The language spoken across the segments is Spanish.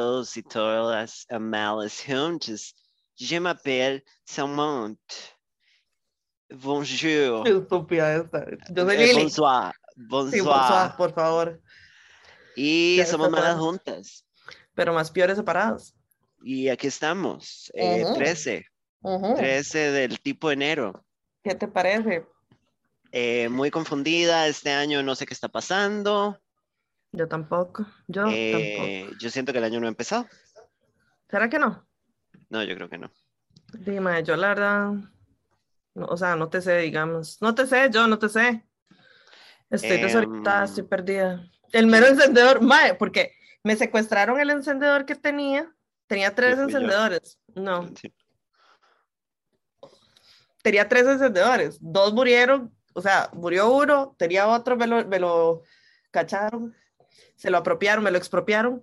Todos y todas a Malice Juntos. Je m'appelle Samant. Bonjour. Estúpida esta. Yo soy Eh, Lili. bonsoir. Sí, Bonsoir. bonsoir, por favor. Y Ya somos malas juntas. Pero más peores separados. Y aquí estamos. eh, Ujú. 13. Ujú. 13 del tipo enero. ¿Qué te parece? Eh, muy confundida este año, no sé qué está pasando. Yo tampoco. Yo tampoco. Eh, yo siento que el año no ha empezado. ¿Será que no? No, yo creo que no. Dime, yo la verdad. no, o sea, no te sé, digamos. No te sé, yo no te sé. Estoy desorientada, Em, estoy perdida. El mero encendedor, mae, porque me secuestraron el encendedor que tenía. Tenía tres yo. encendedores. No, Sí. tenía tres encendedores. Dos murieron, o sea, murió uno, tenía otro, me lo, me lo cacharon, se lo apropiaron, me lo expropiaron.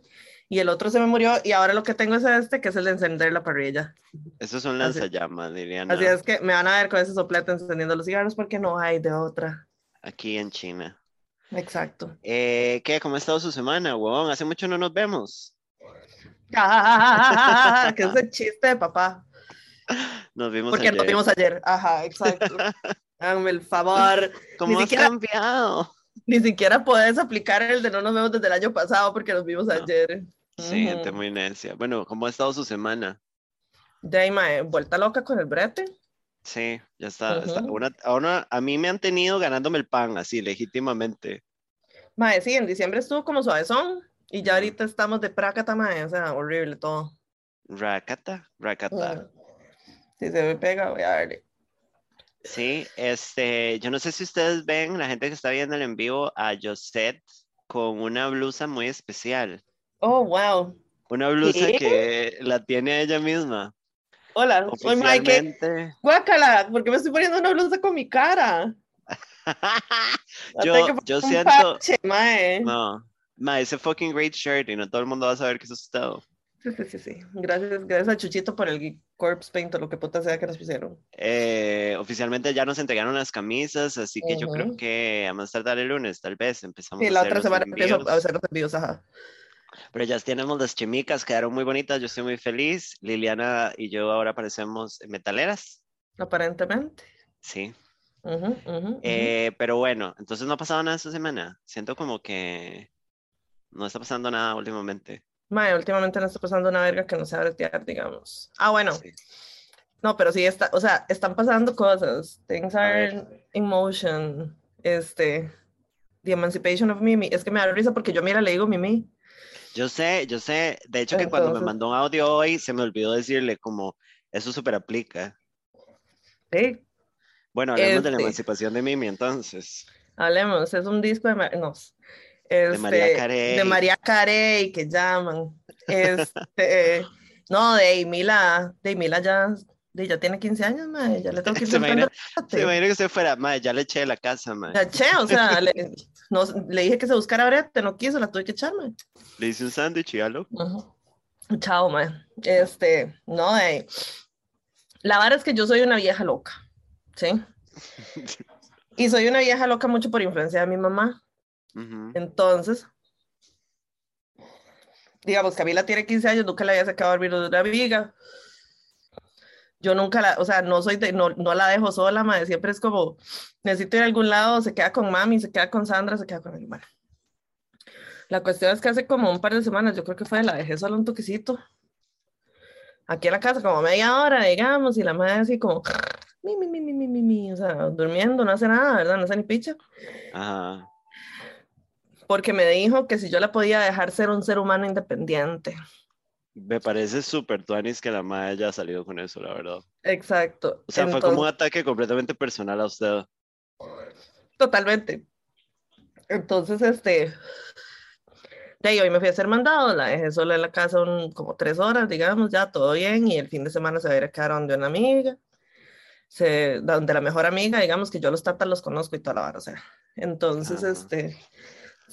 Y el otro se me murió, y ahora lo que tengo es este, que es el de encender la parrilla. Esos son Así- lanzallamas, Liliana. Así es que me van a ver con ese soplete encendiendo los cigarros porque no hay de otra. Aquí en China. Exacto. Eh, ¿Qué? ¿Cómo ha estado su semana, huevón? Hace mucho no nos vemos. que es el chiste de papá. Nos vimos Porque nos ayer. vimos ayer. Ajá, exacto. Háganme el favor. ¿Cómo ni has siquiera- cambiado? Ni siquiera puedes aplicar el de no nos vemos desde el año pasado porque nos vimos No. ayer. Sí, gente Ujú. muy necia. Bueno, ¿cómo ha estado su semana? Mae, vuelta loca con el brete. Sí, ya está. está- Ujú. una- ahora a mí me han tenido ganándome el pan, así, legítimamente. Mae, sí, en diciembre estuvo como suavezón y ya ahorita estamos de prácata, mae, o sea, horrible todo. Rakata, rakata. Si se me pega, voy a darle. Sí, este, yo no sé si ustedes ven, la gente que está viendo el en vivo, a Josette con una blusa muy especial. Oh, wow. Una blusa ¿Qué? que la tiene ella misma. Hola, soy Mike. Guácala, ¿por qué me estoy poniendo una blusa con mi cara? Yo- yo siento- parche, mae. No, ma, ese fucking great shirt y no todo el mundo va a saber que es todo. Sí, sí, sí, sí. Gracias, gracias a Chuchito por el corpse paint o lo que puta sea que nos pusieron. Eh, oficialmente ya nos entregaron las camisas, así que yo creo que a más tardar el lunes, tal vez, empezamos Sí, a la hacer otra los semana empiezo a hacer los envíos, ajá. Pero ya tenemos las chimicas, quedaron muy bonitas, yo estoy muy feliz. Liliana y yo ahora parecemos metaleras, Aparentemente. sí. Eh, pero bueno, entonces no ha pasado nada esta semana. Siento como que no está pasando nada últimamente. Mae, últimamente no está pasando una verga que no sea bretear, digamos. Ah, bueno, Sí. no, pero sí está, o sea, están pasando cosas. Things are in motion. Este, The Emancipation of Mimi. Es que me da risa porque yo, mira, le digo Mimi. Yo sé, yo sé, de hecho que cuando me Entonces- mandó un audio hoy se me olvidó decirle como, eso súper aplica. Sí, Bueno, hablemos de la Este. emancipación de Mimi entonces. hablemos, es un disco de, Ma- De María este, Carey. de María Carey, que llaman. Este, no, de Emila, de Emila ya, de, ya tiene 15 años, mae, ya le tengo que ir Se imagina- Se imagina que usted fuera, madre, ya le eché la casa, madre. La eché, o sea, le, no, le dije que se buscara brete, no quiso, la tuve que echar, mae. Le hice un sándwich y ya lo. Chao, mae. Este, no, de, la verdad es que yo soy una vieja loca, ¿sí? Y soy una vieja loca mucho por influencia de mi mamá. Ujú. Entonces, digamos, Camila tiene 15 años, nunca le había sacado el virus de una amiga. Yo nunca la, o sea, no soy de, no, no la dejo sola, madre, siempre es como, necesito ir a algún lado, se queda con mami, se queda con Sandra, se queda con mi hermana. La cuestión es que hace como un par de semanas, yo creo que fue, la dejé solo un toquecito. Aquí en la casa, como media hora, digamos, y la madre así como, mi, mi, mi, mi, mi, mi, mi, o sea, durmiendo, no hace nada, ¿verdad? No hace ni picha Ajá. Porque me dijo que si yo la podía dejar ser un ser humano independiente. Me parece súper tuanis que la madre haya salido con eso, la verdad. Exacto. O sea, fue como un Entonces, ataque completamente personal a usted. Totalmente. Entonces, este, de ahí hoy me fui a hacer mandado, la dejé sola en la casa un- como tres horas, digamos, ya todo bien, y el fin de semana se va a ir a quedar donde una amiga, se, donde la mejor amiga, digamos que yo los tatas los conozco y toda la vara, o sea. Entonces, Ajá. este,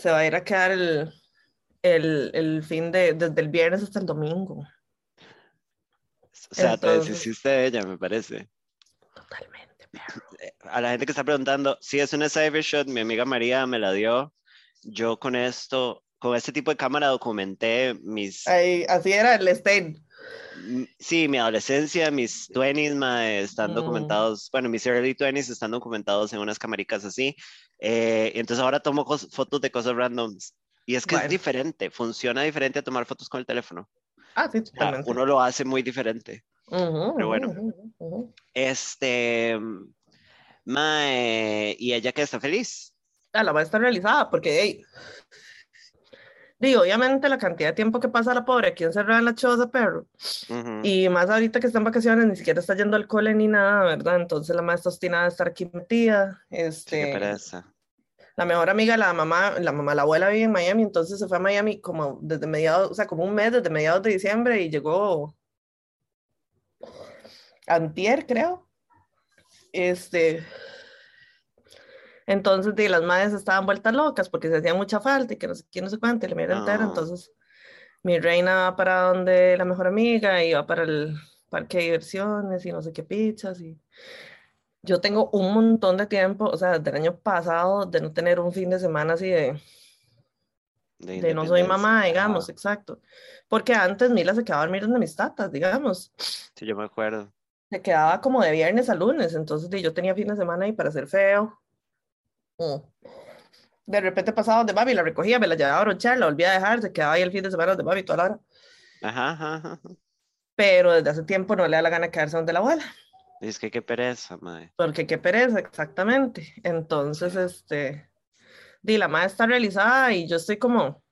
se va a ir a quedar el, el, el fin de, desde el viernes hasta el domingo. O sea, te Entonces- deshiciste de ella, me parece. Totalmente, perro. A la gente que está preguntando, sí, es una Cybershot, mi amiga María me la dio. Yo con esto con este tipo de cámara documenté mis... Ahí, así era el stain. Mm, Sí, mi adolescencia, mis 20s, mae, están Mm. documentados, bueno, mis early 20s están documentados en unas camaricas así. eh, entonces ahora tomo fotos de cosas randoms. Y es que Bueno. es diferente, funciona diferente a tomar fotos con el teléfono. Ah, sí, totalmente. uno lo hace muy diferente. Ujú, pero bueno. ujú, ujú, ujú. Este, mae, y ella que está feliz. Ah, la va a estar realizada, porque, hey, digo, obviamente la cantidad de tiempo que pasa la pobre aquí encerrada en la choza, perro, Ujú. y más ahorita que está en vacaciones, ni siquiera está yendo al cole ni nada, ¿verdad? Entonces la está obstinada de estar aquí metida, Sí, qué este, pereza. la mejor amiga, la mamá, la mamá, la abuela vive en Miami, entonces se fue a Miami como desde mediados, o sea, como un mes, desde mediados de diciembre, y llegó antier, creo, este... Entonces, las madres estaban vueltas locas porque se hacía mucha falta y que no sé quién, no sé cuánto, y la mierda entera. Entonces, mi reina va para donde la mejor amiga y va para el parque de diversiones y no sé qué pizzas. Y yo tengo un montón de tiempo, o sea, desde el año pasado, de no tener un fin de semana así de, De, de no soy mamá, digamos, Ajá. exacto. Porque antes Mila se quedaba a dormir donde mis tatas, digamos. Sí, yo me acuerdo. Se quedaba como de viernes a lunes, entonces yo tenía fin de semana ahí para hacer feo. De repente pasaba donde Babi, la recogía, me la llevaba a bronchar, la volvía a dejar, se quedaba ahí el fin de semana donde Babi toda la hora. Ajá, ajá, ajá. Pero desde hace tiempo no le da la gana quedarse donde la abuela, es que qué pereza, mae. porque qué pereza, exactamente. Entonces, este, di, la madre está realizada y yo estoy como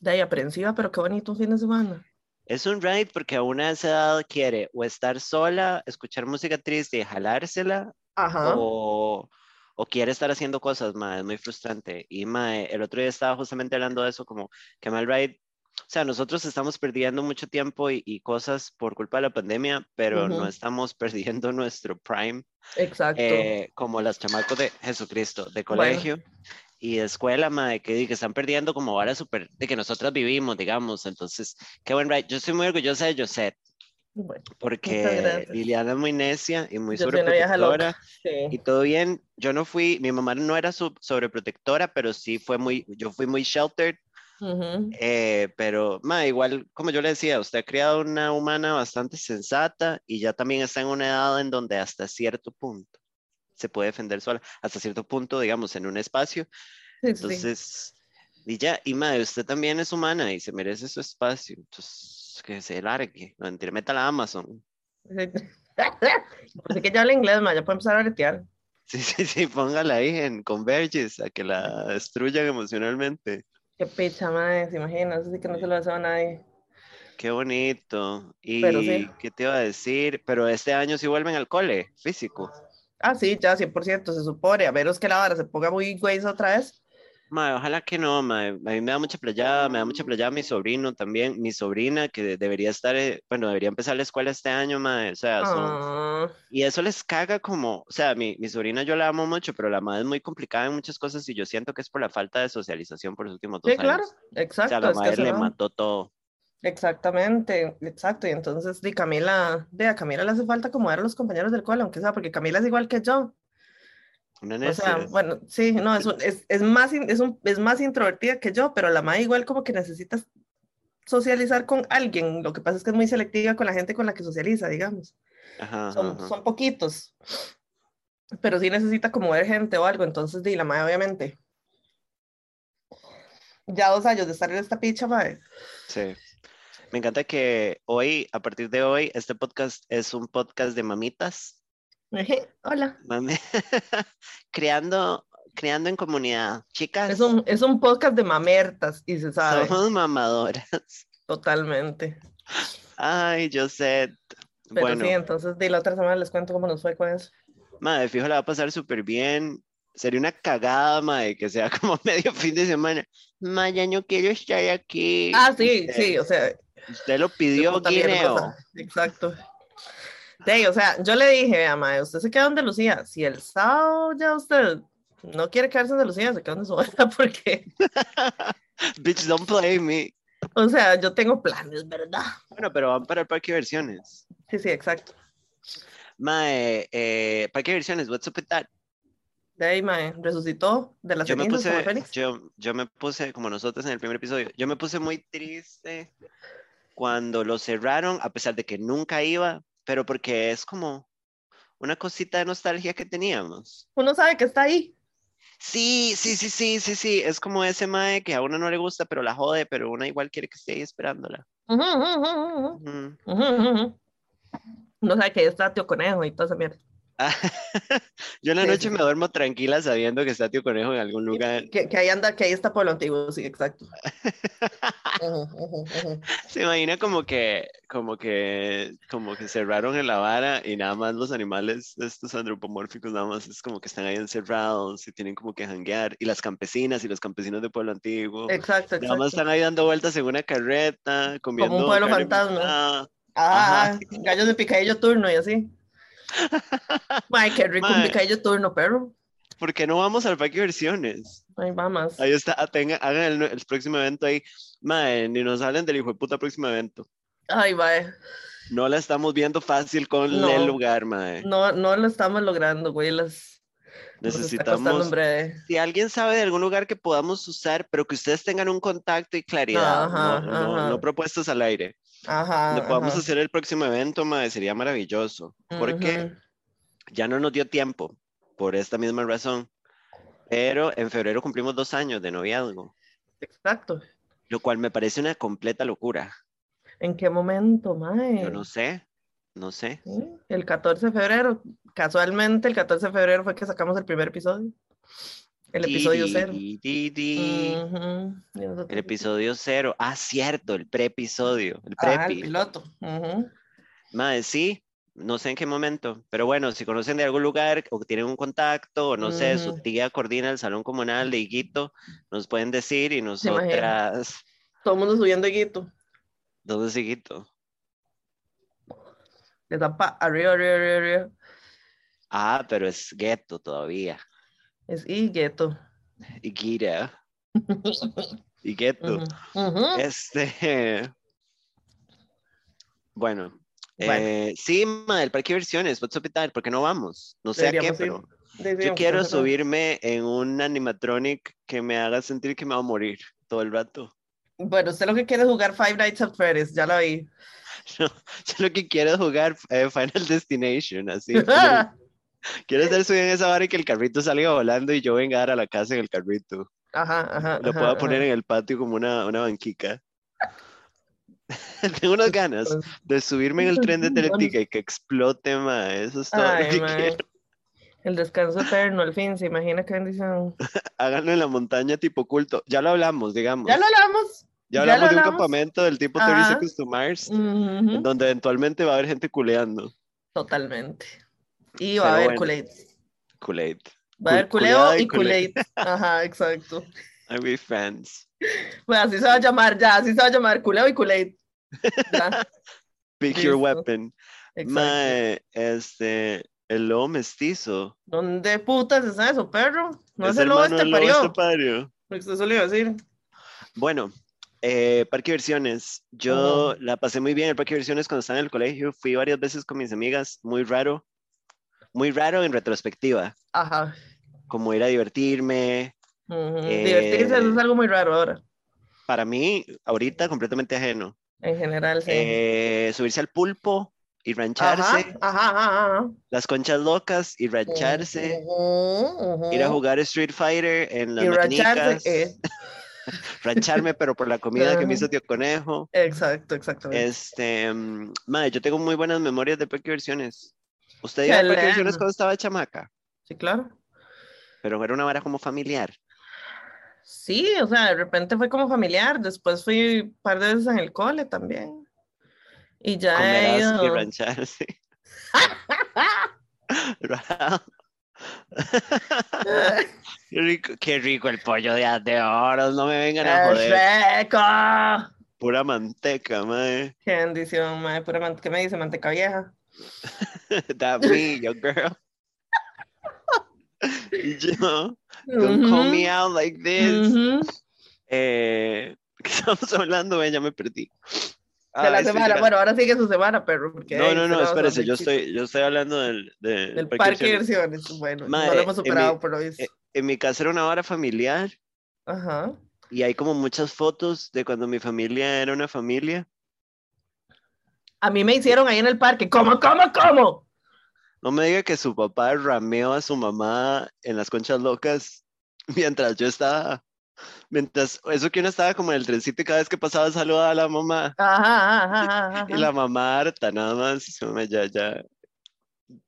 de ahí aprensiva, pero qué bonito un fin de semana. Es un ride porque a una esa edad quiere o estar sola, escuchar música triste y jalársela, Ajá. o, o quiere estar haciendo cosas, mae, es muy frustrante. Y mae, el otro día estaba justamente hablando de eso, como que mal ride, o sea, nosotros estamos perdiendo mucho tiempo y, y cosas por culpa de la pandemia, pero no Ujú. estamos perdiendo nuestro prime, Exacto. eh, como las chamacos de Jesucristo, de colegio. Y de escuela, mae, que, que están perdiendo como varas súper de que nosotras vivimos, digamos. Entonces, qué buen ride. Yo estoy muy orgullosa de Josette, Bueno, porque. Liliana es muy necia y muy yo sobreprotectora. Sí. Y todo bien, yo no fui, mi mamá no era su- sobreprotectora, pero sí fue muy, yo fui muy sheltered, Ujú. eh, pero ma, igual, como yo le decía, usted ha criado una humana bastante sensata y ya también está en una edad en donde hasta cierto punto se puede defender sola, hasta cierto punto, digamos, en un espacio. Sí, sí. Entonces, y ya, y madre, usted también es humana y se merece su espacio, entonces que se largue, no mentira, métala a Amazon. Así que ya habla inglés, ma, ya puedo empezar a bretear. Sí, sí, sí, póngala ahí en Converges a que la destruyan emocionalmente. Qué picha, madre, se imagina, eso sí que no se lo deseo a nadie. Qué bonito. ¿Y Pero sí. qué te iba a decir? Pero este año sí vuelven al cole, físico. Ah, sí, ya 100% se supone, a veros que la vara se ponga muy güey otra vez. Mae, ojalá que no, mae. A mí me da mucha playada, me da mucha playada mi sobrino también, mi sobrina que de- debería estar, eh, bueno, debería empezar la escuela este año, mae. O sea, son, Ah, Y eso les caga como, o sea, mi, mi sobrina yo la amo mucho, pero la madre es muy complicada en muchas cosas y yo siento que es por la falta de socialización por los últimos dos sí, claro, años. O exacto. sea, la es que madre le mató todo. Exactamente, exacto. Y entonces, di Camila, de a Camila le hace falta como ver a los compañeros del cole, aunque sea, porque Camila es igual que yo. Una O sea, bueno, sí, no, es, un- es, es más, es, un, es más introvertida que yo, pero la madre igual como que necesita socializar con alguien. Lo que pasa es que es muy selectiva con la gente con la que socializa, digamos. Ajá, ajá, Son, ajá. son poquitos, pero sí necesita como ver gente o algo. Entonces, di la madre, obviamente. Ya dos años de estar en esta picha, madre. Sí. Me encanta que hoy, a partir de hoy, este podcast es un podcast de mamitas. Hola. Mami- creando, creando en comunidad. Chicas, Es un, es un podcast de mamertas y se sabe somos mamadoras. totalmente. Ay, Josette. Pero Bueno, sí, entonces di la otra semana les cuento cómo nos fue con eso. madre, fijo, la va a pasar súper bien. Sería una cagada, madre, que sea como medio fin de semana. Ma, ya no quiero estar aquí. Ah, sí, Usted- sí, o sea, Usted lo pidió, Guineo. Exacto. Sí, o sea, yo le dije, vea, mae, usted se queda donde Lucía. Si el sábado ya usted no quiere quedarse donde Lucía, se queda donde su abuela, porque, Bitch, don't play me. o sea, yo tengo planes, ¿verdad? Bueno, pero van para el parque de versiones. Sí, sí, exacto. Mae, eh, parque de versiones, what's up with that? De ahí, mae, resucitó de las Yo me como Fénix. yo, yo me puse, como nosotros en el primer episodio, yo me puse muy triste cuando lo cerraron, a pesar de que nunca iba, pero porque es como una cosita de nostalgia que teníamos. Uno sabe que está ahí. Sí, sí, sí, sí, sí, sí, es como ese mae que a uno no le gusta, pero la jode, pero uno igual quiere que esté ahí esperándola. Ujú. Uno sabe que ahí está Tío Conejo y toda esa mierda. Ah, Yo en la Sí, noche sí. me duermo tranquila sabiendo que está Tío Conejo en algún lugar. Que, que ahí anda, que ahí está Pueblo Antiguo, sí, exacto. Se imagina como que, como que, como que cerraron en la vara y nada más los animales estos antropomórficos nada más es como que están ahí encerrados y tienen como que janguear y las campesinas y los campesinos de Pueblo Antiguo Exacto, nada más están ahí dando vueltas en una carreta comiendo pueblo carne fantasma. Ah, Ajá. gallos de picadillo turno y así. Ay, qué rico un Mae. picadillo turno, perro. ¿Por qué no vamos al parque de diversiones? Ahí vamos. Ahí está, tenga, hagan el, el próximo evento ahí. Mae, ni nos hablen del hijo de puta próximo evento. Ay, va. No la estamos viendo fácil con No. el lugar, mae. No, no lo estamos logrando, güey. Las, Necesitamos si alguien sabe de algún lugar que podamos usar, pero que ustedes tengan un contacto y claridad, Ajá, no, no- ajá. no propuestas al aire, Ajá. donde podamos hacer el próximo evento, mae, sería maravilloso, porque ya no nos dio tiempo por esta misma razón, pero en febrero cumplimos dos años de noviazgo, Exacto. lo cual me parece una completa locura. ¿En qué momento, mae? Yo no sé, no sé. Sí, El 14 de febrero. Casualmente, el 14 de febrero fue que sacamos el primer episodio. El episodio Di, cero. di, di, di. El episodio cero. Ah, cierto, el preepisodio, el Ajá, el prepi. piloto. Ujú. Mae, sí, no sé en qué momento, pero bueno, si conocen de algún lugar o tienen un contacto, o no sé, su tía coordina el salón comunal de Higuito, nos pueden decir y nosotras, Todo el mundo subiendo higuito. ¿dónde es Higuito? Le dan arriba, arriba, arriba, arriba. Ah, pero es gueto todavía. Es higueto. Higuita, Higueto. Ujú, ujú. Este, bueno, Bueno. eh, sí, ma, el parque de diversiones, What's Up with That? ¿Por qué no vamos? No sé a qué, Deberíamos ir. pero Dice, yo quiero subirme en un animatronic que me haga sentir que me va a morir todo el rato. Bueno, usted lo que quiere es jugar Five Nights at Freddy's, ya lo vi. No, yo lo que quiero es jugar eh, Final Destination, así. Quiero, estar subido en esa vara y que el carrito salga volando y yo venga a dar a la casa en el carrito. Ajá, ajá. Lo pueda poner en el patio como una, una banquica. Tengo unas ganas de subirme en el tren de Teletica y que explote, ma. Eso es todo Ay, lo que mae. quiero. El descanso eterno, al fin, se imagina qué bendición. Háganlo en la montaña tipo culto. Ya lo hablamos, digamos. Ya lo hablamos. Ya ya hablamos de un campamento del tipo Ajá. 30 Seconds to Mars, en donde eventualmente va a haber gente culeando. Totalmente. Y va Pero a haber bueno. Kool-Aid. Kool-Aid. Va a haber Cul- culeo y Kool-Aid. Ajá, exacto. I be friends. Pues así se va a llamar, ya, así se va a llamar, culeo y Kool-Aid. Pick your weapon. Mae, este, el lobo mestizo. ¿Dónde putas es eso, perro? No es, es el lobo lobo estepario. estepario. Eso le iba a decir. Bueno, eh, parque de diversiones. Yo la pasé muy bien en el parque de diversiones cuando estaba en el colegio. Fui varias veces con mis amigas. Muy raro. Muy raro en retrospectiva. Ajá. Como ir a divertirme. Eh, Divertirse es algo muy raro ahora, Para mí, ahorita, completamente ajeno. en general, sí. Eh, subirse al pulpo y rancharse. ajá, ajá, ajá. Las conchas locas y rancharse. Ujú. Ir a jugar Street Fighter en las Y maquinicas. rancharse. Rancharme, pero por la comida que me hizo tío Conejo. Exacto, exactamente. Este, madre, yo tengo muy buenas memorias de parque de diversiones. ¿Usted iba al parque lindo. cuando estaba chamaca? Sí, claro. Pero era una vara como familiar. Sí, o sea, de repente fue como familiar, después fui un par de veces en el cole también. Y ya he asco y ido. rancharse. qué, rico, qué rico el pollo de, de oro, no me vengan a ¡Es joder. rico! Pura manteca, madre. Qué bendición, madre, pura ¿Qué me dice? Manteca vieja. That me, your girl. Yo, don't call me out like this. Eh, ¿Qué estamos hablando? Ve, Ya me perdí. De la Ay, sí, semana. Bueno, ahora sigue su semana, perro. porque, No, no, no, espérese, yo estoy, yo estoy hablando del, de- Del parque de diversiones. Bueno, no lo hemos mi- superado, lo visto. eh, En mi casa era una hora familiar Ajá. y hay como muchas fotos de cuando mi familia era una familia. A mí me hicieron ahí en el parque. ¿Cómo, cómo, cómo? No me diga que su papá rameó a su mamá en las conchas locas mientras yo estaba, mientras, eso que uno estaba como en el trencito y cada vez que pasaba saludaba a la mamá Ajá, ajá, ajá, y la mamá harta, nada más, ya, ya,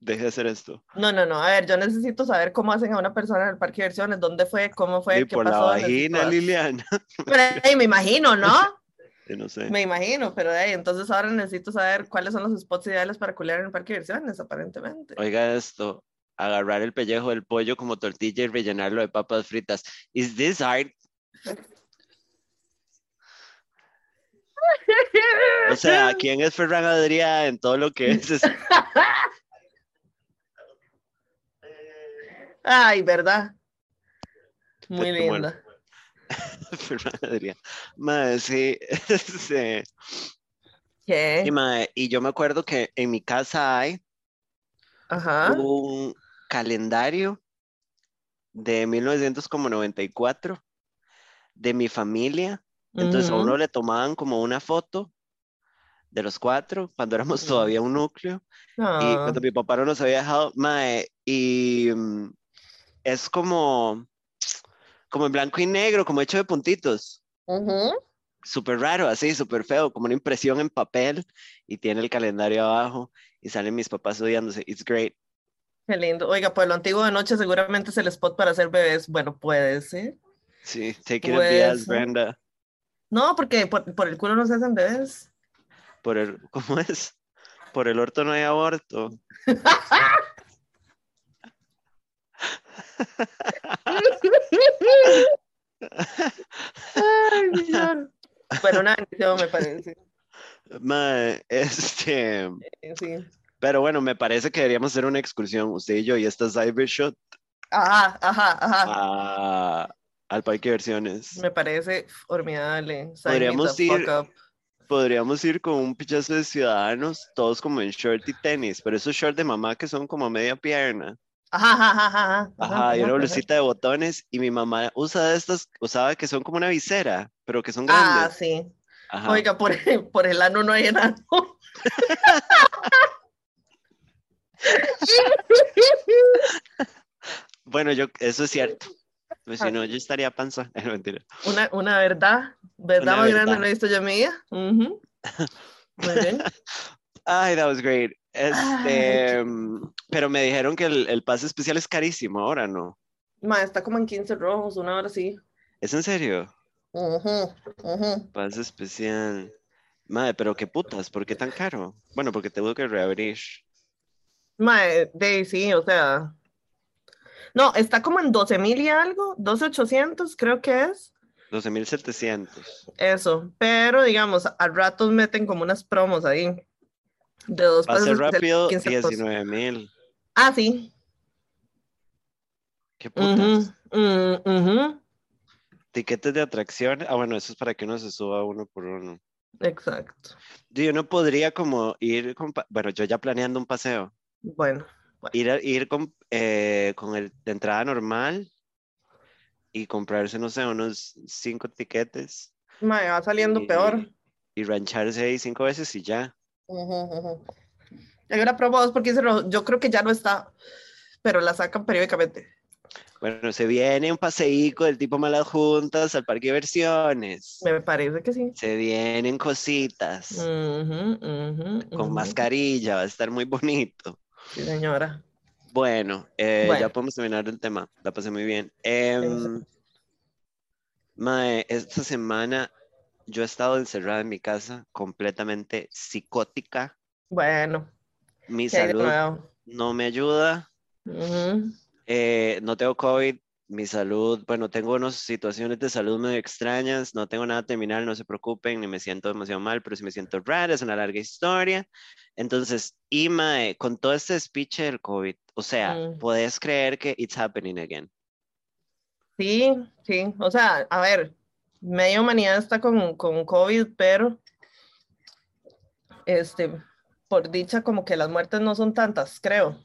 deje de hacer esto. No, no, no. A ver, yo necesito saber cómo hacen a una persona en el parque de diversiones. ¿Dónde fue? ¿Cómo fue? Y ¿Qué por la pasó? vagina, Necesito- Liliana, Pero, ey, me imagino, ¿no? yo no sé. Me imagino, pero ey, entonces ahora necesito saber cuáles son los spots ideales para culiar en el parque de diversiones, aparentemente. Oiga esto, agarrar el pellejo del pollo como tortilla y rellenarlo de papas fritas. Is this art? O sea, ¿quién es Ferran Adrià en todo lo que es? Ay, ¿verdad? Muy linda. Ferran Adrià. Mae, sí, este, ¿Qué? y, yo me acuerdo que en mi casa hay Ajá. un calendario de 1994 de mi familia. Entonces a uno le tomaban como una foto de los cuatro cuando éramos todavía un núcleo y Ah, cuando mi papá no nos había dejado, mae, y mm, es como, como en blanco y negro, como hecho de puntitos. ujú. Súper raro, así, súper feo, como una impresión en papel y tiene el calendario abajo y salen mis papás estudiándose. It's great. Qué lindo. Oiga, pues lo antiguo de noche seguramente es el spot para hacer bebés. Bueno, puede ser. Sí, take it Pues, ass, sí. Brenda. No, porque por, por el culo no se hacen bebés. Por el, ¿cómo es? Por el orto no hay aborto. Ay. Bueno, una bendición me parece. Mae, este, Eh, Sí. pero bueno, me parece que deberíamos hacer una excursión, usted y yo, y esta Cybershot Ajá, ajá, ajá. a, al parque de versiones. Me parece formidable. Podríamos ir-. Podríamos ir con un pichazo de ciudadanos, todos como en short y tenis, pero esos shorts de mamá que son como media pierna. Ajá, ajá, ajá, ajá. Y una blusita de botones, y mi mamá usa de estas, usaba que son como una visera, pero que son Ah, grandes. sí. Ajá. Oiga, por, el- por el ano no hay enano. Bueno, yo, eso es cierto. Pues si no, yo estaría panza. No, mentira. Una, una verdad, verdad Una más grande no he visto yo en mi vida. Muy bien. Ay, that was great. Este, Ay, mm, pero me dijeron que el, el pase especial es carísimo ahora, ¿no? Ma, está como en 15 rojos, una hora sí. ¿Es en serio? Ujú, ujú. Pase especial. Madre, pero qué putas, ¿por qué tan caro? Bueno, porque tengo que reabrir. Ma, eh, de sí, o sea. No, está como en 12 mil y algo, 12,800 creo que es. 12.700. Eso, pero digamos, a ratos meten como unas promos ahí. De dos Pase pesos rápido, 15 pesos. 19.000. Ah, sí. ¿Qué putas? Ujú. Tiquetes de atracción. Ah, bueno, eso es para que uno se suba uno por uno. Exacto. Yo no podría como ir con... Bueno, yo ya planeando un paseo. Bueno, Ir, ir con, eh, con el de entrada normal y comprarse, no sé, unos cinco tiquetes ma, va saliendo y, peor. y rancharse ahí cinco veces y ya. Ujú, ujú. Hay una promo dos por 15 rojos. Yo creo que ya no está, pero la sacan periódicamente. Bueno, se viene un paseíco del tipo malas juntas al parque de diversiones. Me parece que sí. Se vienen cositas Ujú, ujú, con ujú. mascarilla, va a estar muy bonito. Sí, señora. Bueno, eh, ya podemos terminar el tema. La pasé muy bien. Em, mae, esta semana yo he estado encerrada en mi casa, completamente psicótica. Bueno, Mi ¿qué hay de salud no me ayuda. Eh, no tengo COVID. Mi salud, bueno, tengo unas situaciones de salud medio extrañas. No tengo nada terminal, no se preocupen, ni me siento demasiado mal, pero sí me siento rara. Es una larga historia. Entonces, y mae, con todo este speech del COVID, o sea, Mm. puedes creer que it's happening again. Sí, sí. O sea, a ver, media humanidad está con, con COVID, pero este, por dicha, como que las muertes no son tantas, creo.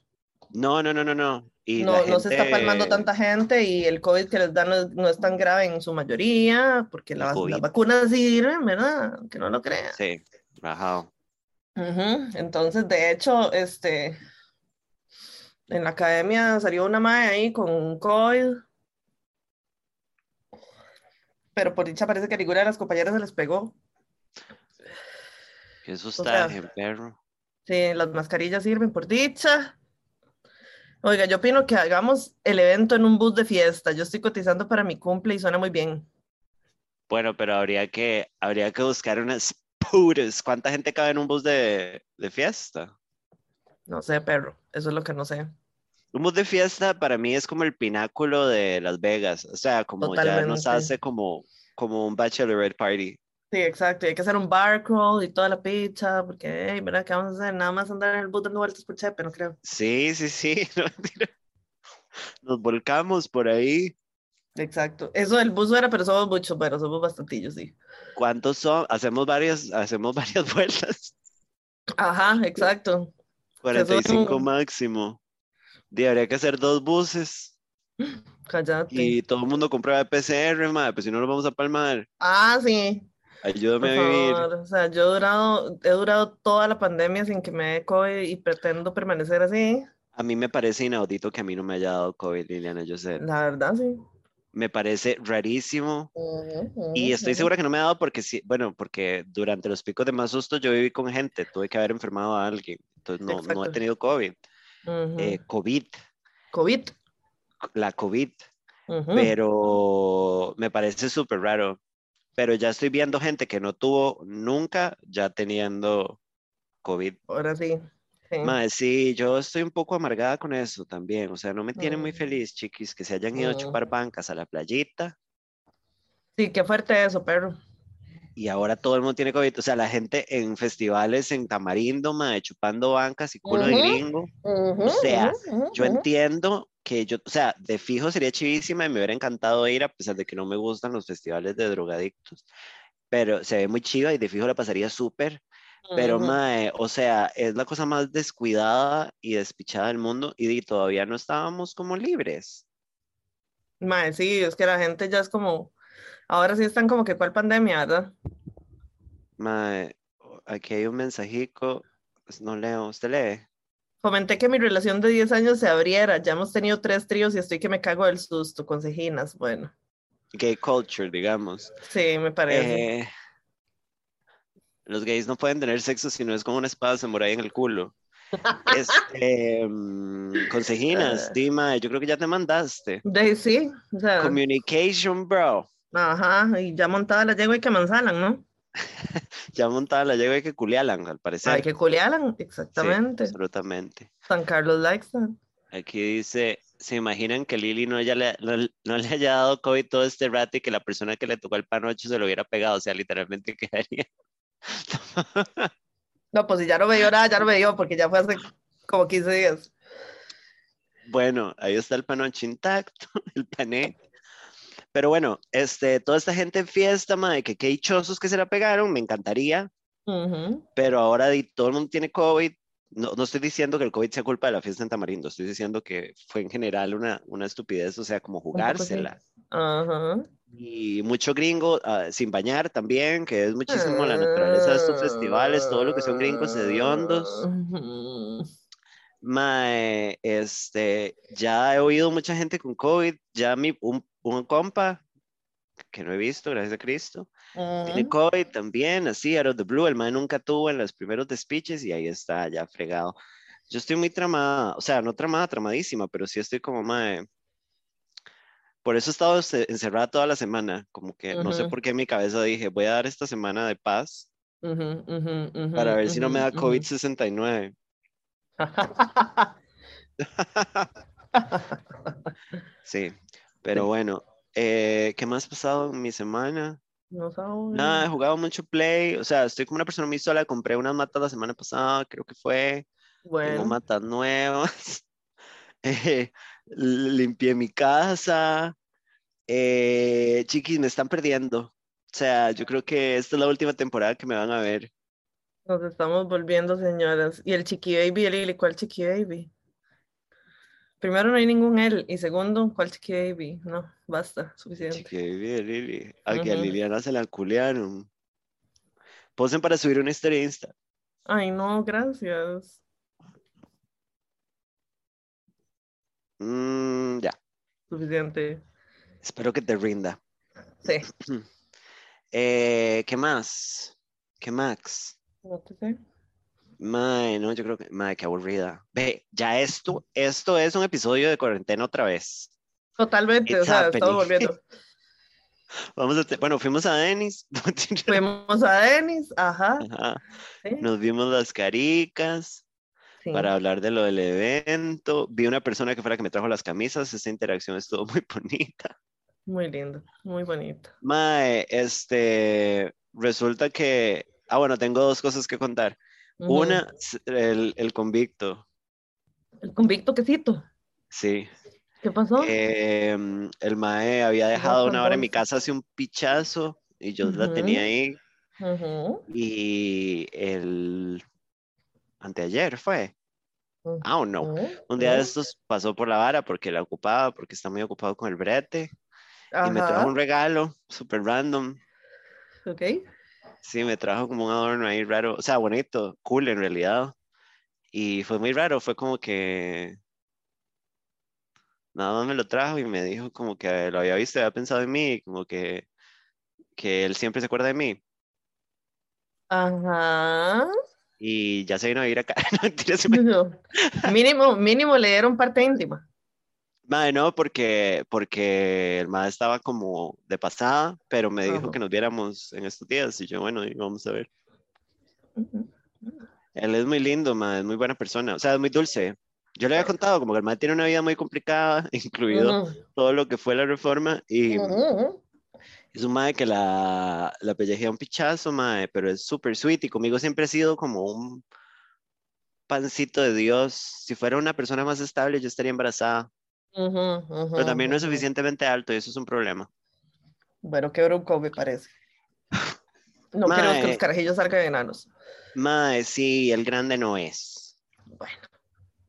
No, no, no, no, no. Y no, se está palmando tanta gente y el COVID que les dan no, es- no es tan grave en su mayoría, porque la- las vacunas sirven, ¿verdad? Que no lo crean. Sí, rajado. Ujú, Entonces, de hecho, este, en la academia salió una mae ahí con COVID, pero por dicha parece que ninguna de las compañeras se les pegó. Eso sea, está en perro. Sí, las mascarillas sirven por dicha. Oiga, yo opino que hagamos el evento en un bus de fiesta. Yo estoy cotizando para mi cumple y suena muy bien. Bueno, pero habría que, habría que buscar unas putas. ¿Cuánta gente cabe en un bus de, de fiesta? No sé, perro, eso es lo que no sé. Un bus de fiesta para mí es como el pináculo de Las Vegas. O sea, como ya nos hace como, como un bachelorette party. Sí, exacto. y Hay que hacer un bar crawl y toda la pizza, porque, hey, ¿verdad? ¿Qué vamos a hacer? Nada más andar en el bus dando vueltas por Chepe, no creo. Sí, sí, sí. no. Nos volcamos por ahí. Exacto. Eso del bus era, pero somos muchos, pero somos bastantillos, sí. ¿Cuántos son? Hacemos varias, hacemos varias vueltas. Ajá, exacto. 45 un- máximo. Y habría que hacer dos buses. Cállate. Y todo el mundo comprueba PCR, madre, pues si no lo vamos a palmar. Ah, sí. Ayúdame a vivir. O sea, yo he durado, he durado toda la pandemia sin que me dé COVID y pretendo permanecer así. A mí me parece inaudito que a mí no me haya dado COVID, Liliana José. La verdad, sí. Me parece rarísimo. Y estoy segura que no me ha dado porque sí, bueno, porque durante los picos de más susto yo viví con gente, tuve que haber enfermado a alguien, entonces no, no he tenido COVID. Eh, COVID, COVID. la COVID, pero me parece súper raro. Pero ya estoy viendo gente que no tuvo nunca ya teniendo COVID. Ahora sí. sí. Mae, sí, yo estoy un poco amargada con eso también. O sea, no me tiene muy Mm. feliz, chiquis, que se hayan ido a chupar Mm. bancas a la playita Sí, qué fuerte eso, perro. y ahora todo el mundo tiene COVID. O sea, la gente en festivales en Tamarindo, mae, chupando bancas y culo de Ujú. gringo. Ujú, sea, ujú, Yo ujú. entiendo que yo, o sea, de fijo sería chivísima y me hubiera encantado ir a pesar de que no me gustan los festivales de drogadictos. Pero se ve muy chiva y de fijo la pasaría súper. Pero, Ujú. mae, o sea, es la cosa más descuidada y despichada del mundo y todavía no estábamos como libres. Mae, sí, es que la gente ya es como, ahora sí están como que cuál pandemia, ¿verdad? Mae, aquí hay un mensajico, pues, no leo, ¿usted lee? Comenté que mi relación de 10 años se abriera, ya hemos tenido tres tríos y estoy que me cago del susto, consejinas, bueno, Gay culture, digamos. sí, me parece. Eh, los gays no pueden tener sexo si no es con una espada samurai en el culo. Este, mm, consejinas, Dima, yo creo que ya te mandaste. De sí, o sea, Communication, bro. ajá, y ya montada la yegua y que manzalan, ¿no? Ya montada la llegó hay que culialan, al parecer. Hay que culialan, Sí, exactamente. absolutamente. San Carlos that. Aquí dice, ¿se imaginan que Lili no, haya le, no, no le haya dado COVID todo este rato y que la persona que le tocó el panocho se lo hubiera pegado? O sea, literalmente quedaría. No, pues si ya no me dio nada, ya no me dio, porque ya fue hace como 15 días. Bueno, ahí está el panoche intacto, el pané. Pero bueno, este, toda esta gente en fiesta, madre, que qué dichosos que se la pegaron, me encantaría, Ujú. pero ahora todo el mundo tiene COVID. No, no estoy diciendo que el COVID sea culpa de la fiesta en Tamarindo, estoy diciendo que fue en general una, una estupidez, o sea, como jugársela. Ajá. Y mucho gringo ah, sin bañar también, que es muchísimo la naturaleza de estos festivales, todo lo que son gringos hediondos. Ujú. Mae, este, ya he oído mucha gente con COVID, ya mi, un, un compa, que no he visto, gracias a Cristo, tiene Ujú. COVID también, así, out of the blue, el mae nunca tuvo en los primeros despiches y ahí está, ya fregado. Yo estoy muy tramada, o sea, no tramada, tramadísima, pero sí estoy como, mae, por eso he estado ce- encerrada toda la semana, como que no sé por qué en mi cabeza dije, voy a dar esta semana de paz para ver si no me da ujú, ujú. COVID-69. Sí, pero bueno, eh, ¿qué más ha pasado en mi semana? No sabe. Nada, he jugado mucho Play, o sea, estoy como una persona muy sola, compré unas matas la semana pasada, creo que fue, tengo Bueno, matas nuevas, eh, limpié mi casa, eh, chiquis, me están perdiendo, o sea, yo creo que esta es la última temporada que me van a ver, Nos estamos volviendo señoras. Y el Chiqui Baby, el Lili, ¿cuál Chiqui Baby? Primero, no hay ningún él. Y segundo, ¿cuál Chiqui Baby? No, basta, suficiente. Chiqui Baby Lili. A que a. Liliana se la culearon. Posen para subir una historia Insta. Ay, no, gracias. Mm, ya, Suficiente. espero que te rinda. Sí. Eh, ¿qué más? ¿Qué más? No te sé. Mae, no, yo creo que, mae, qué aburrida. Ve, ya esto, esto es un episodio de cuarentena otra vez. Totalmente, o It's sea, happening. estamos volviendo. Vamos a, bueno, fuimos a Denis, Fuimos a Denis, ajá. Ajá, Sí, nos vimos las caricas sí. para hablar de lo del evento. Vi una persona que fue la que me trajo las camisas, esta interacción estuvo muy bonita. Muy lindo, muy bonito. Mae, este, resulta que, ah, bueno, tengo dos cosas que contar. Una, el, el convicto, El convicto quesito. sí. ¿Qué pasó? Em, el mae había dejado una hora en mi casa hace un pichazo y yo la tenía ahí. Y el anteayer fue, ah o no, un día de estos pasó por la vara porque la ocupaba, porque está muy ocupado con el brete. Y me trajo un regalo super random, ok. Sí, me trajo como un adorno ahí raro, o sea, bonito, cool en realidad y fue muy raro, fue como que nada más me lo trajo y me dijo como que lo había visto, había pensado en mí, como que, que él siempre se acuerda de mí. Ajá. Y ya se vino a vivir acá. No, No. Mínimo, mínimo le dieron parte íntima. Mae, no, porque, porque el mae estaba como de pasada, pero me dijo Ajá. que nos viéramos en estos días. Y yo, bueno, vamos a ver. Él es muy lindo, mae, es muy buena persona. O sea, es muy dulce. Yo le había contado como que el mae tiene una vida muy complicada, incluido todo lo que fue la reforma. Y es un mae que la, la pellejea un pichazo, mae, pero es súper sweet. Y conmigo siempre ha sido como un pancito de Dios. Si fuera una persona más estable, yo estaría embarazada. Pero también no es suficientemente alto y eso es un problema. Bueno, qué bronco me parece. No queremos que Mae. los carajillos salgan enanos. Mae, sí, el grande no es, Bueno,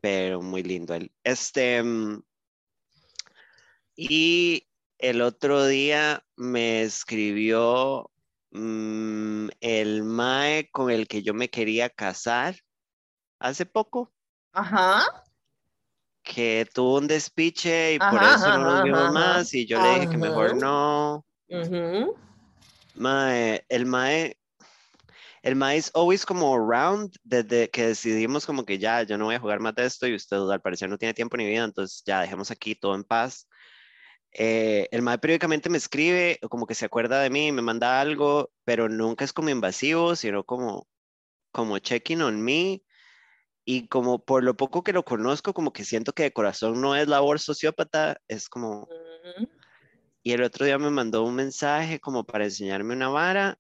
pero muy lindo él. Este, mm, y el otro día me escribió mm, el Mae con el que yo me quería casar hace poco, ajá. Que tuvo un despiche y por Ajá, eso no nos ajá, vimos ajá, más y yo le dije que mejor ajá. no. ujú. Mae, el Mae, el Mae es always como around desde que decidimos como que ya, yo no voy a jugar más de esto y usted al parecer no tiene tiempo ni vida, entonces ya dejemos aquí todo en paz. Eh, el Mae periódicamente me escribe, como que se acuerda de mí, me manda algo, pero nunca es como invasivo, sino como, como checking on me. Y como por lo poco que lo conozco, como que siento que de corazón no es labor sociópata, es como, Ujú. y el otro día me mandó un mensaje como para enseñarme una vara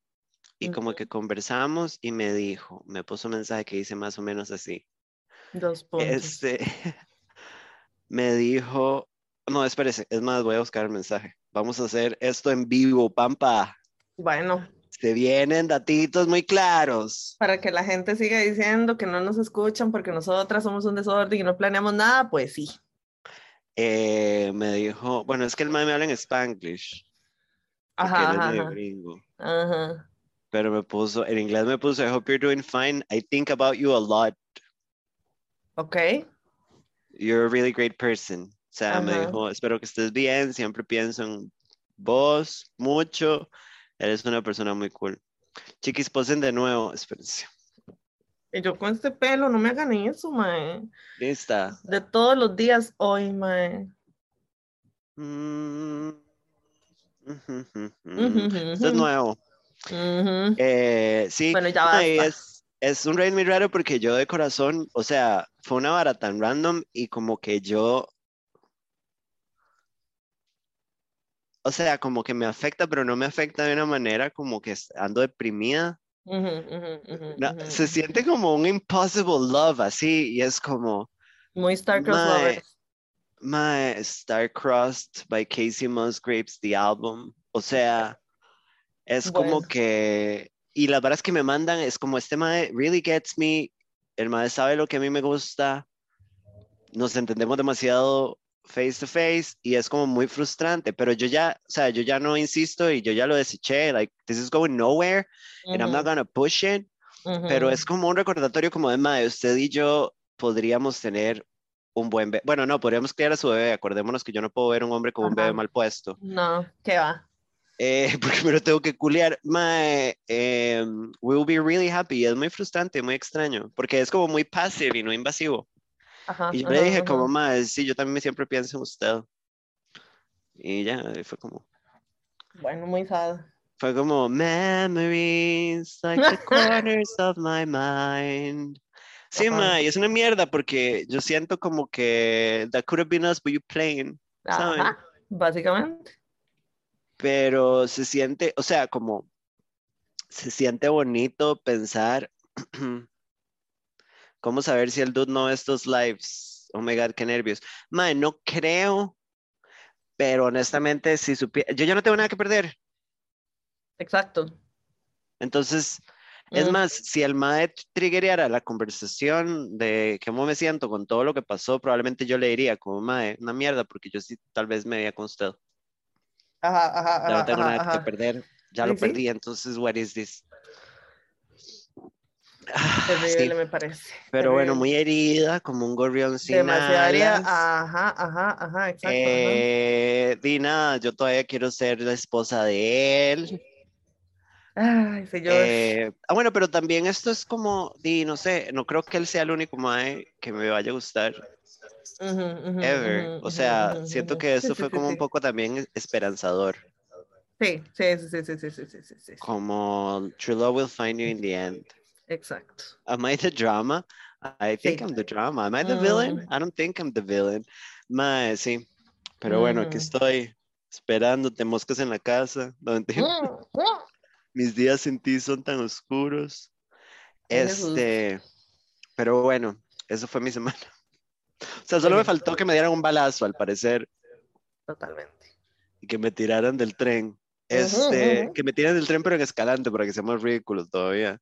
y como Ujú. que conversamos y me dijo, me puso un mensaje que dice más o menos así. Dos puntos. Este, me dijo, no, espérese, es más, voy a buscar el mensaje. Vamos a hacer esto en vivo, Pampa. Bueno, Se vienen datitos muy claros. para que la gente siga diciendo que no nos escuchan porque nosotras somos un desorden y no planeamos nada, pues sí. Eh, me dijo, bueno, es que el mae me habla en Spanglish, Ajá, ajá, ajá. gringo. Ajá. Pero me puso, en inglés me puso, I hope you're doing fine. I think about you a lot. Ok. You're a really great person. O sea, me dijo, espero que estés bien, siempre pienso en vos mucho. Eres una persona muy cool. Chiquis, posen de nuevo. Espérense. Yo con este pelo, no me hagan eso, mae. Lista. De todos los días hoy, mae. Mm. Esto es nuevo. Eh, sí, Bueno, ya mae, basta. es, es un raid muy raro porque yo de corazón, o sea, fue una vara tan random y como que yo, o sea, como que me afecta, pero no me afecta de una manera como que ando deprimida. Ujú, ujú, ujú, No, ujú, se ujú. siente como un impossible love así y es como, Muy Starcross Mae. Lovers. my Star-Crossed by Casey Musgraves, the album. O sea, es como Bueno. que y las varas que me mandan es como este mae really gets me, el mae sabe lo que a mí me gusta, nos entendemos demasiado face to face y es como muy frustrante, pero yo ya, o sea, yo ya no insisto y yo ya lo deseché, like, this is going nowhere and I'm not gonna push it, pero es como un recordatorio como de, mae, usted y yo podríamos tener un buen bebé, bueno, no, podríamos criar a su bebé, acordémonos que yo no puedo ver un hombre con un bebé mal puesto. No, ¿qué va? Eh, porque me lo tengo que culiar, mae, eh, we will be really happy, es muy frustrante, muy extraño, porque es como muy pasivo y no invasivo. Ajá, Y yo ajá, le dije ajá. como, mae, sí, yo también siempre pienso en usted. Y ya, y fue como, Bueno, muy sad. fue como, memories, like the corners of my mind. Sí, mae, y es una mierda porque yo siento como que that could have been us, but you playing. ¿saben? Básicamente. Pero se siente, o sea, como se siente bonito pensar cómo saber si el dude no ve estos lives. Oh my god, qué nervios. Mae, no creo, pero honestamente, si supiera, yo ya no tengo nada que perder. Exacto. Entonces, es Mm. más, si el mae triggereara la conversación de cómo me siento con todo lo que pasó, probablemente yo le diría como mae, una mierda, porque yo sí tal vez me veía con usted. Ajá, ajá, Ya no tengo ajá, nada que ajá. perder, ya lo sí. perdí, entonces, what is this? Ah, terrible, me parece. Pero bueno, muy herida, como un gorrión sin Demasiado. Ajá, ajá, ajá, exacto. Eh, Dina, yo todavía quiero ser la esposa de él. Ay, señor. Eh, ah, bueno, pero también esto es como, di, no sé, no creo que él sea el único mae que me vaya a gustar. Ever. O sea, siento que eso fue como un poco también esperanzador. Sí, sí, sí, sí, sí, sí, sí, sí, Como True Love will find you in the end. Exacto. Am I the drama? I think Sí. I'm the drama. Am I the villain? Mm. I don't think I'm the villain. Mae, sí. Pero bueno, aquí Ujú. estoy esperándote, moscas en la casa. Mentira. Mm, mm. Mis días sin ti son tan oscuros. Este, pero bueno, eso fue mi semana. O sea, solo me faltó que me dieran un balazo, al parecer, Totalmente. y que me tiraran del tren. Este, ujú. que me tiran del tren, pero en escalante, para que sea más ridículo todavía.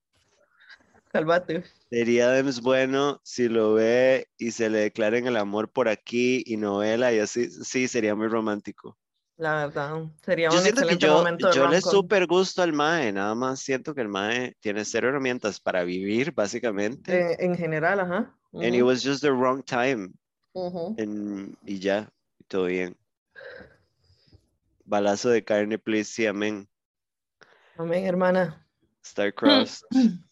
Sería Dems bueno si lo ve y se le declaren el amor por aquí y novela y así, sí, sería muy romántico. La verdad. Sería Yo un siento que excelente yo, momento yo le súper gusto al Mae, nada más siento que el Mae tiene cero herramientas para vivir, básicamente. Eh, en general, ajá. And it was just the wrong time. en- y ya, todo bien. Balazo de carne, please, sí, amén. Amén, hermana. Starcrossed.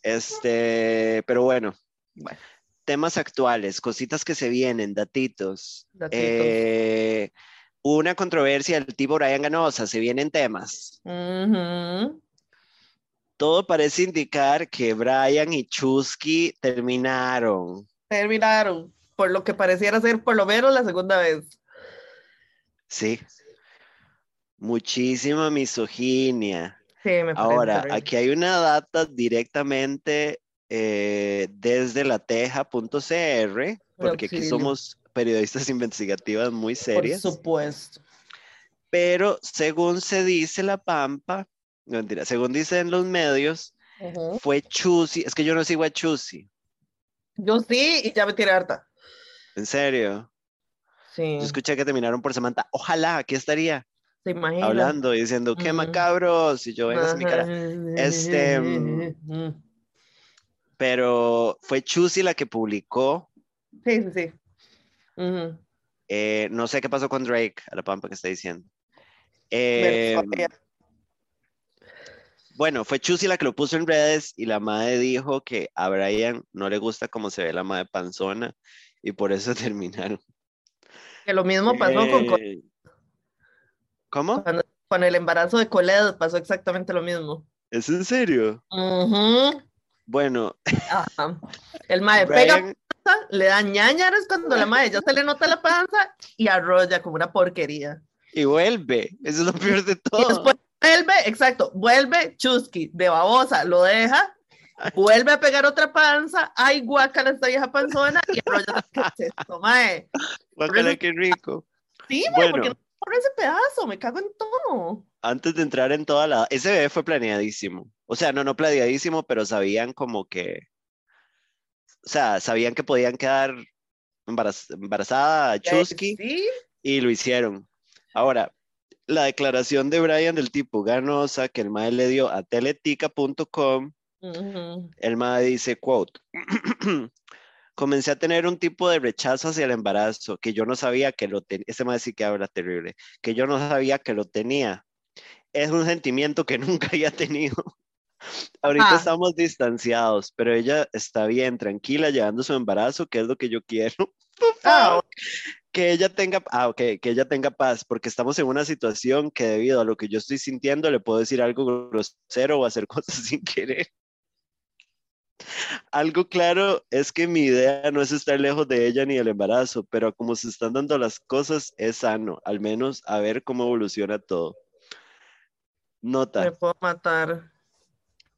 Este, pero bueno, Bueno, temas actuales, cositas que se vienen, datitos. datitos. Eh, una controversia del tipo Brian Ganosa, se vienen temas. Todo parece indicar que Brian y Chusky terminaron. Terminaron. Por lo que pareciera ser por lo menos la segunda vez. Sí. Muchísima misoginia. Sí, me parece Ahora, terrible. aquí hay una data directamente eh, desde lateja.cr, porque aquí somos periodistas investigativas muy Por serias, supuesto. pero según se dice La Pampa, no mentira, según dicen los medios, fue Chusi, es que yo no sigo a Chusi, Yo sí, y ya me tiré harta. en serio. Sí, Yo escuché que terminaron por Samantha, ojalá, aquí estaría, hablando, diciendo, qué macabros, y yo, vengas mi cara. Este. Pero fue Chusi la que publicó Sí, sí, sí. Eh, no sé qué pasó con Drake, a la pampa que está diciendo. Eh, bueno, fue Chusi la que lo puso en redes y la madre dijo que a Brian no le gusta cómo se ve la madre panzona y por eso terminaron. Que lo mismo pasó con, Eh, ¿Cómo? cuando- con el embarazo de Colette, pasó exactamente lo mismo. ¿Es en serio? Ujú. Bueno, Ajá. El mae pega Brian, panza, le da ñañaras cuando la mae ya se le nota la panza y arrolla como una porquería. y vuelve, eso es lo peor de Y todo. después vuelve, exacto, vuelve Chusky de babosa, lo deja, vuelve a pegar otra panza, ay guácala esta vieja panzona y arrolla ¿qué es esto, mae? Guácala, qué rico. Sí, mae, Bueno. porque no por ese pedazo, me cago en todo. Antes de entrar en toda la... Ese bebé fue planeadísimo. O sea, no, no planeadísimo, pero sabían como que... O sea, sabían que podían quedar embarazada a Chusky y lo hicieron. Ahora, la declaración de Brian del tipo ganosa que el MAE le dio a teletica.com, el MAE dice, quote, comencé a tener un tipo de rechazo hacia el embarazo que yo no sabía que lo tenía, ese MAE sí que habla terrible, que yo no sabía que lo tenía. Es un sentimiento que nunca había tenido. Ahorita estamos distanciados, pero ella está bien, tranquila, llevando su embarazo, que es lo que yo quiero. Ah, que ella tenga, ah, que ella tenga paz, porque estamos en una situación que debido a lo que yo estoy sintiendo le puedo decir algo grosero o hacer cosas sin querer. Algo claro es que mi idea no es estar lejos de ella ni del embarazo, pero como se están dando las cosas es sano, al menos a ver cómo evoluciona todo. Nota. Me puedo matar.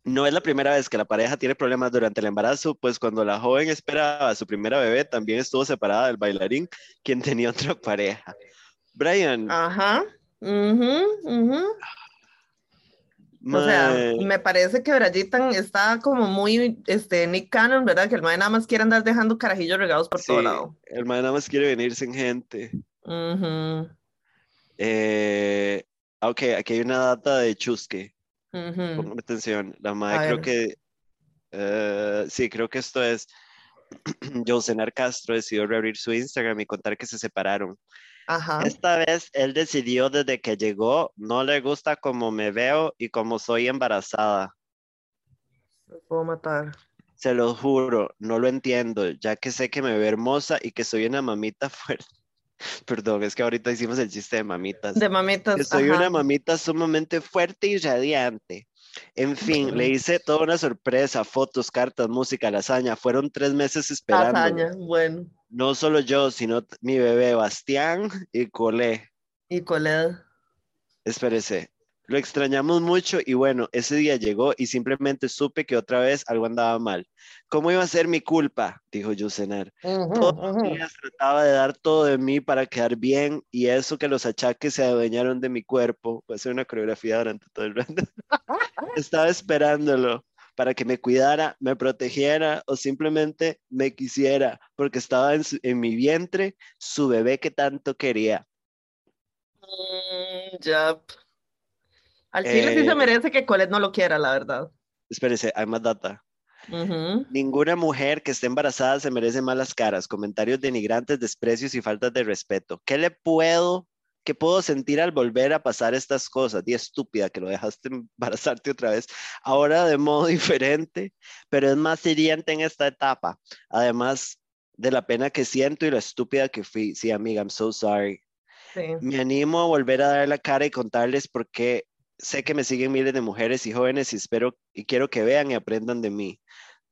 No es la primera vez que la pareja tiene problemas durante el embarazo, pues cuando la joven esperaba a su primera bebé, también estuvo separada del bailarín, quien tenía otra pareja. Brian. Ajá. O sea, me parece que Brayitan está como muy, este, Nick Cannon, ¿verdad? Que el mae nada más quiere andar dejando carajillos regados por todo lado. El mae nada más quiere venir sin gente. eh, ok, aquí hay una data de Chusque. Uh atención. La madre creo que. Eh, sí, creo que esto es. Josenar Castro decidió reabrir su Instagram y contar que se separaron. Ajá. Esta vez él decidió desde que llegó, no le gusta cómo me veo y cómo soy embarazada. Me puedo matar. Se lo juro, no lo entiendo, ya que sé que me ve hermosa y que soy una mamita fuerte. Perdón, es que ahorita hicimos el chiste de mamitas. De mamitas. soy una mamita sumamente fuerte y radiante. En fin, le hice toda una sorpresa, fotos, cartas, música, lasaña. Fueron tres meses esperando. Lasaña, bueno. No solo yo, sino mi bebé Bastián y Colé. Y Colé. Espérese, lo extrañamos mucho y bueno, ese día llegó y simplemente supe que otra vez algo andaba mal. ¿Cómo iba a ser mi culpa? Dijo Yusenar. Todos los días trataba de dar todo de mí para quedar bien y eso que los achaques se adueñaron de mi cuerpo. Puede ser una coreografía durante todo el rato. Estaba esperándolo para que me cuidara, me protegiera o simplemente me quisiera porque estaba en, en mi vientre su bebé que tanto quería. Mm, ya. Al chile sí se eh, merece que Colette no lo quiera, la verdad. Espérese, hay más data. Ninguna mujer que esté embarazada se merece malas caras, comentarios denigrantes, desprecios y faltas de respeto. ¿Qué le puedo, qué puedo sentir al volver a pasar estas cosas? Di estúpida que lo dejaste embarazarte otra vez, ahora de modo diferente, pero es más hiriente en esta etapa. Además de la pena que siento y la estúpida que fui. Sí, amiga, I'm so sorry. Me animo a volver a dar la cara y contarles por qué sé que me siguen miles de mujeres y jóvenes y espero y quiero que vean y aprendan de mí.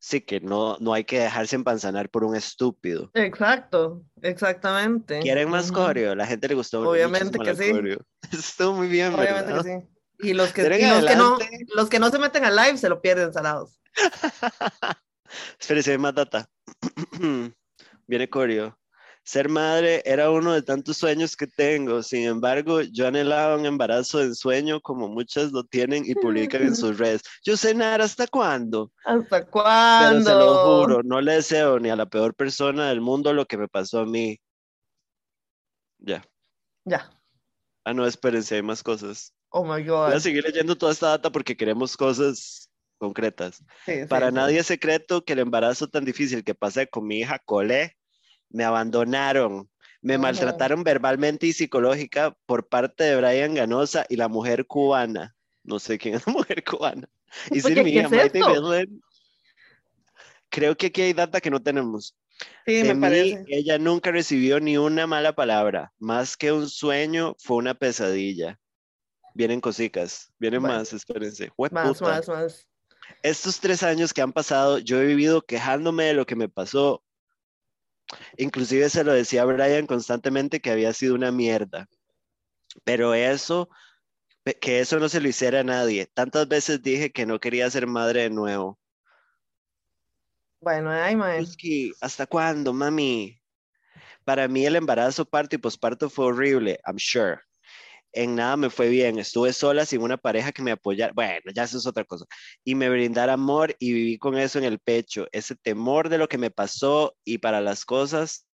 Sí, que no, no hay que dejarse empanzanar por un estúpido. Exacto, exactamente. ¿Quieren más coreo? La gente le gustó. Obviamente que sí. Estuvo muy bien, Obviamente que sí. Y los que, los que, no, los que no se meten a live se lo pierden salados. Espérese, más data. Viene coreo. Ser madre era uno de tantos sueños que tengo. Sin embargo, yo anhelaba un embarazo de sueño como muchas lo tienen y publican en sus redes. Yo sé nada, ¿hasta cuándo? ¿Hasta cuándo? Pero se lo juro, no le deseo ni a la peor persona del mundo lo que me pasó a mí. Ya. Ya. Ah, no, espérense, hay más cosas. Oh my God. Voy a seguir leyendo toda esta data porque queremos cosas concretas. Para nadie es secreto que el embarazo tan difícil que pasé con mi hija Cole me abandonaron, me maltrataron verbalmente y psicológica por parte de Brian Ganosa y la mujer cubana. No sé quién es la mujer cubana. Y hija Creo que aquí hay data que no tenemos. Sí, me parece. Ella nunca recibió ni una mala palabra. Más que un sueño, fue una pesadilla. Vienen cositas, vienen más, espérense. más, más, más. Estos tres años que han pasado, yo he vivido quejándome de lo que me pasó, Inclusive se lo decía a Brian constantemente que había sido una mierda. Pero eso, que eso no se lo hiciera a nadie. Tantas veces dije que no quería ser madre de nuevo. Bueno, ay, que ¿hasta cuándo, mami? Para mí el embarazo, parto y posparto fue horrible, I'm sure. En nada me fue bien, estuve sola sin una pareja que me apoyara, bueno, ya eso es otra cosa, y me brindara amor y viví con eso en el pecho, ese temor de lo que me pasó y para las cosas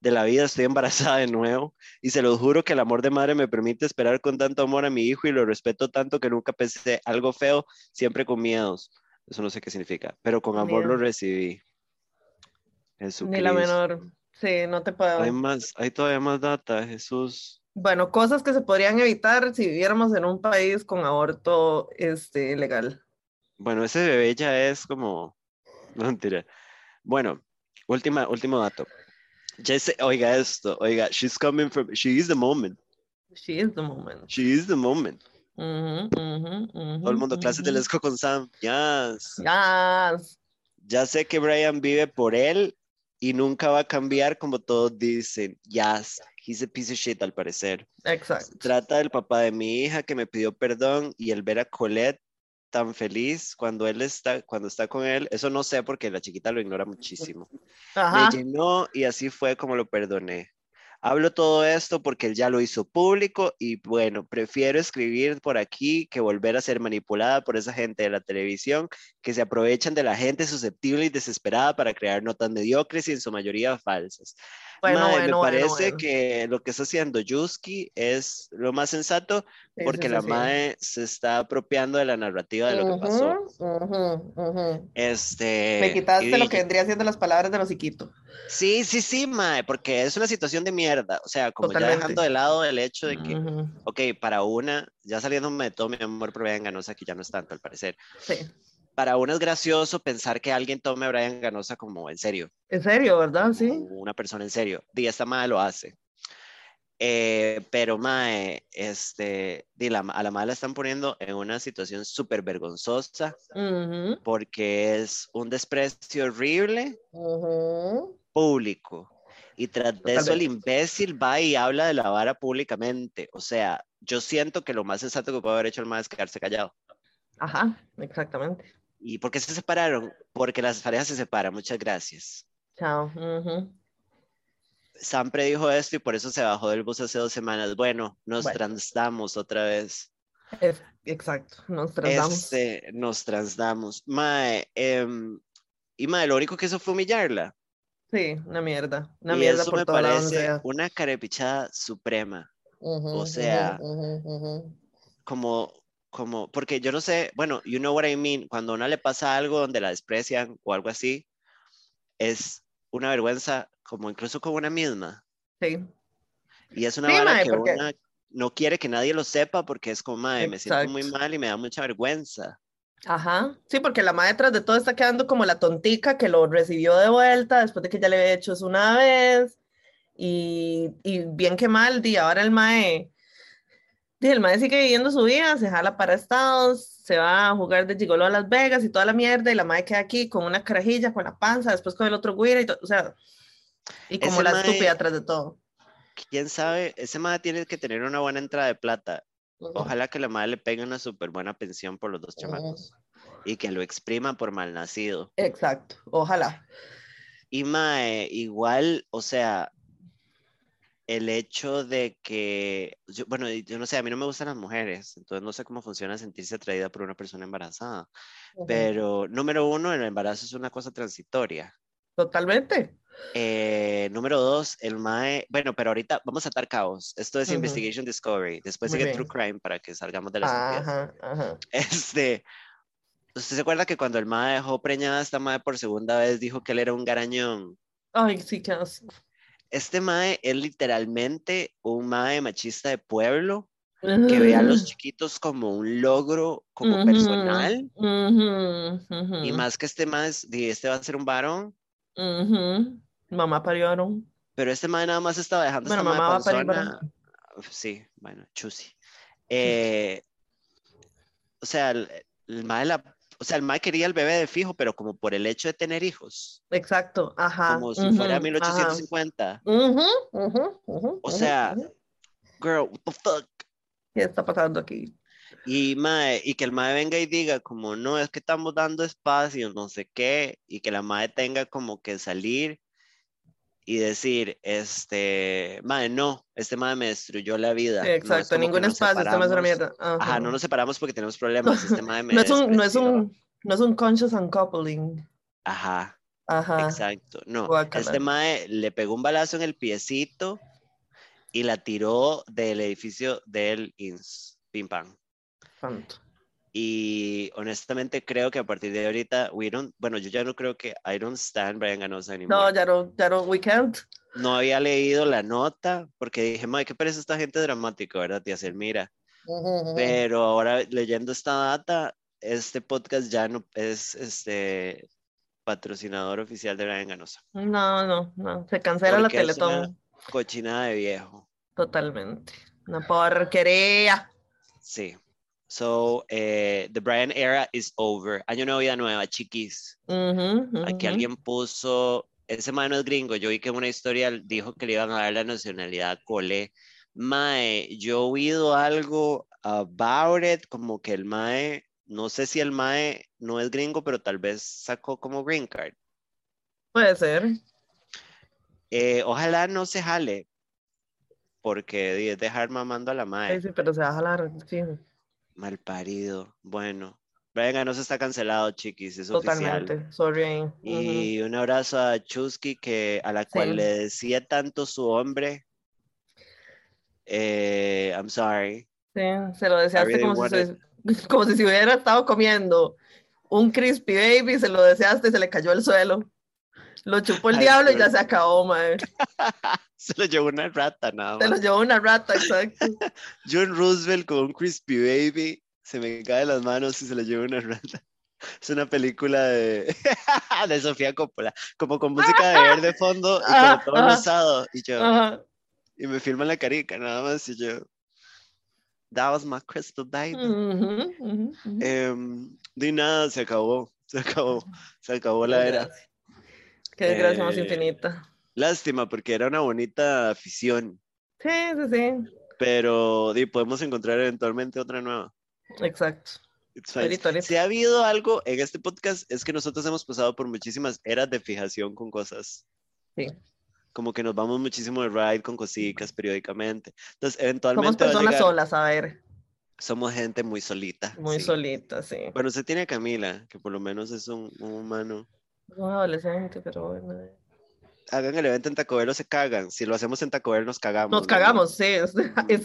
de la vida estoy embarazada de nuevo y se lo juro que el amor de madre me permite esperar con tanto amor a mi hijo y lo respeto tanto que nunca pensé algo feo, siempre con miedos. Eso no sé qué significa, pero con amor lo recibí. Ni la menor. Sí, no te puedo. Hay más, hay todavía más data, Jesús. Bueno, cosas que se podrían evitar si viviéramos en un país con aborto este, legal. Bueno, ese bebé ya es como. No mentira. Bueno, última, último dato. Jesse, oiga esto, oiga, she's coming from, she is the moment. She is the moment. She is the moment. Todo el mundo, clases de Lesco con Sam. Yes. Yes. Ya sé que Brian vive por él y nunca va a cambiar como todos dicen. Yes. He's a piece of shit al parecer. Exacto. trata del papá de mi hija que me pidió perdón y el ver a Colette tan feliz cuando él está, cuando está con él, eso no sé porque la chiquita lo ignora muchísimo. Me llenó y así fue como lo perdoné. Hablo todo esto porque él ya lo hizo público y bueno, prefiero escribir por aquí que volver a ser manipulada por esa gente de la televisión que se aprovechan de la gente susceptible y desesperada para crear notas mediocres y en su mayoría falsas. Bueno, me parece que lo que está haciendo Yuski es lo más sensato porque la MAE se está apropiando de la narrativa de lo que pasó. Este, me quitaste lo que vendría siendo las palabras de los Iquito. Sí, sí, sí, Mae, porque es una situación de mierda. O sea, como ya dejando de lado el hecho de que, ok, para una, ya saliéndome de todo mi amor por Brian Ganosa, que ya no es tanto al parecer. Sí. Para una es gracioso pensar que alguien tome a Brian Ganosa como en serio. En serio, ¿verdad? Sí. una persona en serio. Y esta Mae lo hace. Eh, pero Mae, este, a la Mae la están poniendo en una situación súper vergonzosa porque es un desprecio horrible público. Y tras de eso el imbécil va y habla de la vara públicamente. O sea, yo siento que lo más sensato que puede haber hecho el más es quedarse callado. Ajá, exactamente. ¿Y por qué se separaron? Porque las parejas se separan. Muchas gracias. Chao. Sam predijo esto y por eso se bajó del bus hace dos semanas. Bueno, nos transdamos otra vez. exacto, nos transdamos. Este, nos transdamos. Mae, em, y mae, lo único que hizo fue humillarla. Sí, una mierda. Una mierda por me parece una carepichada suprema. o sea, como, como, porque yo no sé, bueno, you know what I mean, cuando a una le pasa algo donde la desprecian o algo así, es una vergüenza, como incluso con una misma. Sí. Y es una sí, que una no quiere que nadie lo sepa porque es como, madre, me siento muy mal y me da mucha vergüenza. Ajá, sí, porque la madre tras de todo está quedando como la tontica que lo recibió de vuelta después de que ya le había hecho eso una vez. Y, y bien que mal, di, ahora el mae, el mae sigue viviendo su vida, se jala para Estados, se va a jugar de gigolo a Las Vegas y toda la mierda, y la madre queda aquí con una carajilla, con la panza, después con el otro güiro, y o sea, y como la estúpida atrás de todo. Quién sabe, ese mae tiene que tener una buena entrada de plata Ojalá que la madre le pegue una súper buena pensión por los dos chamacos y que lo exprima por mal nacido. Exacto, ojalá. Y mae, igual, o sea, el hecho de que, bueno, yo no sé, a mí no me gustan las mujeres, entonces no sé cómo funciona sentirse atraída por una persona embarazada, pero número uno, el embarazo es una cosa transitoria. Totalmente. Eh, número dos, el MAE, bueno, pero ahorita vamos a atar caos. Esto es Investigation Discovery. Después sigue True Crime para que salgamos de la ajá, Este, ¿usted se acuerda que cuando el MAE dejó preñada a esta MAE por segunda vez, dijo que él era un garañón? Ay, sí, qué Este MAE es literalmente un MAE machista de pueblo que ve a los chiquitos como un logro como personal. Y más que este más, este va a ser un varón. Mamá parió Pero este madre nada más estaba dejando bueno, mamá va Sí, bueno, chusi. Eh, o sea, el, el la, o sea, el mae quería el bebé de fijo, pero como por el hecho de tener hijos. Exacto, ajá. Como si fuera 1850. o sea, girl, what the fuck? ¿Qué está pasando aquí? Y, mae, y que el mae venga y diga como, no, es que estamos dando espacio, no sé qué, y que la mae tenga como que salir y decir, este, madre, no, este madre me destruyó la vida. Sí, exacto, ningún espacio, este madre es una mierda. Ajá. Ajá. no nos separamos porque tenemos problemas, este madre me no, es un, no, es un, no es un conscious uncoupling. Ajá. Ajá. Exacto, no, Guacala. este madre le pegó un balazo en el piecito y la tiró del edificio del INS, pim pam. Y honestamente creo que a partir de ahorita, we don't, bueno, yo ya no creo que I don't stand Brian Ganosa anymore. No, ya no, ya no, we can't. No había leído la nota porque dije, madre, qué parece esta gente dramática, ¿verdad? Tía mira. Pero ahora leyendo esta data, este podcast ya no es este patrocinador oficial de Brian Ganosa. No, no, no, se cancela la Teletón. Cochinada de viejo. Totalmente. Una porquería. Sí. So, eh, the Brian era is over. Año nuevo, vida nueva, chiquis. Aquí alguien puso, ese mae no es gringo, yo vi que en una historia dijo que le iban a dar la nacionalidad a Cole. Mae, yo he oído algo about it, como que el mae, no sé si el mae no es gringo, pero tal vez sacó como green card. Puede ser. Eh, ojalá no se jale, porque es dejar mamando a la mae. Sí, sí, pero se va a jalar, sí. Mal parido. Bueno, Brian no se está cancelado, chiquis, es Totalmente, oficial. sorry. Y un abrazo a Chusky, que, a la cual le decía tanto su hombre. Eh, I'm sorry. Sí, se lo deseaste como, si se, como si se hubiera estado comiendo un crispy baby, se lo deseaste y se le cayó el suelo. Lo chupó el diablo y ya se acabó, madre. se lo llevó una rata, nada más. Se lo llevó una rata, exacto. John Roosevelt con un Crispy Baby se me cae las manos y se lo llevó una rata. Es una película de, de Sofía Coppola, como con música de verde fondo y con todo rosado. Y yo, y me filman la carica, nada más. Y yo, that was my crystal baby. Em, de nada, se acabó, se acabó, se acabó la era. Qué desgracia más eh, infinita. Lástima, porque era una bonita afición. Sí, sí, sí. Pero di, podemos encontrar eventualmente otra nueva. Exacto. Si ha habido algo en este podcast es que nosotros hemos pasado por muchísimas eras de fijación con cosas. Sí. Como que nos vamos muchísimo de ride con cositas periódicamente. Entonces, eventualmente. Somos personas solas, a ver. Somos gente muy solita. Muy solita, sí. Bueno, usted tiene a Camila, que por lo menos es un, un humano. Un adolescente, pero bueno. Hagan el evento en Taco Bell o se cagan. Si lo hacemos en Taco Bell, nos cagamos. Nos cagamos, sí.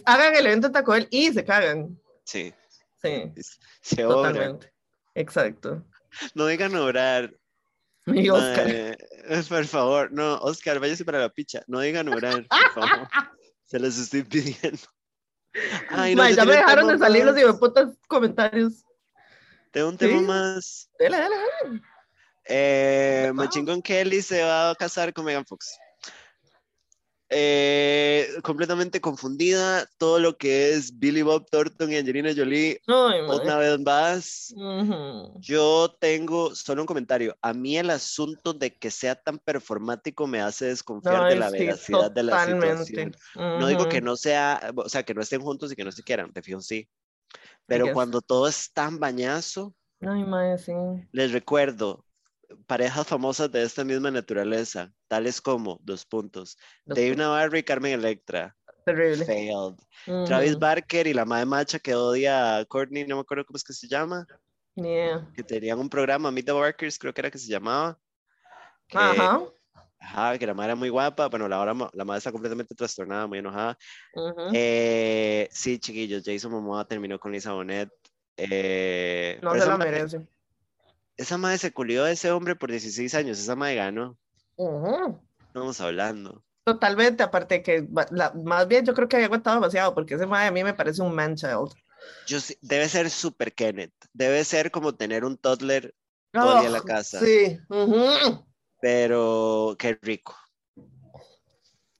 hagan el evento en Taco Bell y se cagan. Sí. Sí. Se Totalmente. Exacto. No digan orar. Oscar. por favor, no, Oscar, váyase para la picha. No digan orar, por favor. se los estoy pidiendo. Ay, no, ya me dejaron de salir los putas comentarios. Tengo un tema más. Dale, dale, dale. Eh, Machine Kelly se va a casar con Megan Fox. Eh, completamente confundida todo lo que es Billy Bob Thornton y Angelina Jolie una vez más. Yo tengo solo un comentario. A mí el asunto de que sea tan performático me hace desconfiar de la veracidad de la situación. No digo que no sea o sea que no estén juntos y que no se quieran te fijo sí. Pero cuando todo es tan bañazo Ay, madre, sí. les recuerdo parejas famosas de esta misma naturaleza, tales como, dos puntos, Dave Navarro y Carmen Electra. Terrible. Failed. Travis Barker y la madre macha que odia a Courtney, no me acuerdo cómo es que se llama. Que tenían un programa, Meet the Barkers, creo que era que se llamaba. ajá. Ajá, que la madre era muy guapa. Bueno, la, hora, la madre está completamente trastornada, muy enojada. Eh, sí, chiquillos, Jason Momoa terminó con Lisa Bonet. Eh, no se la merece esa madre se culió a ese hombre por 16 años, esa madre ganó. Uh Estamos hablando. Totalmente, aparte que más bien yo creo que había aguantado demasiado, porque ese madre a mí me parece un man child. Yo, debe ser super Kenneth, debe ser como tener un toddler todo en la casa. Sí. Pero qué rico.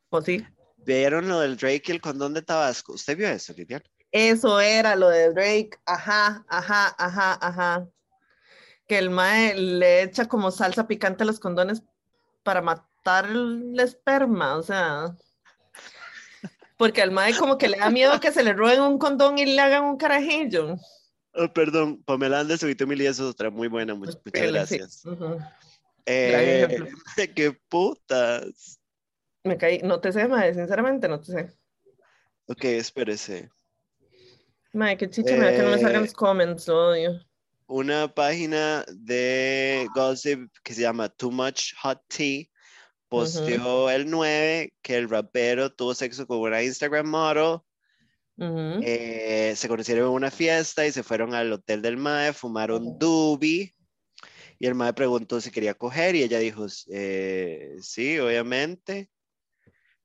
Pues sí. ¿Vieron lo del Drake y el condón de Tabasco? ¿Usted vio eso, Lilian? Eso era lo de Drake, ajá, ajá, ajá, ajá que el mae le echa como salsa picante a los condones para matar el esperma, o sea, porque al mae como que le da miedo que se le roben un condón y le hagan un carajillo. Oh, perdón, Pamela Andes, Vito Mil y eso es otra muy buena, muchas, gracias. eh, ¡Qué putas! Me caí, no te sé, madre, sinceramente no te sé. Ok, espérese. Madre, qué chicha, me da que no me salgan Eh, los comments, odio. Una página de gossip que se llama Too Much Hot Tea posteó el 9 que el rapero tuvo sexo con una Instagram model. Eh, se conocieron en una fiesta y se fueron al hotel del Mae, fumaron Ujú. doobie. Y el Mae preguntó si quería coger y ella dijo, eh, sí, obviamente.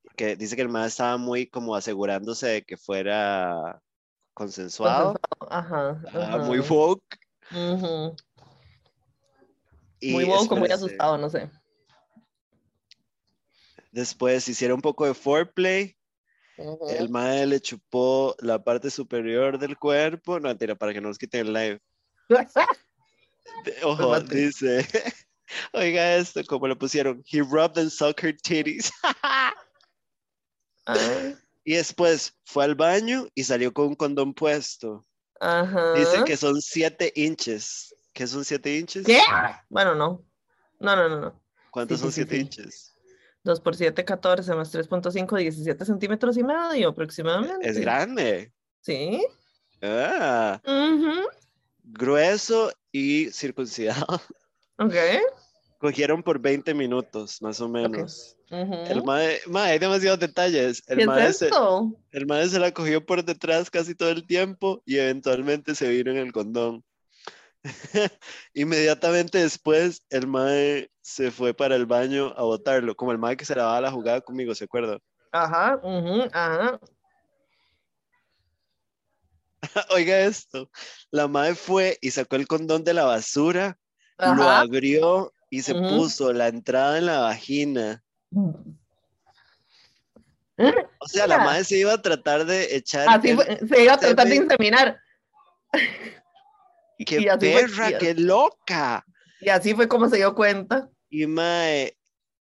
Porque dice que el Mae estaba muy como asegurándose de que fuera consensuado, Ajá, ajá. muy woke. Muy woke, muy asustado, no sé. Después hicieron un poco de foreplay. El Mae le chupó la parte superior del cuerpo. No, mentira, para que no nos quiten el live. Ojo, mate. dice. Oiga esto, como lo pusieron. He rubbed and sucked her titties. Ah, y después fue al baño y salió con un condón puesto. Ajá. Dice que son 7 inches. ¿Qué son 7 inches? ¿Qué? Bueno, no. No, no, no, no. ¿Cuántos Sí, son sí, sí, 7 sí. inches? 2 por 7, 14 más 3.5, 17 centímetros y medio aproximadamente. Es grande. Sí. Ah, Ujú. grueso y circuncidado. Ok. Cogieron por 20 minutos, más o menos. Ujú. El mae, mae, hay demasiados detalles. El ¿Qué mae, es se, el mae se la cogió por detrás casi todo el tiempo y eventualmente se vino en el condón. Inmediatamente después, el mae se fue para el baño a botarlo, como el mae que se la daba la jugada conmigo, ¿se acuerda? Ajá, ujú, ajá. Oiga esto, la mae fue y sacó el condón de la basura, lo Ajá. abrió y se Ujú. puso la entrada en la vagina. O sea, la mae se iba a tratar de echar Así el- fue, se iba a tratar de inseminar. ¡Qué y fue- perra, y- qué loca! Y así fue como se dio cuenta. Y Mae,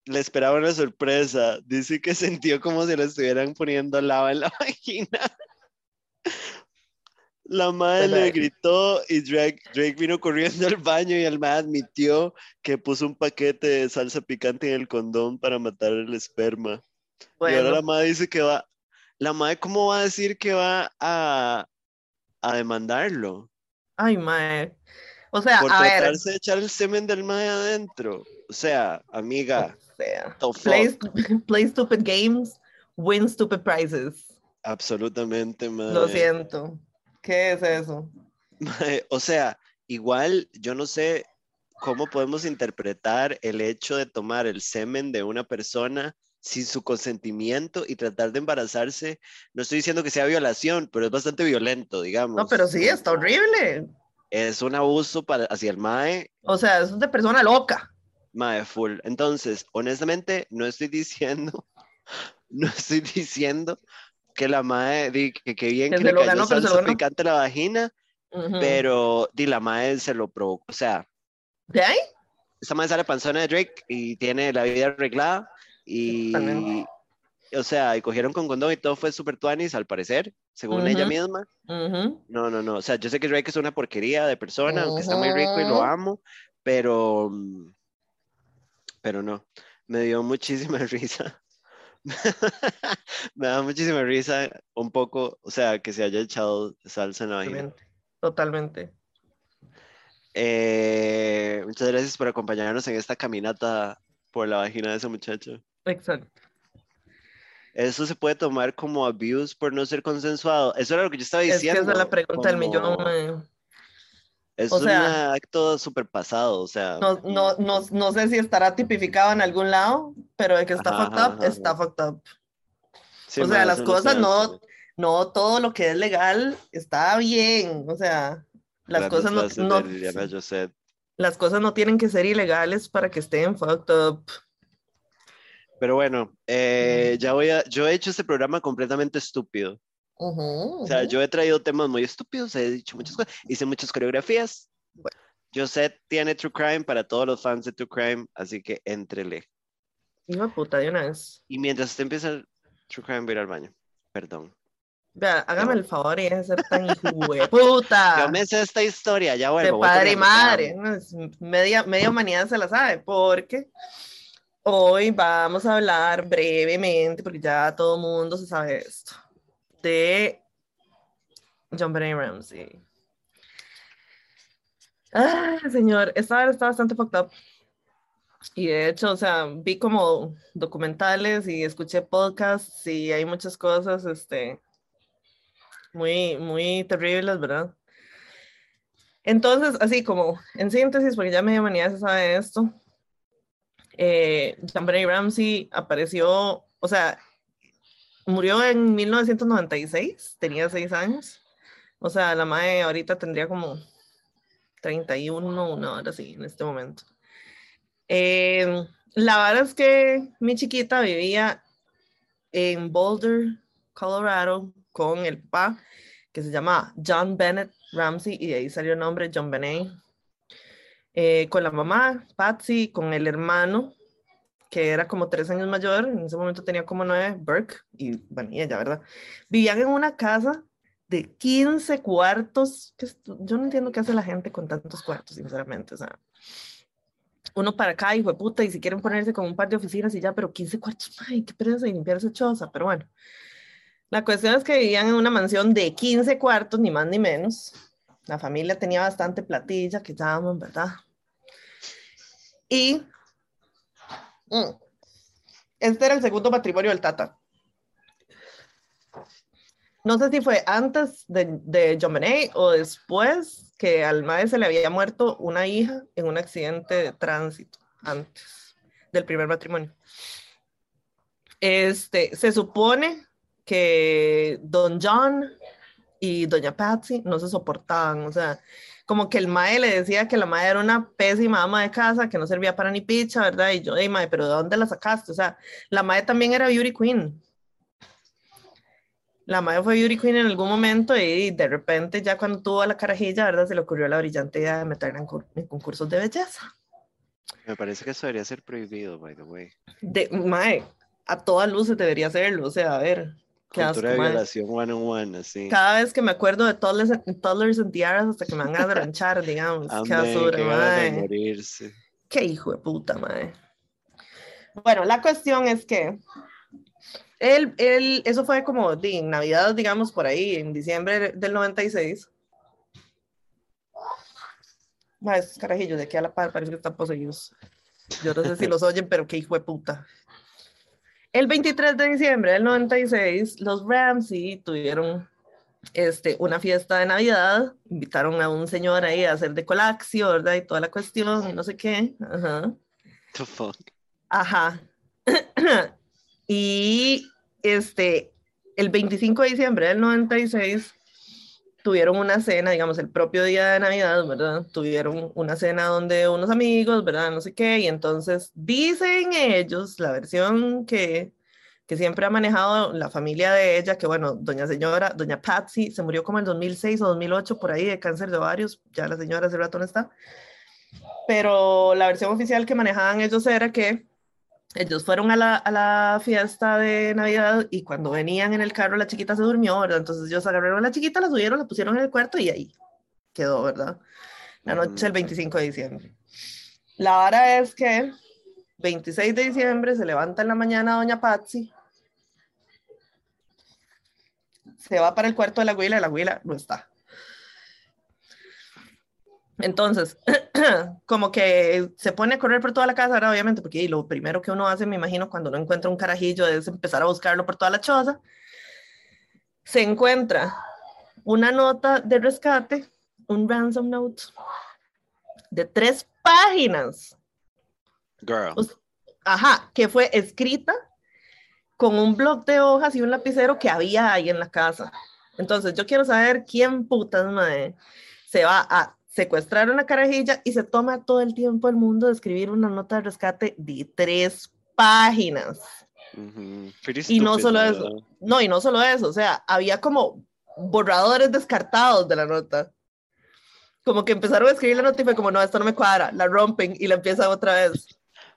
le esperaba una sorpresa. Dice que sintió como si le estuvieran poniendo lava en la vagina. La Mae le Bebé. gritó y Drake, Drake vino corriendo al baño y el Mae admitió que puso un paquete de salsa picante en el condón para matar el esperma. Y ahora la Mae dice que va. La Mae, ¿cómo va a decir que va a, a demandarlo? ay, mae. O sea, Por a ver. tratarse de echar el semen del Mae adentro. O sea, amiga. O sea, play, play stupid games, win stupid prizes. Absolutamente, mae. Lo siento. ¿Qué es eso? O sea, igual yo no sé cómo podemos interpretar el hecho de tomar el semen de una persona sin su consentimiento y tratar de embarazarse. No estoy diciendo que sea violación, pero es bastante violento, digamos. No, pero sí, está horrible. Es un abuso para, hacia el MAE, O sea, es de persona loca. MAE full. Entonces, honestamente, no estoy diciendo, no estoy diciendo que la MAE, di, que, que bien Que que le cayó ganó, pero salsa picante a la vagina, Ujú. pero di, la MAE se lo provocó. O sea, ¿De ahí? esta madre sale panzona de Drake y tiene la vida arreglada y, Totalmente. o sea, y cogieron con condón y todo fue super tuanis al parecer, según ella Ujú. misma. Ujú. No, no, no, o sea, yo sé que Drake es una porquería de persona, aunque está muy rico y lo amo, pero, mm, pero no, me dio muchísima risa. me da muchísima risa un poco, o sea, que se haya echado salsa en la vagina. Totalmente. Totalmente. Eh, muchas gracias por acompañarnos en esta caminata por la vagina de ese muchacho. Exacto. Eso se puede tomar como abuse por no ser consensuado. Eso era lo que yo estaba Es que diciendo. esa es la pregunta del millón. Es o un acto súper pasado, o sea. No, no, no, no sé si estará tipificado en algún lado, pero de que está Ajá, fucked up, ajá. está fucked up. sí, o sea, las cosas no-. No todo lo que es legal está bien. O sea, las cosas no, de las cosas no tienen que ser ilegales para que estén fucked up. Pero bueno, eh, ya voy a. Yo he hecho este programa completamente estúpido. Ujú, O sea, yo he traído temas muy estúpidos, he dicho muchas cosas, hice muchas coreografías. Bueno. José tiene True Crime para todos los fans de True Crime, así que entrele. Hijo de puta, de una vez. Y mientras usted empieza el True Crime, voy a ir al baño. Perdón. Vea, hágame No. el favor y deje de ser tan de puta. Yo me sé esta historia, ya de vuelvo. voy padre y madre. ¿no? Media, media humanidad se la sabe, porque hoy vamos a hablar brevemente, porque ya todo el mundo se sabe esto, de John Benet Ramsey. Ah, señor, esta está bastante fucked up. Y de hecho, o sea, vi como documentales y escuché podcasts y hay muchas cosas, este, muy, muy terribles, ¿verdad? Entonces, así como en síntesis, porque ya medio manía se sabe esto, eh, Ramsey apareció, o sea, murió en 1996, tenía seis años. O sea, la madre ahorita tendría como 31, una hora así, en este momento. Eh, la verdad es que mi chiquita vivía en Boulder, Colorado, con el papá que se llama John Bennett Ramsey y de ahí salió el nombre John Bennett. Eh, con la mamá, Patsy, con el hermano, que era como tres años mayor, en ese momento tenía como nueve, Burke, y bueno, y ella, ¿verdad? Vivían en una casa de 15 cuartos, que yo no entiendo qué hace la gente con tantos cuartos, sinceramente, o sea, uno para acá, hijo de puta, y si quieren ponerse con un par de oficinas y ya, pero 15 cuartos, ay, qué pereza y limpiar esa choza, pero bueno. La cuestión es que vivían en una mansión de 15 cuartos, ni más ni menos. La familia tenía bastante platilla, que llaman, ¿verdad? Y mm, este era el segundo matrimonio del Tata. No sé si fue antes de, John Benet o después que al madre se le había muerto una hija en un accidente de tránsito, antes del primer matrimonio. Este, se supone que Don John y Doña Patsy no se soportaban, o sea, como que el mae le decía que la mae era una pésima ama de casa, que no servía para ni picha, ¿verdad? Y yo, hey, mae, pero ¿de dónde la sacaste? O sea, la mae también era beauty queen. La mae fue beauty queen en algún momento y de repente ya cuando tuvo la carajilla, ¿verdad? Se le ocurrió la brillante idea de meterla en, concursos de belleza. Me parece que eso debería ser prohibido, by the way. De, mae, a todas luces debería serlo, o sea, a ver. Cultura de violación one on one, así. Cada vez que me acuerdo de toddlers, toddlers and tiaras hasta que me van a ranchar, digamos. qué basura, madre. morirse. Qué hijo de puta, madre. Bueno, la cuestión es que él, él, eso fue como de Navidad, digamos, por ahí, en diciembre del 96. Más carajillos de aquí a la par parece que están poseídos. Yo no sé si los oyen, pero qué hijo de puta. El 23 de diciembre del 96, los Ramsey tuvieron este, una fiesta de Navidad, invitaron a un señor ahí a hacer de colaxio, ¿verdad? Y toda la cuestión, y no sé qué. Ajá. The fuck? Ajá. y este, el 25 de diciembre del 96, tuvieron una cena, digamos, el propio día de Navidad, ¿verdad? Tuvieron una cena donde unos amigos, ¿verdad? No sé qué, y entonces dicen ellos, la versión que, que siempre ha manejado la familia de ella, que bueno, doña señora, doña Patsy, se murió como en 2006 o 2008 por ahí de cáncer de ovarios, ya la señora hace rato no está, pero la versión oficial que manejaban ellos era que ellos fueron a la, a la, fiesta de Navidad y cuando venían en el carro la chiquita se durmió, ¿verdad? Entonces ellos agarraron a la chiquita, la subieron, la pusieron en el cuarto y ahí quedó, ¿verdad? La noche del 25 de diciembre. La hora es que 26 de diciembre se levanta en la mañana doña Patsy, se va para el cuarto de la abuela y la abuela no está. Entonces, como que se pone a correr por toda la casa, ahora obviamente, porque lo primero que uno hace, me imagino, cuando uno encuentra un carajillo es empezar a buscarlo por toda la choza. Se encuentra una nota de rescate, un ransom note de tres páginas. Girl. Ajá, que fue escrita con un bloc de hojas y un lapicero que había ahí en la casa. Entonces, yo quiero saber quién putas, madre, se va a secuestrar una carajilla y se toma todo el tiempo el mundo de escribir una nota de rescate de tres páginas. Y no solo eso, no, y no solo eso, o sea, había como borradores descartados de la nota. Como que empezaron a escribir la nota y fue como, no, esto no me cuadra, la rompen y la empiezan otra vez.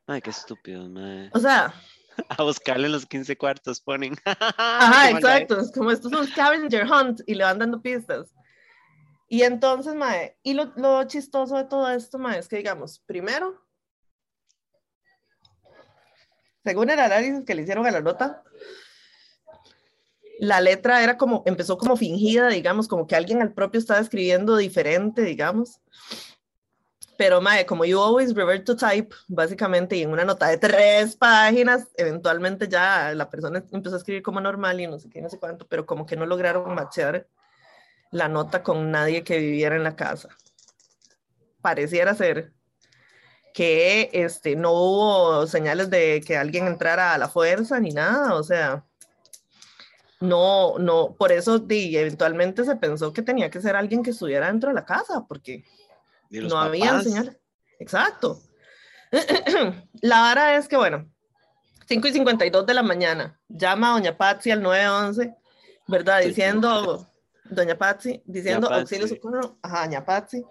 Ay, qué estúpido, madre. O sea. A buscarle los 15 cuartos ponen. Ajá, exacto. Es como estos son scavenger hunt y le van dando pistas. Y entonces, Mae, y lo, lo chistoso de todo esto, Mae, es que digamos, primero, según el análisis que le hicieron a la nota, la letra era como, empezó como fingida, digamos, como que alguien al propio estaba escribiendo diferente, digamos. Pero, mae, como you always revert to type, básicamente, y en una nota de tres páginas, eventualmente ya la persona empezó a escribir como normal y no sé qué, no sé cuánto, pero como que no lograron machear la nota con nadie que viviera en la casa. Pareciera ser que este, no hubo señales de que alguien entrara a la fuerza ni nada, o sea, no, no, por eso di, eventualmente se pensó que tenía que ser alguien que estuviera dentro de la casa, porque no había señales. Exacto. la vara es que, bueno, 5 y 52 de la mañana, llama a Doña Patsy al 911, ¿verdad? Diciendo, Doña Patsy, diciendo auxilio socorro, ajá, Doña Patsy,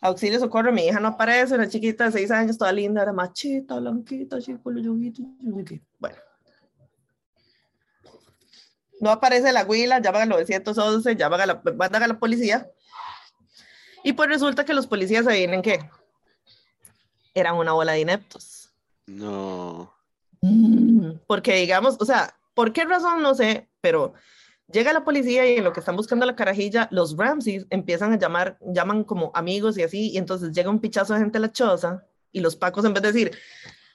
auxilio socorro, mi hija no aparece, una chiquita de 6 años, toda linda, era machita, blanquita, chico, bueno no aparece la huila, llaman al 911, llaman a la, mandan a la policía. Y pues resulta que los policías se vienen que eran una bola de ineptos. No. Porque digamos, o sea, ¿por qué razón? No sé, pero llega la policía y en lo que están buscando la carajilla, los Ramses empiezan a llamar, llaman como amigos y así, y entonces llega un pichazo de gente a la choza y los pacos en vez de decir,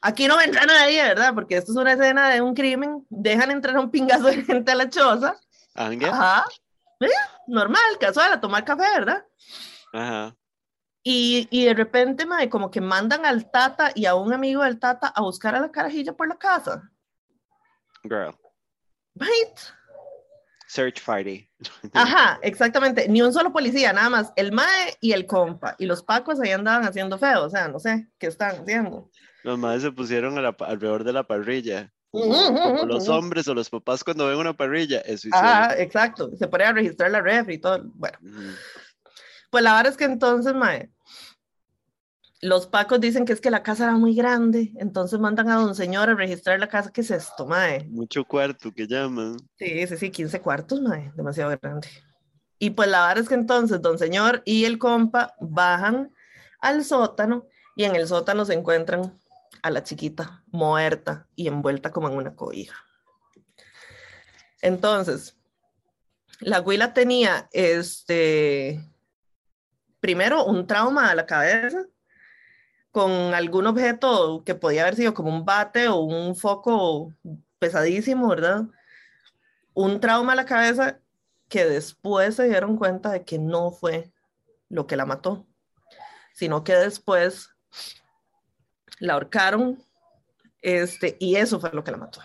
Aquí no vendrá nadie, ¿verdad? Porque esto es una escena de un crimen. Dejan entrar un pingazo de gente a la choza. Ajá. Normal, casual, a tomar café, ¿verdad? Ajá. Y, y, de repente, madre, como que mandan al Tata y a un amigo del Tata a buscar a la carajilla por la casa. Girl. Right. Search party. Ajá, exactamente. Ni un solo policía, nada más. El Mae y el compa. Y los pacos ahí andaban haciendo feo. O sea, no sé qué están haciendo. Los madres se pusieron alrededor de la parrilla. los hombres o los papás cuando ven una parrilla, eso Ah, exacto. Se pone a registrar la ref y todo. Bueno. Pues la verdad es que entonces, mae, los pacos dicen que es que la casa era muy grande, entonces mandan a don señor a registrar la casa. ¿Qué es esto, mae? Mucho cuarto que llaman. Sí, sí, sí, 15 cuartos, mae, demasiado grande. Y pues la verdad es que entonces don señor y el compa bajan al sótano y en el sótano se encuentran a la chiquita muerta y envuelta como en una cobija. Entonces, la abuela tenía este, primero un trauma a la cabeza con algún objeto que podía haber sido como un bate o un foco pesadísimo, ¿verdad? Un trauma a la cabeza que después se dieron cuenta de que no fue lo que la mató, sino que después la ahorcaron, este, y eso fue lo que la mató.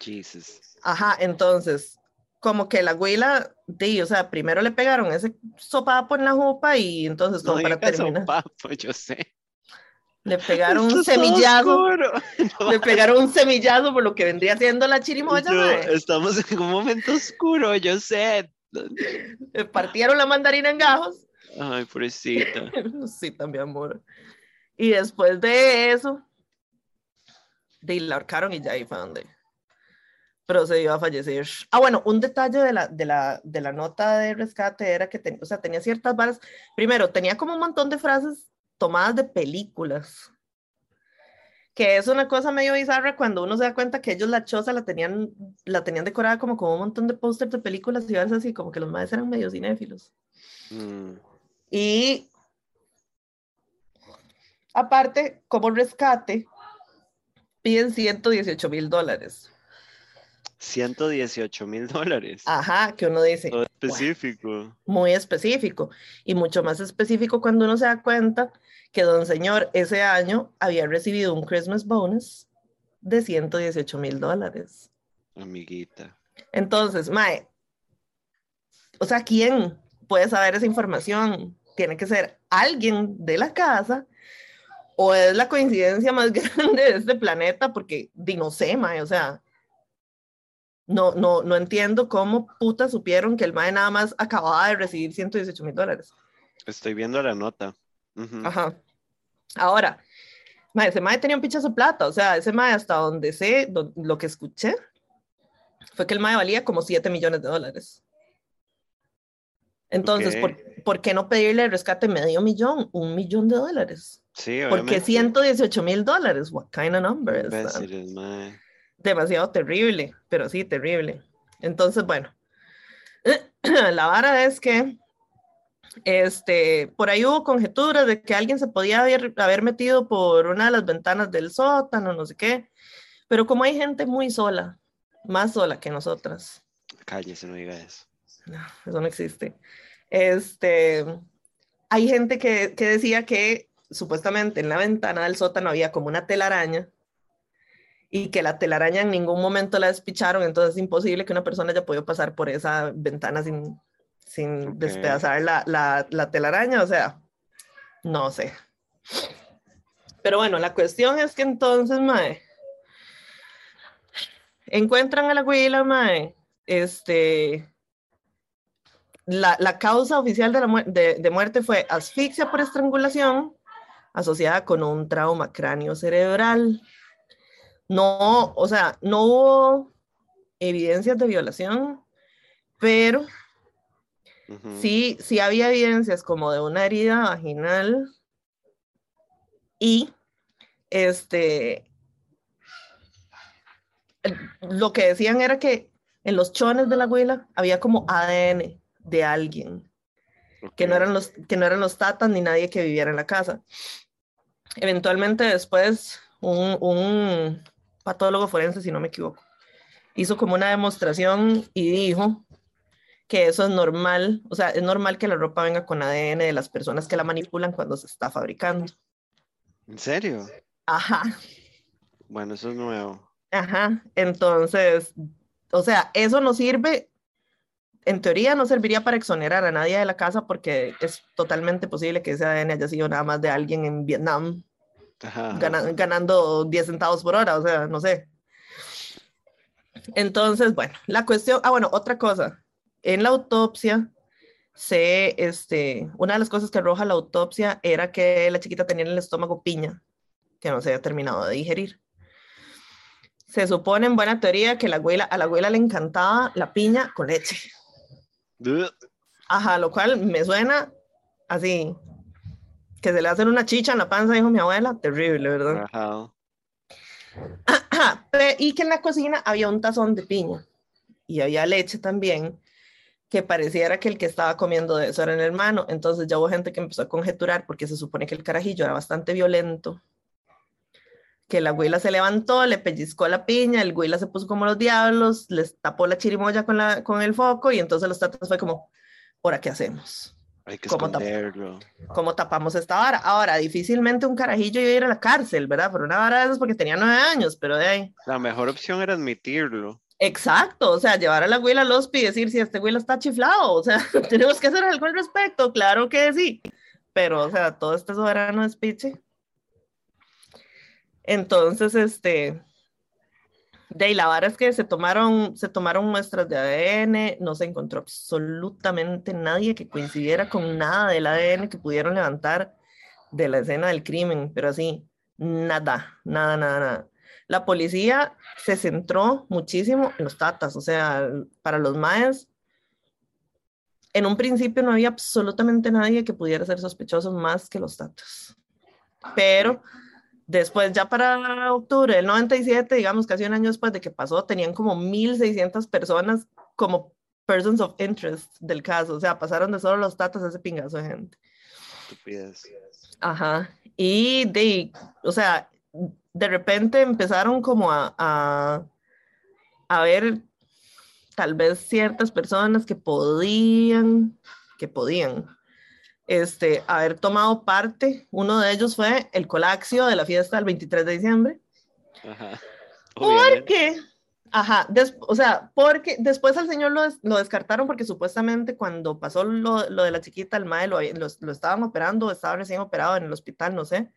Jesus. Ajá, entonces, como que la abuela, o sea, primero le pegaron ese sopapo en la jupa y entonces como para terminar. Sopapo, yo sé. Le pegaron un semillazo. Le pegaron un semillazo por lo que vendría siendo la chirimoya. estamos en un momento oscuro, yo sé. Le partieron la mandarina en gajos. Ay, pobrecita. sí, también, amor. Y después de eso, de la ahorcaron y ya ahí fue donde procedió a fallecer. Ah, bueno, un detalle de la, de la, de la nota de rescate era que o sea, tenía ciertas varas. Primero, tenía como un montón de frases tomadas de películas, que es una cosa medio bizarra cuando uno se da cuenta que ellos la choza la tenían, la tenían decorada como con un montón de pósters de películas y veces así, como que los madres eran medio cinéfilos. Mm. Y Aparte, como rescate, piden 118 mil dólares. 118 mil dólares. Ajá, que uno dice. Muy específico. muy específico. Y mucho más específico cuando uno se da cuenta que don señor ese año había recibido un Christmas bonus de 118 mil dólares. Amiguita. Entonces, Mae, o sea, ¿quién puede saber esa información? Tiene que ser alguien de la casa o es la coincidencia más grande de este planeta, porque di no sé, mae, o sea, no, no, no entiendo cómo puta supieron que el mae nada más acababa de recibir 118 mil dólares. Estoy viendo la nota. Ajá. Ahora, mae, ese mae tenía un pichazo plata, o sea, ese mae hasta donde sé, lo que escuché, fue que el mae valía como 7 millones de dólares. Entonces, ¿por, ¿por, qué no pedirle el rescate medio millón, un millón de dólares? Sí, Porque obviamente. 118 mil dólares, what kind of number is that? Demasiado terrible, pero sí, terrible. Entonces, bueno, la vara es que este, por ahí hubo conjeturas de que alguien se podía haber, haber metido por una de las ventanas del sótano, no sé qué, pero como hay gente muy sola, más sola que nosotras, Cállese, no diga eso. no, eso no existe. Este, hay gente que, que decía que supuestamente en la ventana del sótano había como una telaraña y que la telaraña en ningún momento la despicharon, entonces es imposible que una persona haya podido pasar por esa ventana sin, sin Ok. despedazar la, la, la telaraña, o sea, no sé. Pero bueno, la cuestión es que entonces, Mae, encuentran a la huila, Mae, este, la, la causa oficial de, la muer- de, de muerte fue asfixia por estrangulación asociada con un trauma cráneo cerebral. No, o sea, no hubo evidencias de violación, pero sí, sí había evidencias como de una herida vaginal y este, lo que decían era que en los chones de la abuela había como ADN de alguien que no eran los que no eran los tatas ni nadie que viviera en la casa. Eventualmente después un, un patólogo forense, si no me equivoco, hizo como una demostración y dijo que eso es normal, o sea, es normal que la ropa venga con ADN de las personas que la manipulan cuando se está fabricando. ¿En serio? Ajá, Bueno, eso es nuevo. ajá. Entonces, o sea, eso no sirve, en teoría no serviría para exonerar a nadie de la casa porque es totalmente posible que ese ADN haya sido nada más de alguien en Vietnam. Gana- ganando 10 centavos por hora, o sea, no sé. Entonces, bueno, la cuestión, ah, bueno, otra cosa, en la autopsia, se, este, una de las cosas que arroja la autopsia era que la chiquita tenía en el estómago piña, que no se había terminado de digerir. Se supone en buena teoría que la abuela, a la abuela le encantaba la piña con leche. Ajá, lo cual me suena así, que se le hacen una chicha en la panza, dijo mi abuela, terrible, ¿verdad? Ajá. Ajá, y que en la cocina había un tazón de piña y había leche también, que pareciera que el que estaba comiendo de eso era el hermano. Entonces ya hubo gente que empezó a conjeturar porque se supone que el carajillo era bastante violento, que la güila se levantó, le pellizcó la piña, el güila se puso como los diablos, les tapó la chirimoya con, la, con el foco y entonces los tatas fue como, ¿ahora qué hacemos? Hay que ¿Cómo tap- esconderlo. ¿Cómo tapamos esta vara? Ahora, difícilmente un carajillo iba a ir a la cárcel, ¿verdad? Por una vara de esas porque tenía nueve años, pero de ahí. La mejor opción era admitirlo. Exacto, o sea, llevar a la abuela al hospi y decir si este güey está chiflado, o sea, tenemos que hacer algo al respecto, claro que sí, pero, o sea, todo este soberano es piche. Entonces, este, de ahí la vara es que se tomaron, se tomaron muestras de ADN, no se encontró absolutamente nadie que coincidiera con nada del ADN que pudieron levantar de la escena del crimen, pero así, nada, nada, nada, nada. La policía se centró muchísimo en los tatas, o sea, para los maes, en un principio no había absolutamente nadie que pudiera ser sospechoso más que los tatas. Pero después, ya para octubre del 97, digamos casi un año después de que pasó, tenían como 1.600 personas como persons of interest del caso, o sea, pasaron de solo los tatas a ese pingazo de gente. Estupidez. Ajá. Y de, o sea, de repente empezaron como a, a, a ver tal vez ciertas personas que podían, que podían, este, haber tomado parte. Uno de ellos fue el colaxio de la fiesta del 23 de diciembre. Ajá. Porque, ajá, des- o sea, porque después al señor lo, des- lo descartaron porque supuestamente cuando pasó lo, lo de la chiquita, el mae lo, lo, lo estaban operando, estaba recién operado en el hospital, no sé.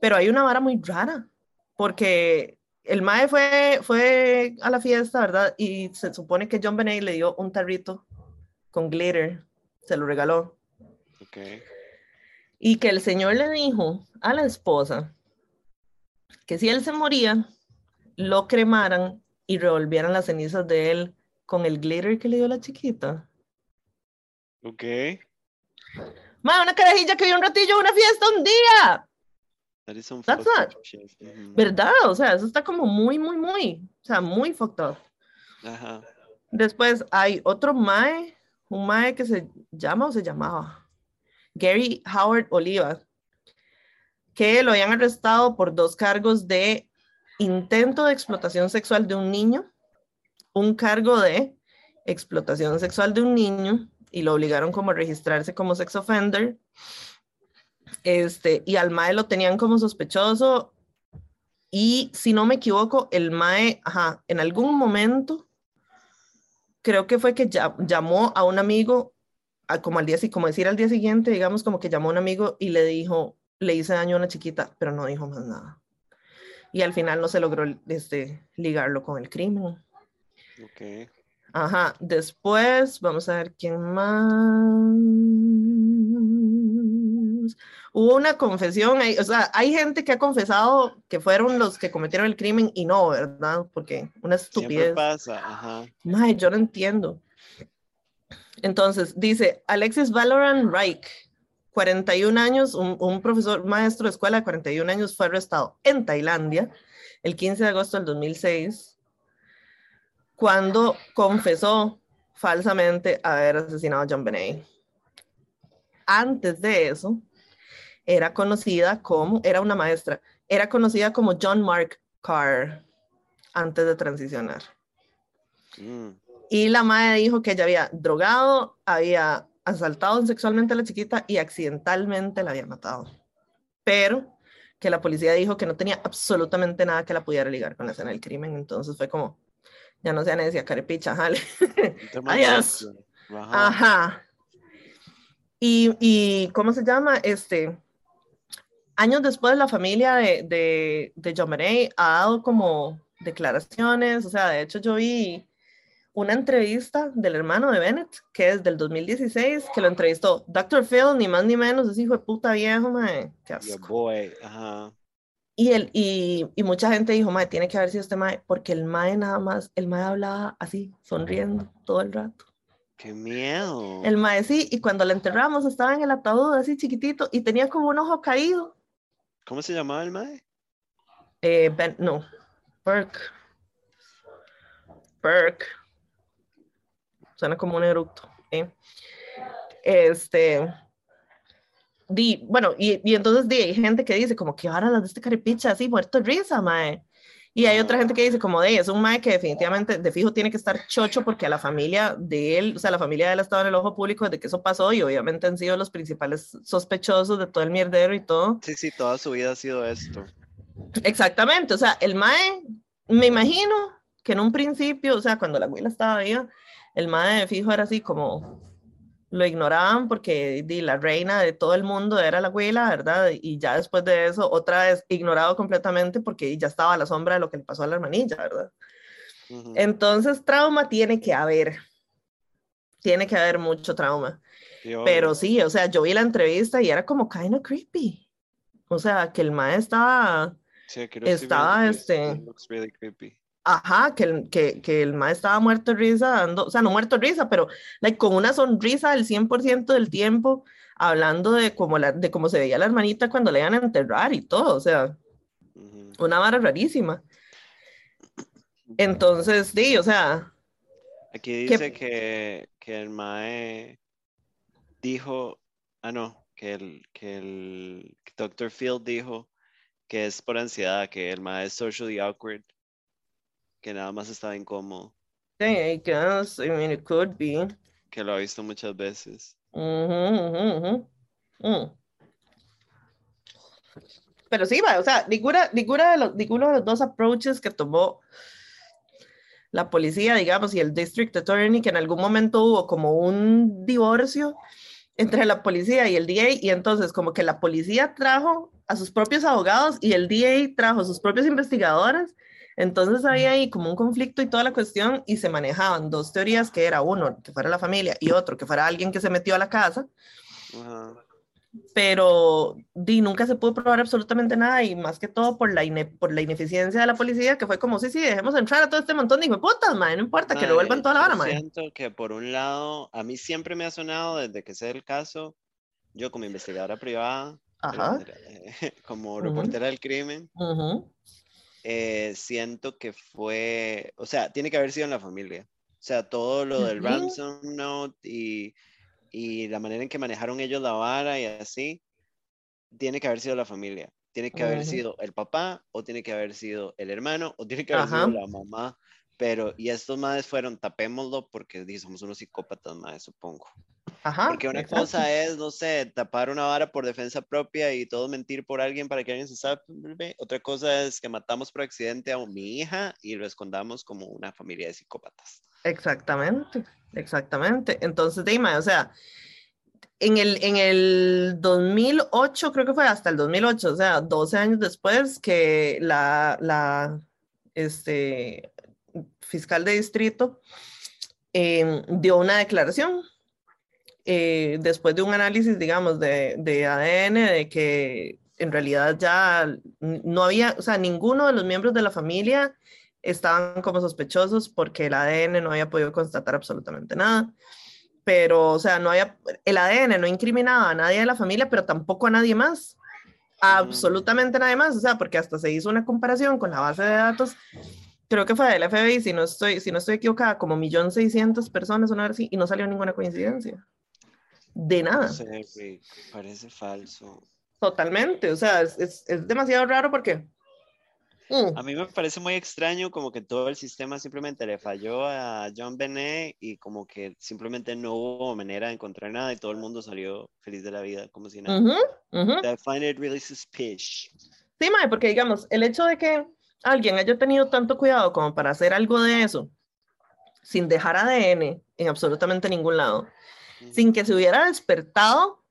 Pero hay una vara muy rara, porque el mae fue, fue a la fiesta, ¿verdad? Y se supone que John Benet le dio un tarrito con glitter, se lo regaló. Ok. Y que el señor le dijo a la esposa que si él se moría, lo cremaran y revolvieran las cenizas de él con el glitter que le dio la chiquita. Ok. Ma, una carajilla que vio un ratillo una fiesta un día. That is some That's not-. Ujú. ¿Verdad? O sea, eso está como muy, muy, muy, o sea, muy fucked up. Ajá. Después hay otro Mae, un Mae que se llama o se llamaba Gary Howard Oliva, que lo habían arrestado por dos cargos de intento de explotación sexual de un niño, un cargo de explotación sexual de un niño y lo obligaron como a registrarse como sex offender. Este, y al Mae lo tenían como sospechoso y si no me equivoco, el Mae, ajá, en algún momento creo que fue que llamó a un amigo, a- como al día, como decir al día siguiente, digamos, como que llamó a un amigo y le dijo, le hice daño a una chiquita, pero no dijo más nada. Y al final no se logró este, ligarlo con el crimen. Ok. Ajá, después vamos a ver quién más. Hubo una confesión, ahí, o sea, hay gente que ha confesado que fueron los que cometieron el crimen y no, ¿verdad? Porque una Siempre estupidez. pasa, ajá. Yo no entiendo. Entonces, dice Alexis Valorant Reich, 41 años, un, un profesor maestro de escuela de 41 años, fue arrestado en Tailandia el 15 de agosto del 2006 cuando confesó falsamente haber asesinado a John Benet. Antes de eso, era conocida como, era una maestra, era conocida como John Mark Carr antes de transicionar. Mm, Y la madre dijo que ella había drogado, había asaltado sexualmente a la chiquita y accidentalmente la había matado. Pero que la policía dijo que no tenía absolutamente nada que la pudiera ligar con la escena del crimen. Entonces fue como, ya no sea necia, carepicha, jale. Adiós. Ajá. Ajá. Y, y, ¿cómo se llama? Este, años después la familia de, de, de John Benet ha dado como declaraciones, o sea, de hecho yo vi una entrevista del hermano de Bennett, que es del 2016, que lo entrevistó Dr. Phil, ni más ni menos, ese hijo de puta viejo, mae, qué asco. ajá. Y, el, y, y mucha gente dijo, mae, tiene que haber sido este mae, porque el mae nada más, el mae hablaba así, sonriendo todo el rato. Qué miedo. El mae sí, y cuando la enterramos estaba en el ataúd así chiquitito y tenía como un ojo caído. ¿Cómo se llamaba el mae? Eh, ben, no, Burke. Burke. Suena como un eructo. ¿eh? Este. Di, bueno, y, y entonces di, hay gente que dice como que ahora las de este caripicha así, muerto de risa, mae. Y hay otra gente que dice como de, es un mae que definitivamente de fijo tiene que estar chocho porque a la familia de él, o sea, la familia de él ha estado en el ojo público desde que eso pasó y obviamente han sido los principales sospechosos de todo el mierdero y todo. Sí, sí, toda su vida ha sido esto. Exactamente, o sea, el Mae, me imagino que en un principio, o sea, cuando la abuela estaba viva, el Mae de fijo era así como lo ignoraban porque di, la reina de todo el mundo era la abuela, ¿verdad? Y ya después de eso, otra vez ignorado completamente porque ya estaba a la sombra de lo que le pasó a la hermanilla, ¿verdad? Ujú. Entonces, trauma tiene que haber, tiene que haber mucho trauma. Pero sí, o sea, yo vi la entrevista y era como kind of creepy. O sea, que el Mae estaba... Sí, estaba, este, really creepy. Ajá, que el, que, que el mae estaba muerto de risa, dando, o sea, no muerto de risa, pero like, con una sonrisa el 100% del tiempo, hablando de cómo, la, de cómo se veía la hermanita cuando le iban a enterrar y todo, o sea, una vara rarísima. Entonces, sí, o sea, Aquí ¿Qué- dice que, que el Mae dijo, ah no, que el, que el que Dr. Field dijo que es por ansiedad, que el Mae es socially awkward, que nada más estaba incómodo, yeah, I guess, I mean, it could be. que lo ha visto muchas veces. Ujú, ujú, ujú. Mm. Pero sí, o sea, ninguna, ninguna de los, ninguno de los dos approaches que tomó la policía, digamos, y el district attorney, que en algún momento hubo como un divorcio entre la policía y el DA, y entonces como que la policía trajo a sus propios abogados y el DA trajo a sus propios investigadores, entonces había ahí como un conflicto y toda la cuestión, y se manejaban dos teorías, que era uno, que fuera la familia, y otro, que fuera alguien que se metió a la casa, Ajá. pero di, nunca se pudo probar absolutamente nada y más que todo por la, por la ineficiencia de la policía, que fue como, sí, sí, dejemos entrar a todo este montón de putas, mae, no importa, que Mae, revuelvan toda la vara, mae. Siento que por un lado, a mí siempre me ha sonado desde que sé el caso, yo como investigadora privada, Ajá. como Ujú. reportera del crimen, Ujú. Eh, siento que fue, o sea, tiene que haber sido en la familia. O sea, todo lo del ransom note y, y la manera en que manejaron ellos la vara y así, tiene que haber sido la familia. Tiene que haber sido el papá, o tiene que haber sido el hermano, o tiene que haber Ajá. sido la mamá. Pero, y estos madres fueron, tapémoslo porque somos unos psicópatas, madres, supongo. Ajá. Porque una exacto. cosa es, no sé, tapar una vara por defensa propia y todo mentir por alguien para que alguien se salve. Otra cosa es que matamos por accidente a mi hija y lo escondamos como una familia de psicópatas. Exactamente, exactamente. Entonces, Dima, o sea, en el, en el 2008, creo que fue hasta el 2008, o sea, 12 años después que la, la este, fiscal de distrito eh, dio una declaración eh, después de un análisis, digamos, de, de ADN, de que en realidad ya no había, o sea, ninguno de los miembros de la familia estaban como sospechosos porque el ADN no había podido constatar absolutamente nada. Pero, o sea, no había, el ADN no incriminaba a nadie de la familia, pero tampoco a nadie más. Absolutamente nadie más. O sea, porque hasta se hizo una comparación con la base de datos, creo que fue del FBI, si no estoy, si no estoy equivocada, como 1.600.000 personas, una vez así, y no salió ninguna coincidencia. De nada. No sé, Rick, parece falso. Totalmente. O sea, es, es, es demasiado raro porque. Mm, A mí me parece muy extraño como que todo el sistema simplemente le falló a John Benet y como que simplemente no hubo manera de encontrar nada y todo el mundo salió feliz de la vida, como si nada. ujú, ujú. I find it really suspicious. Sí, mae, porque digamos, el hecho de que alguien haya tenido tanto cuidado como para hacer algo de eso, sin dejar ADN en absolutamente ningún lado, sin que se hubiera despertado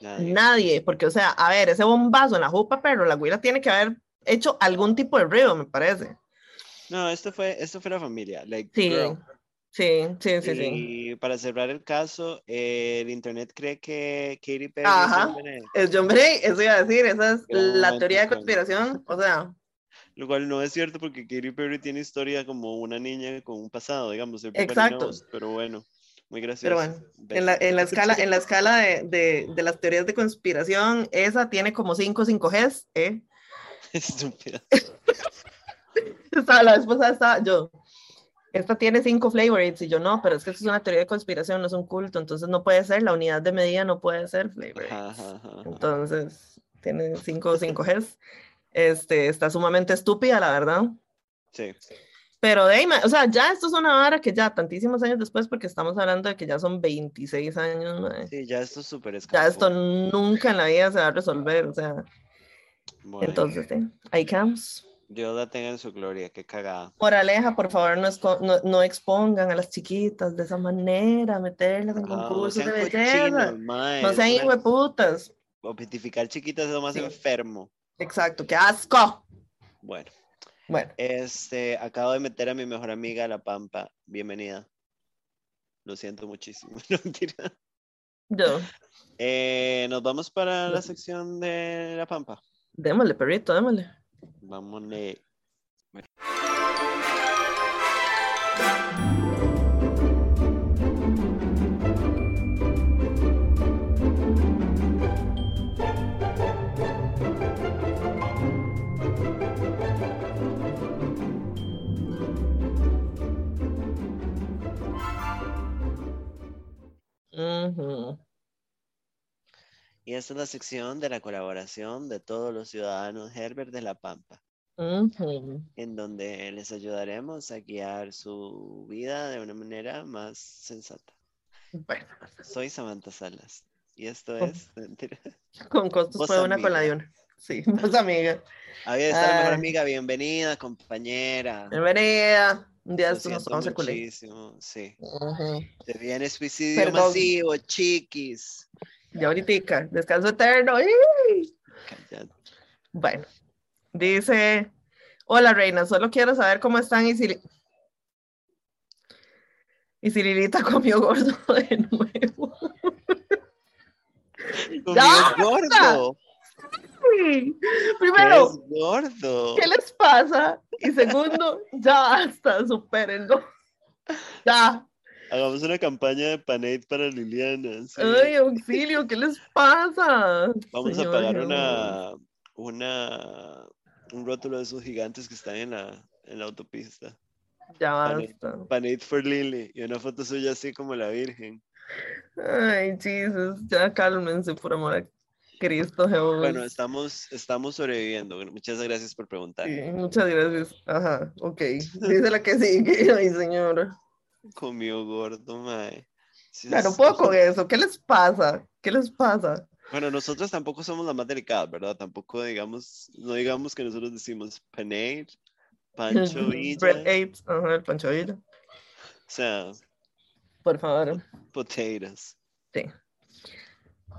Nadie. nadie, porque, o sea, a ver, ese bombazo en la jupa, pero la güila tiene que haber hecho algún tipo de ruido, me parece. No, esto fue, esto fue la familia. Like, Sí, girl. sí, sí, sí, sí. Y para cerrar el caso, eh, el internet cree que Katy Perry Ajá. es John Bray, eso iba a decir, esa es Gran la teoría de con- conspiración, o sea, lo cual no es cierto porque Katy Perry tiene historia como una niña con un pasado, digamos, Exacto. knows, pero bueno, muy gracioso. Pero bueno, en la, en la escala, en la escala de, de, de las teorías de conspiración, esa tiene como 5 5Gs, ¿eh? Estúpida. La vez pasada estaba yo, esta tiene 5 favorites, y yo no, pero es que esto es una teoría de conspiración, no es un culto, entonces no puede ser, la unidad de medida no puede ser favorites. Ajá, ajá, ajá, ajá. Entonces, tiene 5 5Gs. Este, está sumamente estúpida, la verdad. Sí. Pero de ahí, o sea, ya esto es una vara que ya tantísimos años después, porque estamos hablando de que ya son 26 años, ma, Sí, ya esto es súper ya escapó. esto nunca en la vida se va a resolver, o sea, Bueno, entonces, sí, ahí quedamos. Dios la tenga en su gloria, qué cagada. Moraleja, por favor, no, no, no expongan a las chiquitas de esa manera, meterlas en no concursos de belleza. cochinos, No sean hijueputas. Objetificar chiquitas es lo más Sí. enfermo. Exacto, qué asco. Bueno, Bueno, este, acabo de meter a mi mejor amiga a La Pampa. Bienvenida. Lo siento muchísimo. No, mentira. yo, Eh, nos vamos para la sección de La Pampa. démosle, perrito, démosle. Ujú. Y esta es la sección de la colaboración de todos los ciudadanos Herbert de La Pampa, Ujú. en donde les ayudaremos a guiar su vida de una manera más sensata. Bueno, Soy Samantha Salas y esto es con costos fue una con la de una. Sí, vos amiga. Había está la mejor Ay. amiga, bienvenida, compañera. Bienvenida. Un día estos nos culé. muchísimo, sí. Ujú. Se viene suicidio Perdón. masivo, chiquis. Ya ahorita, descanso eterno. Bueno, dice, hola reina, solo quiero saber cómo están y si, y si Lilita comió gordo de nuevo. Es gordo. Sí. ¿Qué Primero, es gordo? ¿qué les pasa? Y segundo, ya basta, supérenlo. Ya. Hagamos una campaña de Panade para Liliana. Ay, auxilio, ¿qué les pasa? Vamos a pagar una, una, un rótulo de esos gigantes que están en la, en la autopista. Ya basta. Panade for Lily y una foto suya así como la Virgen. Ay, Jesus, ya cálmense, por amor a Cristo Jesús. Bueno, estamos, estamos sobreviviendo. Muchas gracias por preguntar. Sí, muchas gracias. Ajá, ok. Dice la que sigue. Ay, señora. Comió gordo, mae. Sí, claro, puedo con eso. ¿Qué les pasa? ¿Qué les pasa? Bueno, nosotros tampoco somos la más delicada, ¿verdad? Tampoco digamos, no digamos que nosotros decimos panade, pancho villa. Bread apes, ajá, el pancho villa. O sea. Por favor. Potatoes. Sí.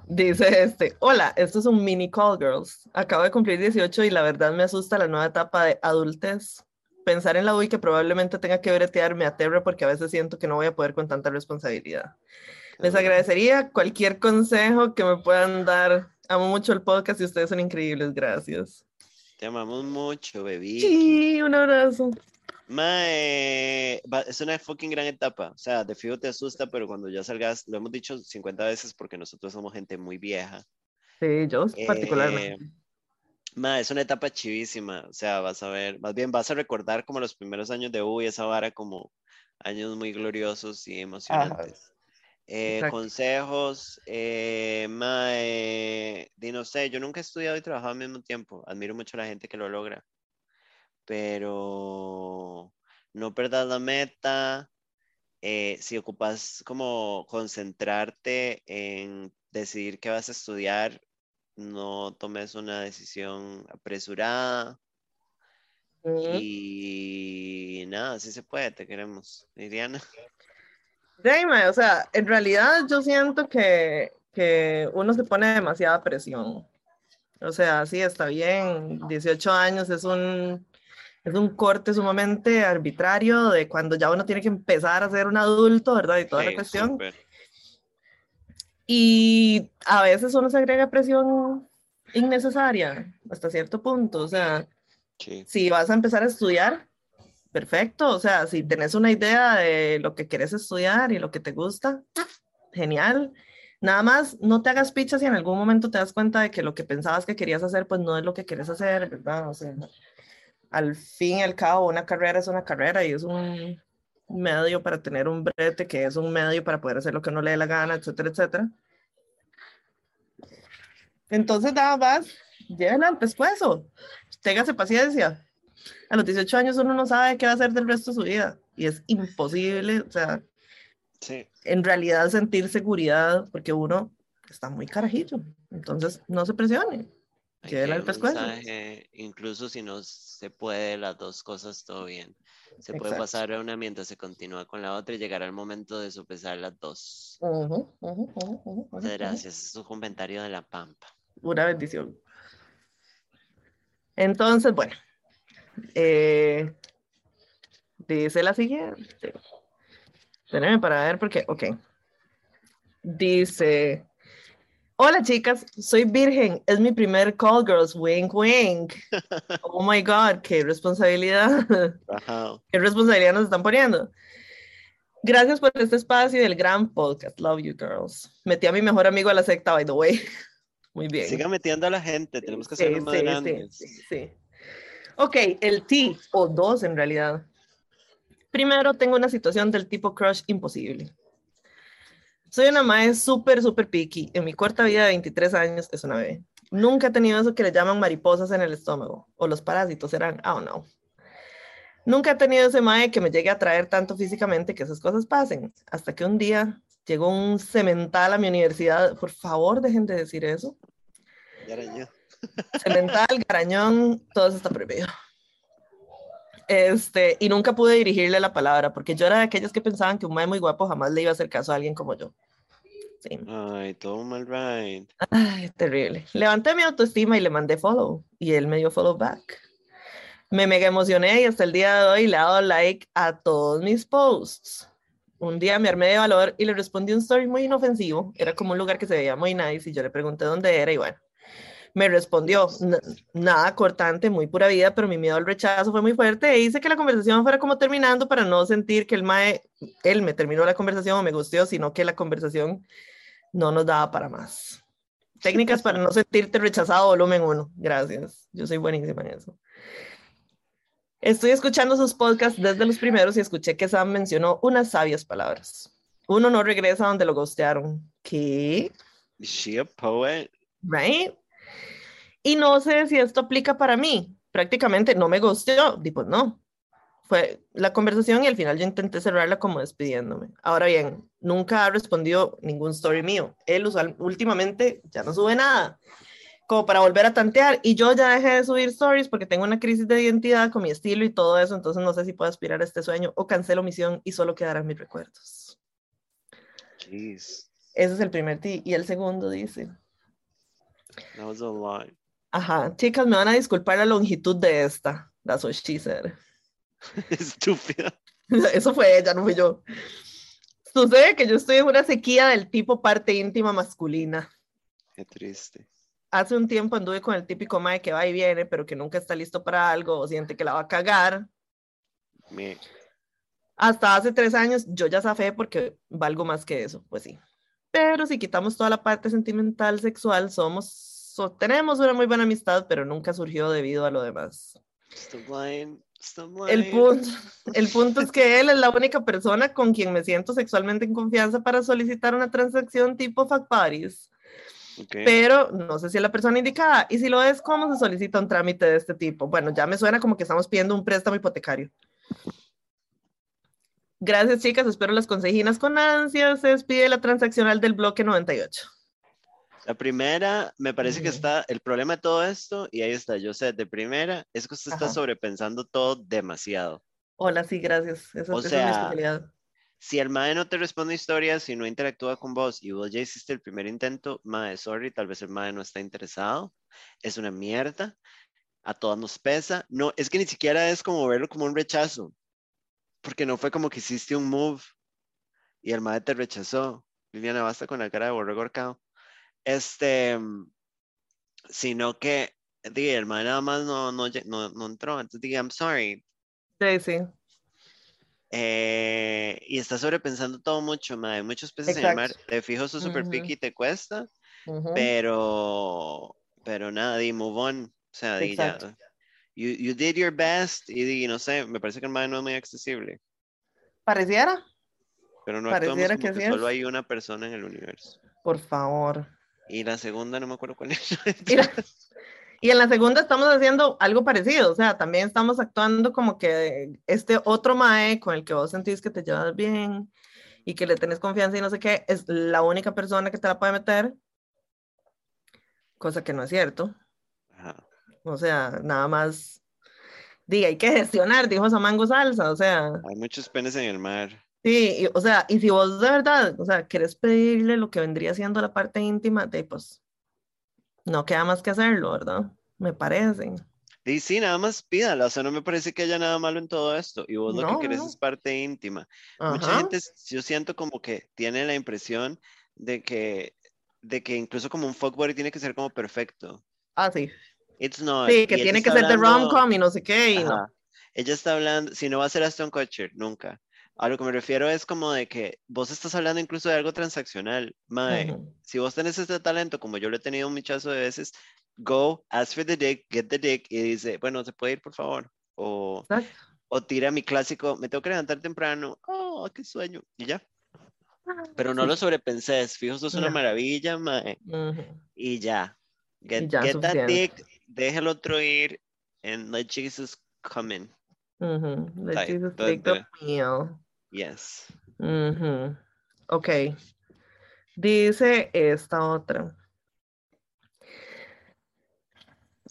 Dice este, hola, esto es un mini call girls. Acabo de cumplir 18 y la verdad me asusta la nueva etapa de adultez. Pensar en la UI que probablemente tenga que bretear me aterra porque a veces siento que no voy a poder con tanta responsabilidad. Les agradecería cualquier consejo que me puedan dar. Amo mucho el podcast y ustedes son increíbles. Gracias. Te amamos mucho, bebé. Sí, un abrazo. Mae, es una fucking gran etapa. O sea, de fijo te asusta, pero cuando ya salgas, lo hemos dicho 50 veces porque nosotros somos gente muy vieja. Sí, yo particularmente. Eh, mae, es una etapa chivísima. O sea, vas a ver, más bien vas a recordar como los primeros años de U y esa vara como años muy gloriosos y emocionantes. Eh, consejos, eh, mae, di no sé, yo nunca he estudiado y trabajado al mismo tiempo. Admiro mucho a la gente que lo logra pero no perdas la meta. Eh, si ocupas como concentrarte en decidir qué vas a estudiar, no tomes una decisión apresurada. Y nada, sí se puede, te queremos. Liliana. Dime, o sea, en realidad yo siento que, que uno se pone demasiada presión. O sea, sí, está bien, 18 años es un es un corte sumamente arbitrario de cuando ya uno tiene que empezar a ser un adulto, ¿verdad? Y toda la cuestión. Y a veces uno se agrega presión innecesaria hasta cierto punto. O sea, si vas a empezar a estudiar, perfecto. O sea, si tenés una idea de lo que quieres estudiar y lo que te gusta, genial. Nada más, no te hagas pichas si en algún momento te das cuenta de que lo que pensabas que querías hacer, pues no es lo que quieres hacer, ¿verdad? O sea, al fin y al cabo una carrera es una carrera y es un medio para tener un brete, que es un medio para poder hacer lo que uno le dé la gana, etcétera, etcétera. Entonces, nada más, llévenla al pescuezo, téngase paciencia. A los 18 años uno no sabe qué va a hacer del resto de su vida y es imposible, o sea, en realidad sentir seguridad porque uno está muy carajillo. Entonces, no se presione incluso si no se puede las dos cosas, todo bien. Se puede pasar una mientras se continúa con la otra y llegar al momento de sopesar las dos. Muchas gracias. Es un comentario de la Pampa. Una bendición. Entonces, bueno. Eh, dice la siguiente. Espérenme para ver porque, ok. Dice, Hola chicas, soy virgen, es mi primer call girls, wink wink. Oh my god, qué responsabilidad. Qué responsabilidad nos están poniendo. Gracias por este espacio y el gran podcast. Love you girls. Metí a mi mejor amigo a la secta, by the way. Muy bien. Siga metiendo a la gente, tenemos que hacerlo más sí, Sí, sí, Ok, el T, o dos en realidad. Primero tengo una situación del tipo crush imposible. Soy una madre súper, súper picky. En mi corta vida de 23 años es una bebé. Nunca he tenido eso que le llaman mariposas en el estómago. O los parásitos serán, oh no. Nunca he tenido ese mae que me llegue a atraer tanto físicamente que esas cosas pasen. Hasta que un día llegó un cemental a mi universidad. Por favor, dejen de decir eso. Garañón. Cemental, garañón, todo eso está prohibido. Este, y nunca pude dirigirle la palabra, porque yo era de aquellos que pensaban que un mae muy guapo jamás le iba a hacer caso a alguien como yo. Sí. Ay, todo mal right. Ay, terrible. Levanté mi autoestima y le mandé follow, y él me dio follow back. Me mega emocioné y hasta el día de hoy le he dado like a todos mis posts. Un día me armé de valor y le respondí un story muy inofensivo. Era como un lugar que se veía muy nice y yo le pregunté dónde era y bueno, Me respondió, nada cortante, muy pura vida, pero mi miedo al rechazo fue muy fuerte e hice que la conversación fuera como terminando para no sentir que el mae, él me terminó la conversación o me gustó, sino que la conversación no nos daba para más. Técnicas para no sentirte rechazado, volumen uno. Gracias. Yo soy buenísima en eso. Estoy escuchando sus podcasts desde los primeros y escuché que Sam mencionó unas sabias palabras. Uno no regresa donde lo gostearon. ¿Qué? She a poet. Right? Y no sé si esto aplica para mí. Prácticamente no me gustó, tipo, no. Fue la conversación y al final yo intenté cerrarla como despidiéndome. Ahora bien, nunca ha respondido ningún story mío. Él usual, últimamente ya no sube nada, como para volver a tantear. Y yo ya dejé de subir stories porque tengo una crisis de identidad con mi estilo y todo eso. Entonces no sé si puedo aspirar a este sueño o cancelo misión y solo quedarán mis recuerdos. Jeez. Ese es el primer ti. Y el segundo dice. That was a lot. Ajá, chicas, me van a disculpar la longitud de esta. That's what she said. Estúpida. Eso fue ella, no fui yo. Sucede que yo estoy en una sequía del tipo parte íntima masculina. Qué triste. Hace un tiempo anduve con el típico mae que va y viene, pero que nunca está listo para algo o siente que la va a cagar. Me... Hasta hace tres años yo ya zafé porque valgo más que eso, pues sí. Pero si quitamos toda la parte sentimental, sexual, somos tenemos una muy buena amistad, pero nunca surgió debido a lo demás. El punto, el punto es que él es la única persona con quien me siento sexualmente en confianza para solicitar una transacción tipo fuck buddies. Pero no sé si es la persona indicada. Y si lo es, ¿cómo se solicita un trámite de este tipo? Bueno, ya me suena como que estamos pidiendo un préstamo hipotecario. Gracias, chicas. Espero las consejinas con ansias. Se despide la transaccional del bloque 98. La primera, me parece que está el problema de todo esto, y ahí está, yo sé, de primera, es que usted está sobrepensando todo demasiado. Hola, sí, gracias. Esa, o sea, es mi Si el mae no te responde historias, si no interactúa con vos y vos ya hiciste el primer intento, mae, sorry, tal vez el mae no está interesado, es una mierda, a todos nos pesa. No, es que ni siquiera es como verlo como un rechazo, porque no fue como que hiciste un move y el mae te rechazó. Liliana, basta con la cara de borrego ahorcado. Este, sino que, dije, el man nada más no, no, no, no entró, entonces dije, I'm sorry. Sí, sí. Eh, y está sobrepensando todo mucho, hay muchos peces en el mar, te fijo su super uh y te cuesta, pero, pero nada, di move on, o sea, di ya, you, you, did your best y di, no sé, me parece que el man no es muy accesible. Pareciera. Pero no Pareciera que, que solo hay una persona en el universo. Por favor. Y la segunda no me acuerdo cuál es. y en la segunda estamos haciendo algo parecido, o sea, también estamos actuando como que este otro mae con el que vos sentís que te llevas bien y que le tenés confianza y no sé qué, es la única persona que te la puede meter, cosa que no es cierto. O sea, nada más, diga, hay que gestionar, dijo Samango Salsa, o sea. Hay muchos penes en el mar. Sí, o sea, y si vos de verdad, o sea, querés pedirle lo que vendría siendo la parte íntima, de pues no queda más que hacerlo, ¿verdad? Me parece. Y sí, nada más pídala, o sea, no me parece que haya nada malo en todo esto, y vos lo que querés es parte íntima. Mucha gente, yo siento como que tiene la impresión de que, de que incluso como un fuckboy tiene que ser como perfecto. Ah, sí. It's not. Sí, que tiene que ser de rom-com y no sé qué, y no. Ella está hablando, si no va a ser Aston Kutcher, nunca. A lo que me refiero es como de que vos estás hablando incluso de algo transaccional. Mae, si vos tenés este talento, como yo lo he tenido un muchazo de veces, go, ask for the dick, get the dick, y dice, bueno, ¿se puede ir, por favor? O, o tira mi clásico, me tengo que levantar temprano, oh, qué sueño, y ya. Pero no lo sobrepensés, fijo, eso es una maravilla, mae. Y ya. Get, get that dick, deja el otro ir, and let Jesus come in. Let Jesus take the meal. Yes. Ok. Dice esta otra.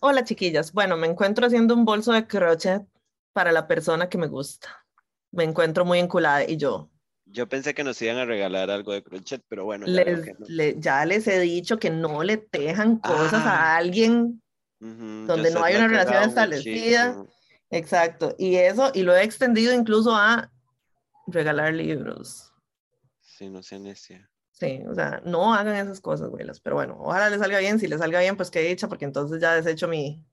Hola chiquillas. Bueno, me encuentro haciendo un bolso de crochet para la persona que me gusta. Me encuentro muy enculada y yo. Yo pensé que nos iban a regalar algo de crochet, pero bueno. Ya, les, he dicho que no le tejan cosas a ah. alguien donde no hay una relación establecida. Exacto. Y eso, y lo he extendido incluso a regalar libros. Sí, no sea necia. Sí, o sea, no hagan esas cosas, güeylas. Pero bueno, ojalá le salga bien. Si le salga bien, pues qué dicha, porque entonces ya desecho mi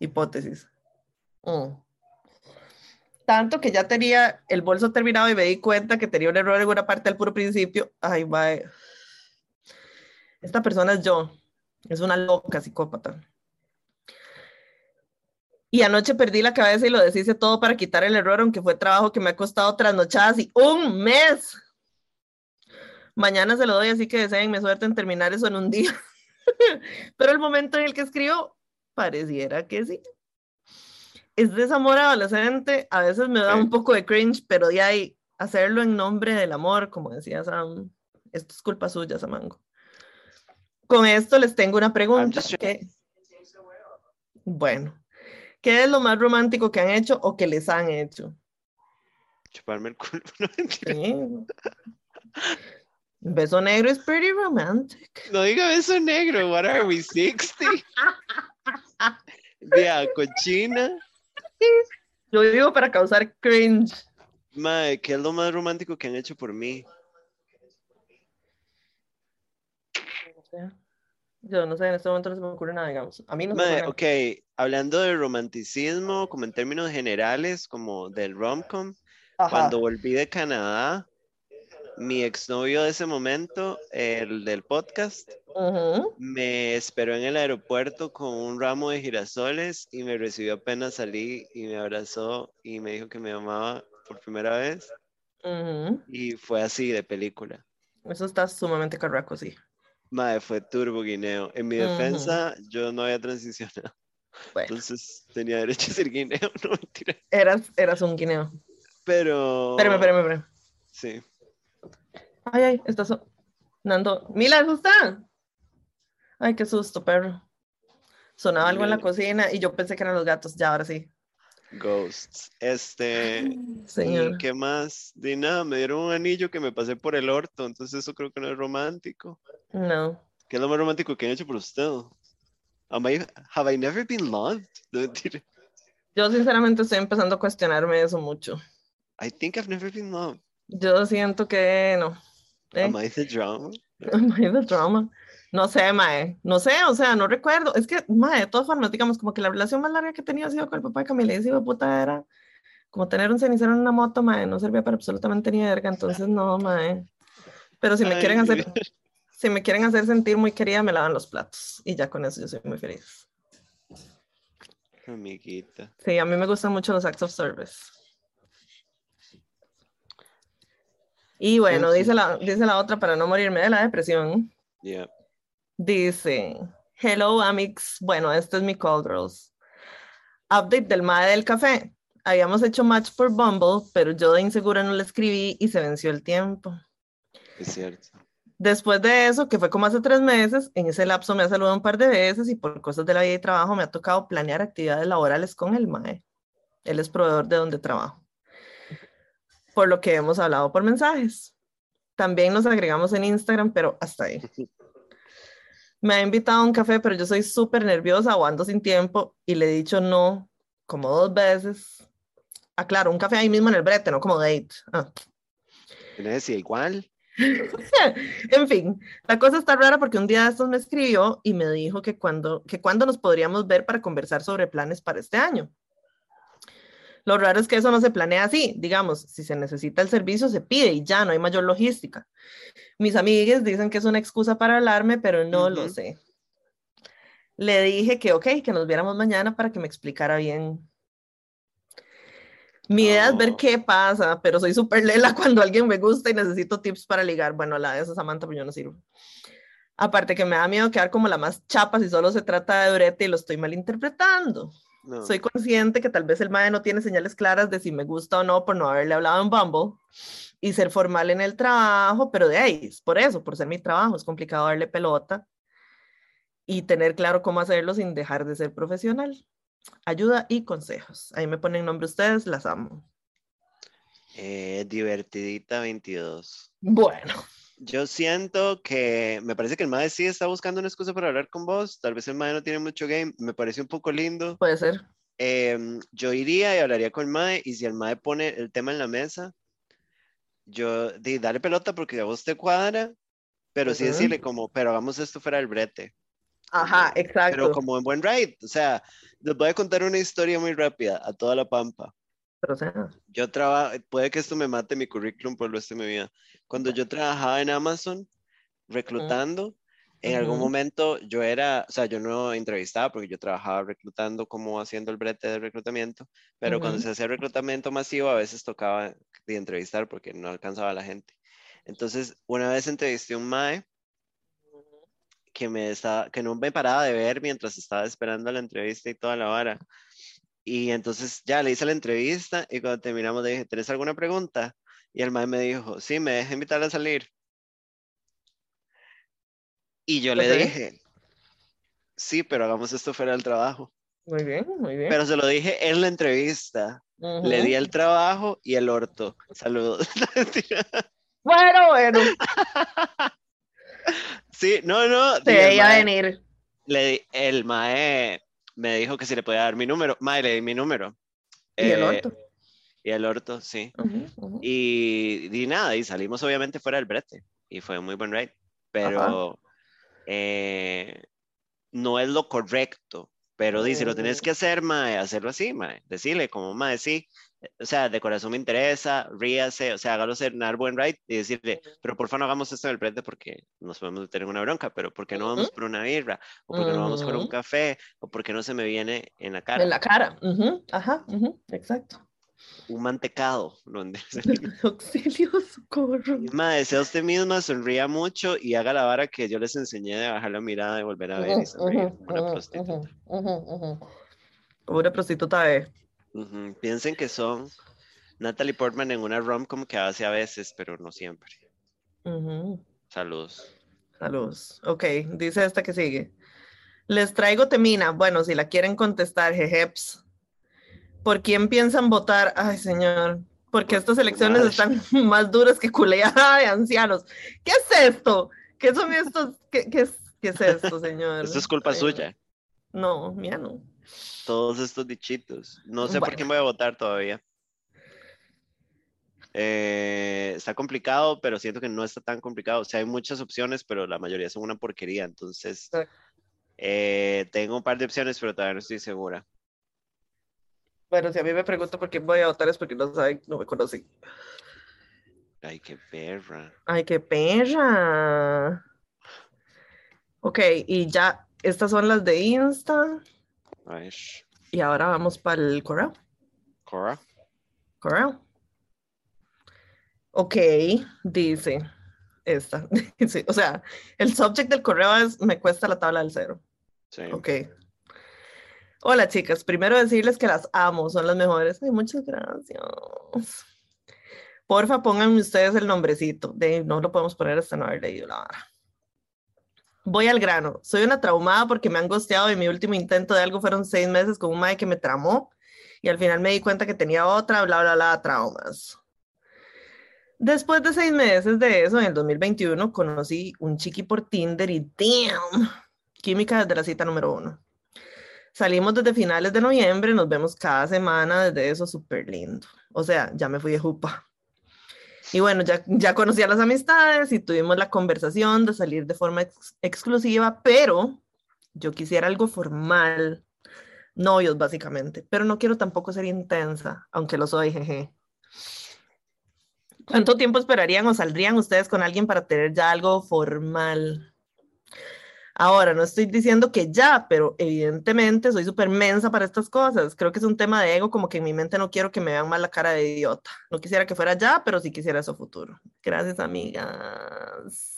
hipótesis. Mm. Tanto que ya tenía el bolso terminado y me di cuenta que tenía un error en una parte del puro principio. Ay, va. Esta persona es yo. Es una loca psicópata. Y anoche perdí la cabeza y lo deshice todo para quitar el error, aunque fue trabajo que me ha costado trasnochadas y un mes. Mañana se lo doy, así que deseenme suerte en terminar eso en un día. Pero el momento en el que escribo, pareciera que sí. Es desamor adolescente, a veces me da un poco de cringe, pero de ahí hacerlo en nombre del amor, como decía Sam, esto es culpa suya, Samango. Con esto les tengo una pregunta. Bueno, ¿qué es lo más romántico que han hecho o que les han hecho? Chuparme el culo. No, Beso negro es pretty romantic. No diga beso negro, what are we, 60? Vea, cochina. Yo digo para causar cringe. Mae, ¿qué es lo más romántico que han hecho por mí? Yo no sé, en este momento no se me ocurre nada, digamos. A mí no Mae, ok, hablando de romanticismo, como en términos generales, como del romcom, cuando volví de Canadá, mi exnovio de ese momento, el del podcast, me esperó en el aeropuerto con un ramo de girasoles y me recibió apenas salí y me abrazó y me dijo que me amaba por primera vez. Y fue así de película. Eso está sumamente carraco, sí. Madre, fue turbo guineo. En mi defensa, yo no había transicionado. Entonces tenía derecho a ser guineo, no mentira. Eras, eras un guineo. Pero. Espérame, espérame, espérame. Sí. Ay, ay, está sonando. Mila, ¿eso está? Ay, qué susto, perro. Sonaba algo en la cocina y yo pensé que eran los gatos. Ya, ahora sí. Ghosts. Este. Señor. ¿Qué más? Di nada, me dieron un anillo que me pasé por el orto, entonces eso creo que no es romántico. No. ¿Qué es lo más romántico que han hecho por usted? have I never been loved? Yo sinceramente estoy empezando a cuestionarme eso mucho. I think I've never been loved. Yo siento que no. ¿Eh? Am I the drama? Am I the drama? No sé, Mae. No sé, o sea, no recuerdo. Es que, Mae, de todas formas, digamos, como que la relación más larga que tenía sido con el papá de Camila. Y puta era como tener un cenicero en una moto, Mae. No servía para absolutamente ni verga. Entonces, no, Mae. Pero si me quieren hacer. Si me quieren hacer sentir muy querida, me lavan los platos. Y ya con eso yo soy muy feliz. Amiguita. Sí, a mí me gustan mucho los acts of service. Y bueno, dice la, dice la otra para no morirme de la depresión. Dice, hello Amix, bueno, este es mi call girls. Update del MAE del café. Habíamos hecho match por Bumble, pero yo de insegura no le escribí y se venció el tiempo. Es cierto. Después de eso, que fue como hace tres meses, en ese lapso me ha saludado un par de veces y por cosas de la vida y trabajo me ha tocado planear actividades laborales con el MAE. Él es proveedor de donde trabajo por lo que hemos hablado por mensajes. También nos agregamos en Instagram, pero hasta ahí. Me ha invitado a un café, pero yo soy súper nerviosa o ando sin tiempo y le he dicho no como dos veces. Ah, claro, un café ahí mismo en el brete, no como date. Ah. decía igual. en fin, la cosa está rara porque un día de estos me escribió y me dijo que cuando, que cuando nos podríamos ver para conversar sobre planes para este año. Lo raro es que eso no se planea así. Digamos, si se necesita el servicio, se pide y ya no hay mayor logística. Mis amigas dicen que es una excusa para hablarme, pero no lo sé. Le dije que ok, que nos viéramos mañana para que me explicara bien. Mi idea es ver qué pasa, pero soy súper lela cuando alguien me gusta y necesito tips para ligar. Bueno, la de esa Samantha, pues yo no sirvo. Aparte que me da miedo quedar como la más chapa si solo se trata de durete y lo estoy malinterpretando. Soy consciente que tal vez el MAE no tiene señales claras de si me gusta o no por no haberle hablado en Bumble y ser formal en el trabajo, pero de ahí, por eso, por ser mi trabajo, es complicado darle pelota y tener claro cómo hacerlo sin dejar de ser profesional. Ayuda y consejos. Ahí me ponen nombre ustedes, las amo. Eh, divertidita 22. Bueno. Yo siento que me parece que el MAE sí está buscando una excusa para hablar con vos. Tal vez el MAE no tiene mucho game. Me parece un poco lindo. Puede ser. Em, yo iría y hablaría con el MAE. Y si el MAE pone el tema en la mesa, yo di, dale pelota porque a vos te cuadra. pero sí decirle como, pero hagamos esto fuera del brete. Ajá, exacto. Pero como en buen ride, o sea, les voy a contar una historia muy rápida a toda la pampa. Pero, o sea, Yo trabajo, puede que esto me mate mi currículum por el resto de mi vida. Cuando yo trabajaba en Amazon reclutando, en algún momento yo era, o sea, yo no entrevistaba porque yo trabajaba reclutando como haciendo el brete de reclutamiento, pero cuando se hacía reclutamiento masivo a veces tocaba de entrevistar porque no alcanzaba a la gente. Entonces, una vez entrevisté a un mae que, me estaba, que no me paraba de ver mientras estaba esperando la entrevista y toda la vara. Y entonces ya le hice la entrevista y cuando terminamos le dije, ¿tenés alguna pregunta? Y el mae me dijo, sí, me deja invitarla a salir. Y yo le dije, sí, pero hagamos esto fuera del trabajo. muy bien, muy bien. Pero se lo dije en la entrevista. Le di el trabajo y el orto. Saludos. Bueno, bueno, sí, no, no. el veía venir. le di- el mae me dijo que si le podía dar mi número. Mae, le di mi número. Y el Eh, orto. Y el orto, sí. Y, di nada, y salimos obviamente fuera del brete. Y fue un muy buen ride. Pero eh, no es lo correcto. Pero di, si lo tenés Ujú. que hacer, mae, hacerlo así, mae. Decirle como, mae, sí. O sea, de corazón me interesa, ríase, o sea, hágalo un buen ride y decirle, pero por favor no hagamos esto en el brete porque nos podemos meter en una bronca, pero ¿por qué no vamos Ujú. por una birra? ¿O por qué no vamos por un café? ¿O por qué no se me viene en la cara? En la cara. ujú, Ajá, ujú, exacto. Un mantecado. donde Auxilio, socorro. Ma, sea usted misma, sonría mucho y haga la vara que yo les enseñé de bajar la mirada y volver a ver y sonreír como una prostituta. Como una prostituta Ujú, Piensen que son Natalie Portman en una rom-com que hace a veces, pero no siempre. Ujú. Saludos. Saludos. Ok, dice esta que sigue. Les traigo temina. Bueno, si la quieren contestar, jejeps. ¿Por quién piensan votar? Ay, señor. Porque Por estas elecciones madre. están más duras que culeada de ancianos. ¿Qué es esto? ¿Qué son estos? ¿Qué, qué es, qué es esto, señor? Esto es culpa Ay, suya. No, mía no. Todos estos dichitos. No sé por quién voy a votar todavía. Eh, está complicado, pero siento que no está tan complicado. O sea, hay muchas opciones, pero la mayoría son una porquería. Entonces, eh, tengo un par de opciones, pero todavía no estoy segura. Bueno, si a mí me preguntan por quién voy a votar es porque no saben, no me conocen. Ay, qué perra. Ay, qué perra. Ok, y ya, estas son las de Insta. Y ahora vamos para el correo. Cora. Correo. Ok, dice esta. Sí, o sea, el subject del correo es me cuesta la tabla del cero. Sí. Ok. Hola chicas, primero decirles que las amo, son las mejores. Ay, muchas gracias. Porfa, pónganme ustedes el nombrecito. De, no lo podemos poner hasta no haber leído la vara. Voy al grano. Soy una traumada porque me han gosteado y mi último intento de algo fueron seis meses con un mae que me tramó y al final me di cuenta que tenía otra, bla, bla, bla, traumas. Después de seis meses de eso, en el 2021, conocí un chiqui por Tinder y damn, química desde la cita número uno. Salimos desde finales de noviembre, nos vemos cada semana, desde eso súper lindo. O sea, ya me fui de jupa. Y bueno, ya, ya conocí a las amistades y tuvimos la conversación de salir de forma ex- exclusiva, pero yo quisiera algo formal, novios básicamente, pero no quiero tampoco ser intensa, aunque lo soy, jeje. ¿Cuánto tiempo esperarían o saldrían ustedes con alguien para tener ya algo formal? Ahora, no estoy diciendo que ya, pero evidentemente soy súper mensa para estas cosas. Creo que es un tema de ego, como que en mi mente no quiero que me vean mal la cara de idiota. No quisiera que fuera ya, pero sí quisiera eso futuro. Gracias, amigas.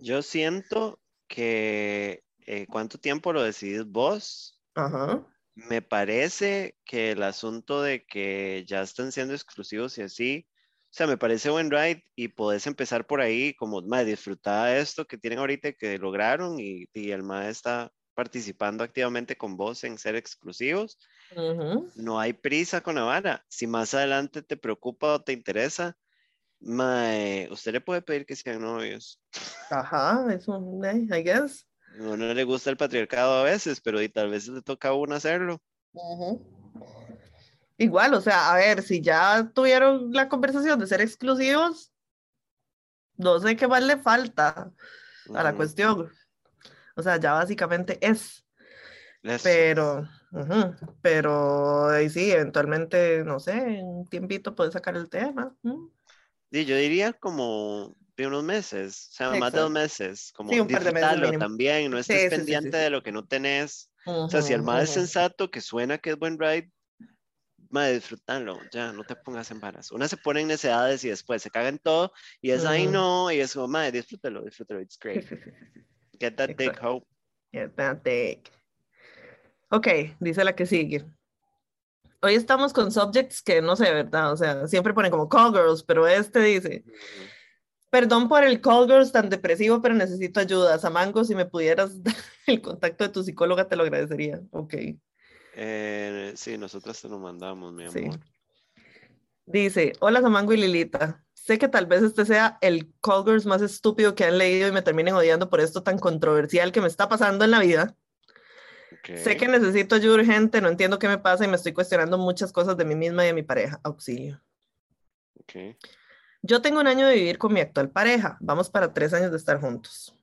Yo siento que eh, cuánto tiempo lo decidís vos. Ajá. Me parece que el asunto de que ya están siendo exclusivos y así, o sea, me parece buen ride y podés empezar por ahí, como, más disfrutar de esto que tienen ahorita que lograron y, y el MAE está participando activamente con vos en ser exclusivos. Ujú. No hay prisa con la vara. Si más adelante te preocupa o te interesa, mae, usted le puede pedir que sean novios. Ajá, eso, eh, I guess. A uno le gusta el patriarcado a veces, pero y tal vez le toca a uno hacerlo. Ujú. Igual, o sea, a ver, si ya tuvieron la conversación de ser exclusivos, No sé qué más le falta a la Ujú. cuestión. O sea, ya básicamente es. Pero, ujú, pero ahí sí, eventualmente, no sé, en un tiempito puedes sacar el tema. ¿mm? Sí, yo diría como de unos meses, o sea, más de Exacto. dos meses, como Sí, un par de meses también, no estés sí, pendiente sí. de lo que no tenés. O sea, si el Ujú, más es ujú. sensato, que suena que es buen ride, madre, disfrutarlo, ya, no te pongas en varas. Una se pone en necesidades y después se caga en todo, y es, ay Ujú. no, y es como, madre, disfrútalo, disfrútalo, it's great. Get that dick, hope. Yeah, that dick. Ok, dice la que sigue. Hoy estamos con subjects que no sé, ¿verdad? O sea, siempre ponen como call girls, pero este dice, perdón por el call girls tan depresivo, pero necesito ayuda. Samango, si me pudieras dar el contacto de tu psicóloga, te lo agradecería. Ok, Eh, sí, nosotros te lo mandamos, mi sí. amor. Dice, hola Samango y Lilita. Sé que tal vez este sea el call girls más estúpido que han leído y me terminen odiando por esto tan controversial que me está pasando en la vida. Sé que necesito ayuda urgente, no entiendo qué me pasa y me estoy cuestionando muchas cosas de mí misma y de mi pareja. Auxilio. ok. Yo tengo un año de vivir con mi actual pareja. Vamos para tres años de estar juntos.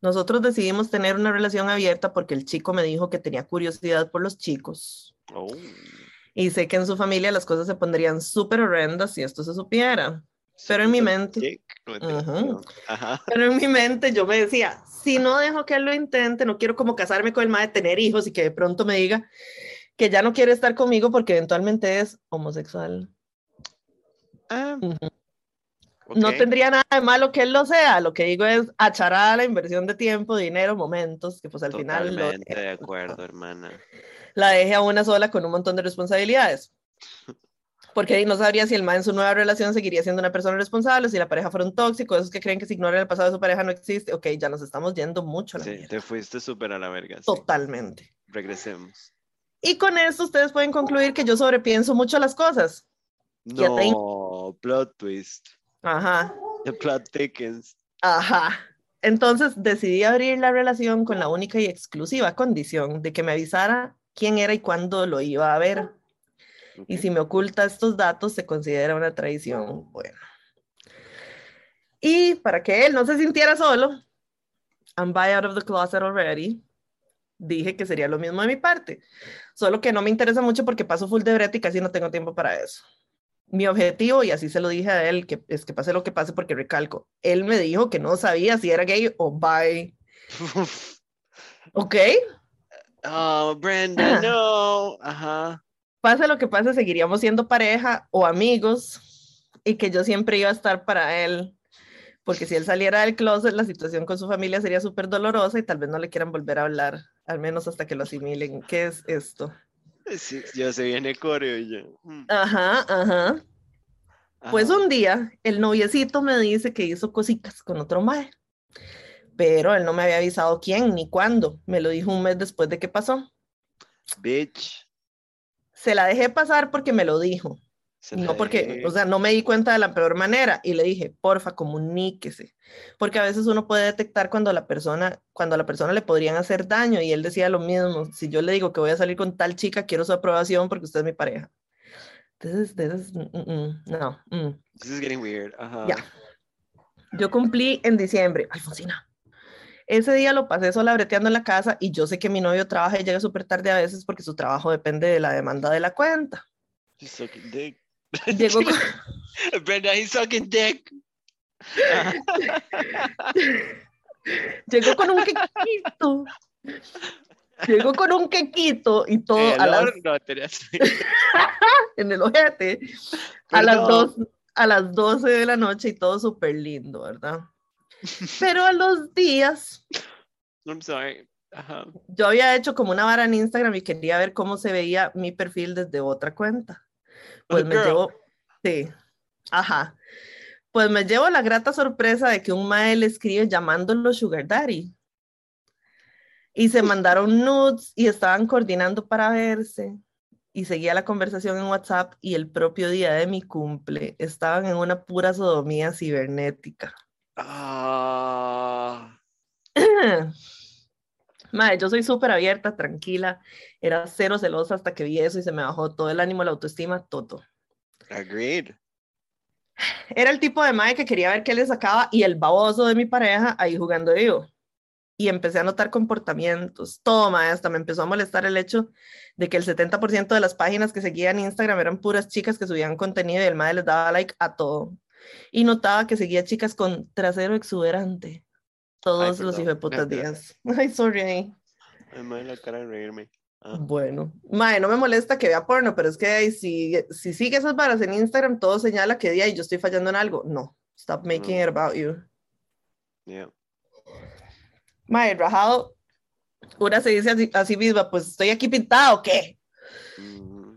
Nosotros decidimos tener una relación abierta porque el chico me dijo que tenía curiosidad por los chicos. Oh. Y sé que en su familia las cosas se pondrían súper horrendas si esto se supiera. Pero en mi Suckers of mente- perdón. Ajá. Pero en mi mente yo me decía, si no dejo que él lo intente, no quiero como casarme con el mae, tener hijos y que de pronto me diga que ya no quiere estar conmigo porque eventualmente es homosexual. Ah, Ujú. No tendría nada de malo que él lo sea. Lo que digo es achará la inversión de tiempo, dinero, momentos, que pues al final lo- Totalmente de acuerdo, hermana. la deje a una sola con un montón de responsabilidades. Porque no sabría si el man en su nueva relación seguiría siendo una persona responsable, si la pareja fuera un tóxico, esos que creen que si ignoran el pasado de su pareja no existe. Ok, ya nos estamos yendo mucho a la Sí, mierda. te fuiste súper a la verga. sí. Totalmente. Regresemos. Y con esto ustedes pueden concluir que yo sobrepienso mucho las cosas. No, plot twist. Ajá, The plot thickens. ajá. Entonces decidí abrir la relación con la única y exclusiva condición de que me avisara quién era y cuándo lo iba a ver. Y si me oculta estos datos, se considera una traición. Bueno. Y para que él no se sintiera solo, I'm by out of the closet already. Dije que sería lo mismo de mi parte. Solo que no me interesa mucho porque paso full de brete y casi no tengo tiempo para eso. Mi objetivo, y así se lo dije a él, que es que pase lo que pase porque recalco, él me dijo que no sabía si era gay o bi. ¿Ok? oh, Brenda, no. Ajá. pase lo que pase, seguiríamos siendo pareja o amigos y que yo siempre iba a estar para él. Porque si él saliera del closet, la situación con su familia sería súper dolorosa y tal vez no le quieran volver a hablar, al menos hasta que lo asimilen. ¿Qué es esto? Sí, ya se viene coreo y yo. mm, Ajá, ajá. Pues ajá. un día el noviecito me dice que hizo cositas con otro mae, pero él no me había avisado quién ni cuándo. Me lo dijo un mes después de que pasó. Bitch. Se la dejé pasar porque me lo dijo. Se No porque, o sea, no me di cuenta de la peor manera y le dije, porfa, comuníquese, porque a veces uno puede detectar cuando la persona, cuando a la persona le podrían hacer daño y él decía lo mismo, si yo le digo que voy a salir con tal chica, quiero su aprobación porque usted es mi pareja. Entonces, this is- mm, mm, mm, no, mm. This is getting weird. Ajá. Ya. Yo cumplí en diciembre, Alfonsina. Ese día lo pasé sola breteando en la casa y yo sé que mi novio trabaja y llega súper tarde a veces porque su trabajo depende de la demanda de la cuenta. He's sucking dick. Llegó con- Brenda, he's sucking dick. Llegó con un quequito. Llegó con un quequito y todo El a las, horno, en el ojete a las, dos, a las 12 de la noche y todo súper lindo, ¿verdad? Pero a los días, I'm sorry. Ajá. yo había hecho como una vara en Instagram y quería ver cómo se veía mi perfil desde otra cuenta. Pues me girl. llevo, sí, ajá. Pues me llevo la grata sorpresa de que un mae le escribe llamándolo Sugar Daddy. Y se mandaron nudes y estaban coordinando para verse. Y seguía la conversación en WhatsApp y el propio día de mi cumple estaban en una pura sodomía cibernética. Ah. Mae, yo soy súper abierta, tranquila. Era cero celosa hasta que vi eso y se me bajó todo el ánimo, la autoestima, todo. Agreed. Era el tipo de mae que quería ver qué le sacaba y el baboso de mi pareja ahí jugando vivo. Y empecé a notar comportamientos. Todo, mae, hasta me empezó a molestar el hecho de que el 70% de las páginas que seguían en Instagram eran puras chicas que subían contenido y el mae les daba like a todo. Y notaba que seguía chicas con trasero exuberante todos Ay, los hijos de putas días. Ay, sorry. Ay, mae, la cara de reírme. Ah, Bueno, mae, no me molesta que vea porno, pero es que ay, si, si sigue esas varas en Instagram, todo señala que día y yo estoy fallando en algo. No, stop making No. it about you. yeah. Mae, rajado, una se dice así, así misma, pues estoy aquí pintada o qué. Mm,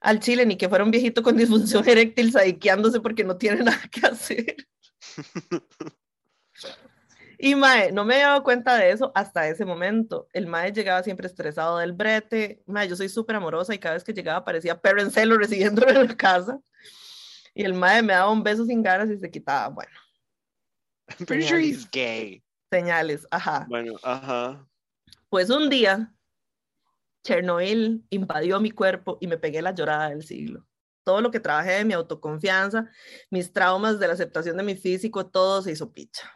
Al chile, ni que fuera un viejito con disfunción eréctil sadiqueándose porque no tiene nada que hacer. Y Mae, no me había dado cuenta de eso hasta ese momento. El Mae llegaba siempre estresado del brete. Mae, yo soy súper amorosa y cada vez que llegaba parecía perro en celo recibiéndome en la casa. Y el Mae me daba un beso sin ganas y se quitaba. Bueno, I'm pretty sure he's gay. señales, ajá. Bueno, ajá. Pues un día, Chernobyl invadió mi cuerpo y me pegué la llorada del siglo. Todo lo que trabajé de mi autoconfianza, mis traumas de la aceptación de mi físico, todo se hizo picha.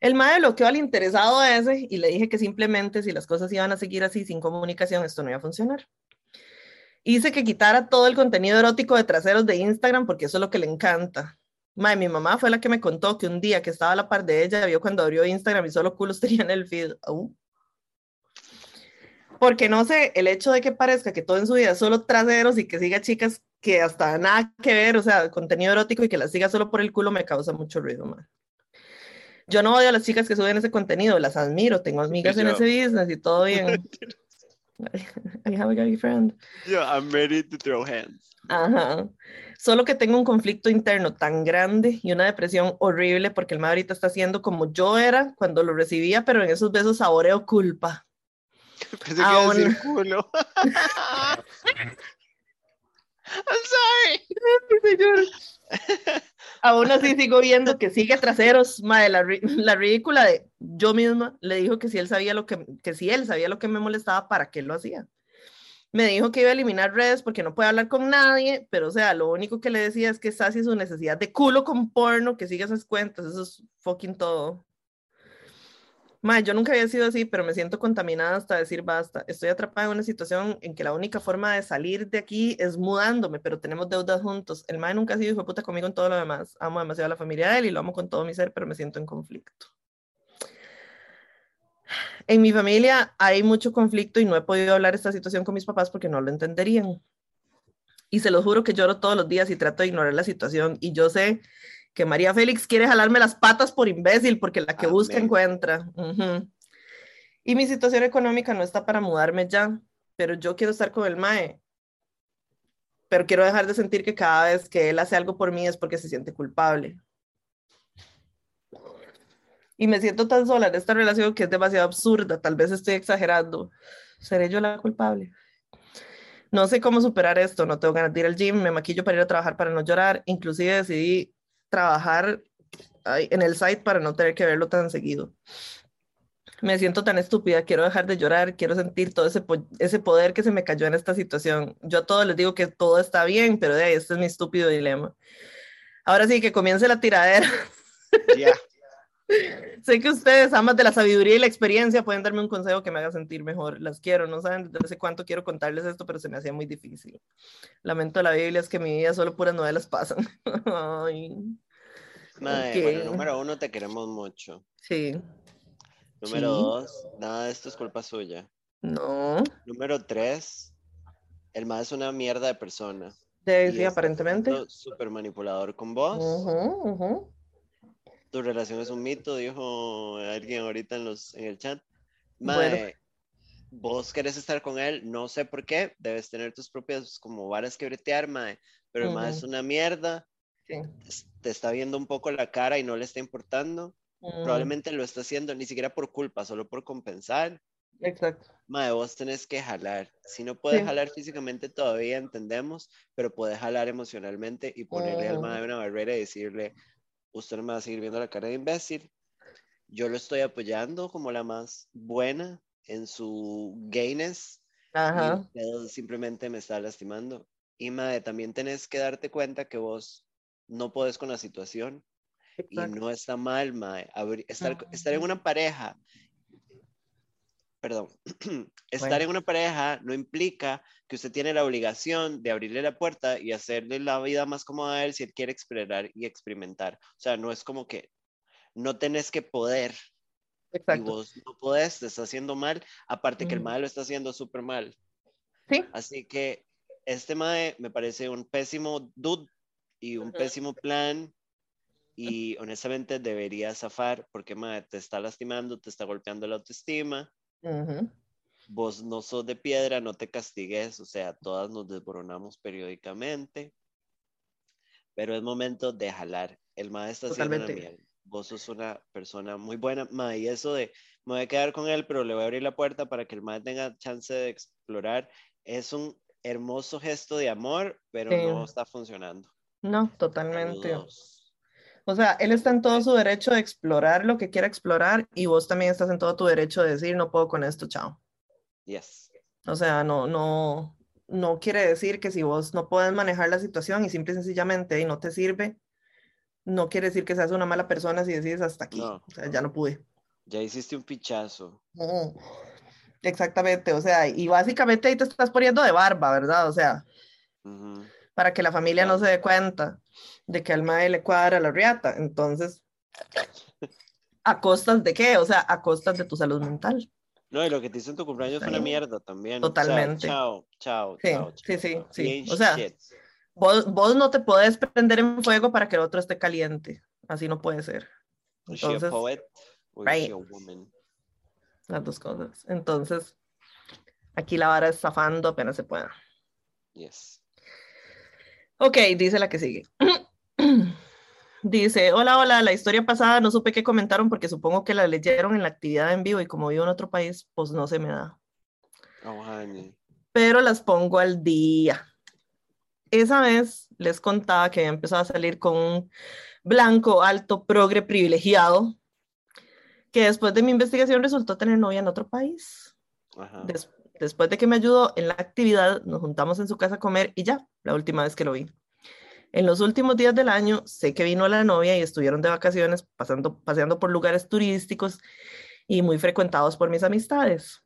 El mae bloqueó al interesado ese y le dije que simplemente si las cosas iban a seguir así sin comunicación, esto no iba a funcionar. Hice que quitara todo el contenido erótico de traseros de Instagram porque eso es lo que le encanta. Mae, mi mamá fue la que me contó que un día que estaba a la par de ella, vio cuando abrió Instagram y solo culos tenía en el feed. Au. Porque no sé, el hecho de que parezca que todo en su vida es solo traseros y que siga chicas que hasta nada que ver, o sea, contenido erótico y que las siga solo por el culo me causa mucho ruido, man. Yo no odio a las chicas que suben ese contenido, las admiro, tengo amigas en ese business y todo bien. I have a gay friend. Yo, I'm ready to throw hands. Ajá. Solo que tengo un conflicto interno tan grande y una depresión horrible porque el mae ahorita está haciendo como yo era cuando lo recibía, pero en esos besos saboreo culpa. Pensé que iba a Aún- decir culo. I'm sorry. señor. Aún así sigo viendo que sigue traseros, mae, la, la ridícula de yo misma le dijo que si él sabía lo que, que si él sabía lo que me molestaba, ¿para qué lo hacía? Me dijo que iba a eliminar redes porque no puede hablar con nadie, pero o sea, lo único que le decía es que sacie su necesidad de culo con porno, que siga esas cuentas, eso es fucking todo. Mae, yo nunca había sido así, pero me siento contaminada hasta decir basta. Estoy atrapada en una situación en que la única forma de salir de aquí es mudándome, pero tenemos deudas juntos. El mae nunca ha sido hijo de puta conmigo en todo lo demás. Amo demasiado a la familia de él y lo amo con todo mi ser, pero me siento en conflicto. En mi familia hay mucho conflicto y no he podido hablar esta situación con mis papás porque no lo entenderían. Y se lo juro que lloro todos los días y trato de ignorar la situación. Y yo sé que María Félix quiere jalarme las patas por imbécil porque la que busca encuentra. Y mi situación económica no está para mudarme ya, pero yo quiero estar con el MAE. Pero quiero dejar de sentir que cada vez que él hace algo por mí es porque se siente culpable. Y me siento tan sola en esta relación que es demasiado absurda. Tal vez estoy exagerando. ¿Seré yo la culpable? No sé cómo superar esto. No tengo ganas de ir al gym. Me maquillo para ir a trabajar para no llorar. Inclusive decidí trabajar en el site para no tener que verlo tan seguido. Me siento tan estúpida. Quiero dejar de llorar. Quiero sentir todo ese, ese poder que se me cayó en esta situación. Yo a todos les digo que todo está bien, pero de ahí, este es mi estúpido dilema. Ahora sí, que comience la tiradera. Ya. Sé que ustedes, amas de la sabiduría y la experiencia, pueden darme un consejo que me haga sentir mejor. Las quiero, no saben desde hace cuánto quiero contarles esto, pero se me hacía muy difícil. Lamento la Biblia es que en mi vida solo puras novelas pasan. Ay. Bueno, número uno, te queremos mucho. sí, Número Sí. dos, nada de esto es culpa suya. no, Número tres, el más es una mierda de persona. sí, está aparentemente. Súper manipulador con vos. Ujú, ujú. Tu relación es un mito, dijo alguien ahorita en, los, en el chat. Bueno. Mae, vos querés estar con él, no sé por qué, debes tener tus propias como varas que bretear, mae, pero el mae es una mierda, Sí. te está viendo un poco la cara y no le está importando. Probablemente lo está haciendo ni siquiera por culpa, solo por compensar. Exacto. Mae, vos tenés que jalar. Si no puedes Sí. jalar físicamente todavía entendemos, pero puedes jalar emocionalmente y ponerle al Ujú. mae una barrera y decirle, usted no me va a seguir viendo la cara de imbécil. Yo lo estoy apoyando como la más buena en su gayness y Ajá. usted simplemente me está lastimando. Y mae, también tenés que darte cuenta que vos no podés con la situación y no está mal, mae. Estar, estar en una pareja, perdón, estar en una pareja no implica que usted tiene la obligación de abrirle la puerta y hacerle la vida más cómoda a él si él quiere explorar y experimentar. O sea, no es como que no tenés que poder. Y vos no podés, te está haciendo mal, aparte que el mae lo está haciendo súper mal. Sí. Así que este mae me parece un pésimo dude y un pésimo plan y honestamente debería zafar porque mae, te está lastimando, te está golpeando la autoestima. Vos no sos de piedra, no te castigues, o sea, todas nos desboronamos periódicamente, pero es momento de jalar. El mae está haciendo la mierda vos sos una persona muy buena, ma, y eso de me voy a quedar con él, pero le voy a abrir la puerta para que el ma tenga chance de explorar, es un hermoso gesto de amor, pero no está funcionando. No, totalmente. O sea, él está en todo su derecho de explorar lo que quiera explorar y vos también estás en todo tu derecho de decir, no puedo con esto, chao. Yes. O sea, no, no, no quiere decir que si vos no puedes manejar la situación y simple y sencillamente y no te sirve, no quiere decir que seas una mala persona si decides hasta aquí. o sea, ya no pude. Ya hiciste un pichazo. Exactamente, o sea, y básicamente ahí te estás poniendo de barba, ¿verdad? O sea, para que la familia no se dé cuenta de que al madre le cuadra la riata. Entonces, ¿a costas de qué? O sea, a costas de tu salud mental. No, y lo que te hizo en tu cumpleaños fue una mierda también. Totalmente. chao, chao, sí, chao, Sí, sí, sí. O sea, Vos, no te podés prender en fuego para que el otro esté caliente. Así no puede ser. Entonces, Las dos cosas. Entonces, aquí la vara es zafando apenas se pueda. Yes. Ok, dice la que sigue. dice, hola, hola, la historia pasada no supe qué comentaron porque supongo que la leyeron en la actividad en vivo y como vivo en otro país, pues no se me da. Oh, Pero las pongo al día esa vez les contaba que había empezado a salir con un blanco, alto, progre, privilegiado, que después de mi investigación resultó tener novia en otro país. Después de que me ayudó en la actividad, nos juntamos en su casa a comer y ya, la última vez que lo vi. En los últimos días del año sé que vino la novia y estuvieron de vacaciones pasando, paseando por lugares turísticos y muy frecuentados por mis amistades.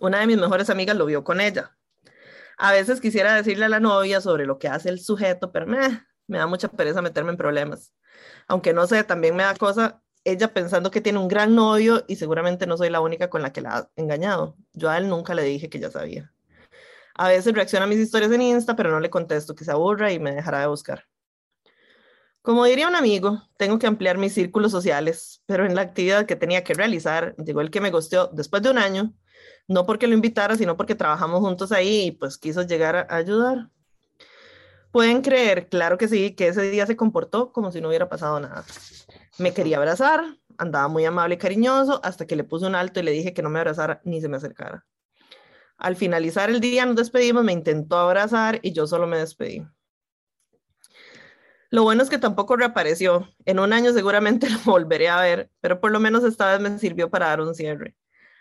Una de mis mejores amigas lo vio con ella. A veces quisiera decirle a la novia sobre lo que hace el sujeto, pero me, me da mucha pereza meterme en problemas. Aunque no sé, también me da cosa ella pensando que tiene un gran novio y seguramente no soy la única con la que la ha engañado. Yo a él nunca le dije que ya sabía. A veces reacciona a mis historias en Insta, pero no le contesto, que se aburra y me dejará de buscar. Como diría un amigo, tengo que ampliar mis círculos sociales, pero en la actividad que tenía que realizar, llegó el que me gustó después de un año no porque lo invitara, sino porque trabajamos juntos ahí y pues quiso llegar a ayudar. Pueden creer, claro que sí, que ese día se comportó como si no hubiera pasado nada. Me quería abrazar, andaba muy amable y cariñoso, hasta que le puse un alto y le dije que no me abrazara ni se me acercara. Al finalizar el día nos despedimos, me intentó abrazar y yo solo me despedí. Lo bueno es que tampoco reapareció. En un año seguramente lo volveré a ver, pero por lo menos esta vez me sirvió para dar un cierre.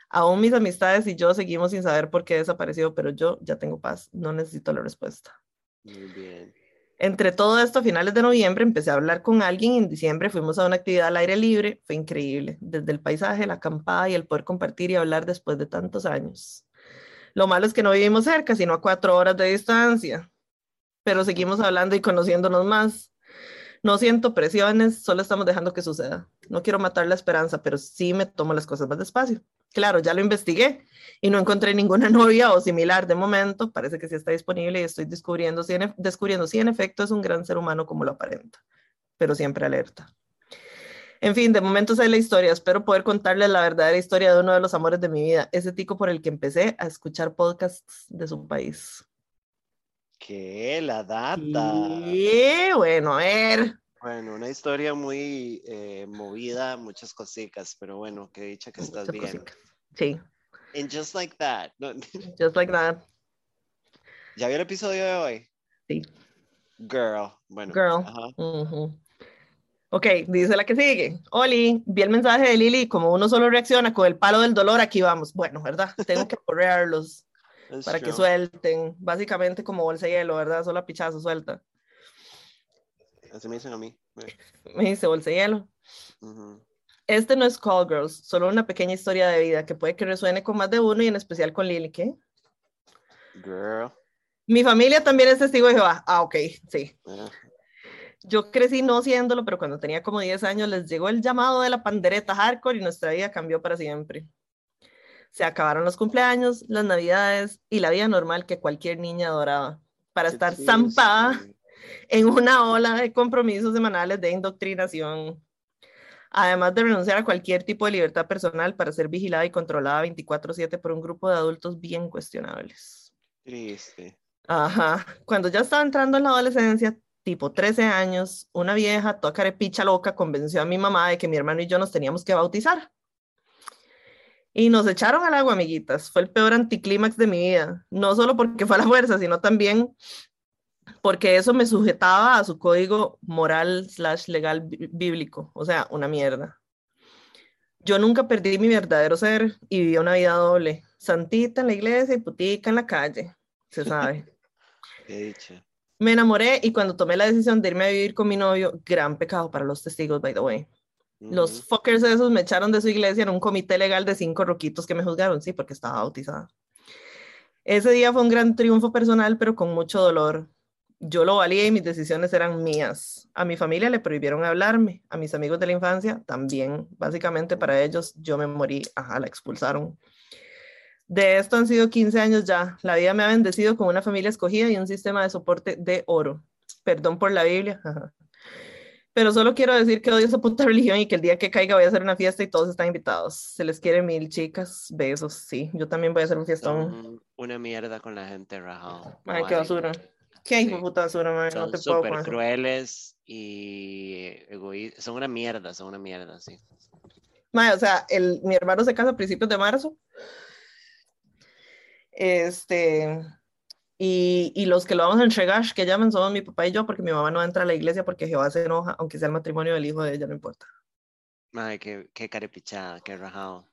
Aún mis amistades y yo seguimos sin saber por qué desapareció, pero yo ya tengo paz, no necesito la respuesta. Muy bien. Entre todo esto, a finales de noviembre empecé a hablar con alguien y en diciembre fuimos a una actividad al aire libre. Fue increíble, desde el paisaje, la acampada y el poder compartir y hablar después de tantos años. Lo malo es que no vivimos cerca, sino a cuatro horas de distancia, pero seguimos hablando y conociéndonos más. No siento presiones, solo estamos dejando que suceda. No quiero matar la esperanza, pero sí me tomo las cosas más despacio. Claro, ya lo investigué y no encontré ninguna novia o similar de momento. Parece que sí está disponible y estoy descubriendo si, en, descubriendo si en efecto es un gran ser humano como lo aparenta, pero siempre alerta. En fin, de momento sé la historia. Espero poder contarles la verdadera historia de uno de los amores de mi vida, ese tico por el que empecé a escuchar podcasts de su país. ¿Qué? La data. Sí, bueno, a ver. Bueno, una historia muy eh, movida, muchas cositas, pero bueno, que dicha que estás bien. Sí. And just like that. Just like that. ¿Ya vio el episodio de hoy? Sí. Girl. Bueno. Girl. Ajá. Ok, dice la que sigue. Oli, vi el mensaje de Lili como uno solo reacciona con el palo del dolor, aquí vamos. Bueno, ¿verdad? Tengo que correrlos. Para que suelten, básicamente como bolsa de hielo, ¿verdad? Solo a pichazo suelta. Así me dicen a mí. Me dice bolsa de hielo. Ujú. Este no es Call Girls, solo una pequeña historia de vida que puede que resuene con más de uno y en especial con Lily, ¿qué? Girl. Mi familia también es testigo de Jehová. Ah, ok, sí. Yeah. Yo crecí no siéndolo, pero cuando tenía como 10 años les llegó el llamado de la pandereta hardcore y nuestra vida cambió para siempre. Se acabaron los cumpleaños, las navidades y la vida normal que cualquier niña adoraba para estar zampada en una ola de compromisos semanales de indoctrinación. Además de renunciar a cualquier tipo de libertad personal para ser vigilada y controlada 24/7 por un grupo de adultos bien cuestionables. Triste. Ajá, cuando ya estaba entrando en la adolescencia, tipo 13 años, una vieja toda carepicha loca convenció a mi mamá de que mi hermano y yo nos teníamos que bautizar. Y nos echaron al agua, amiguitas. Fue el peor anticlímax de mi vida. No solo porque fue a la fuerza, sino también porque eso me sujetaba a su código moral slash legal bí- bíblico. O sea, una mierda. Yo nunca perdí mi verdadero ser y viví una vida doble. Santita en la iglesia y putica en la calle. Se sabe. Qué dicha. Me enamoré y cuando tomé la decisión de irme a vivir con mi novio, gran pecado para los testigos, by the way. Los Ujú. fuckers esos me echaron de su iglesia en un comité legal de cinco roquitos que me juzgaron, sí, porque estaba bautizada. Ese día fue un gran triunfo personal, pero con mucho dolor. Yo lo valía y mis decisiones eran mías. A mi familia le prohibieron hablarme, a mis amigos de la infancia también. Básicamente para ellos yo me morí, ajá, la expulsaron. De esto han sido 15 años ya. La vida me ha bendecido con una familia escogida y un sistema de soporte de oro. Perdón por la Biblia. ajá. Pero solo quiero decir que odio esa puta religión y que el día que caiga voy a hacer una fiesta y todos están invitados. Se les quiere mil, chicas. Besos, sí. Yo también voy a hacer un fiestón. Son una mierda con la gente rajado. Ay, qué basura. Qué hijo puta basura, man. No Son te puedo eso. crueles y egoístas. Son una mierda, son una mierda, sí. Mae, o sea, el, mi hermano se casa a principios de marzo. Este, y, y los que lo vamos a entregar, que llaman, somos mi papá y yo, porque mi mamá no entra a la iglesia porque Jehová se enoja, aunque sea el matrimonio del hijo de ella, no importa. Ay, qué, qué carepichada, qué rajado.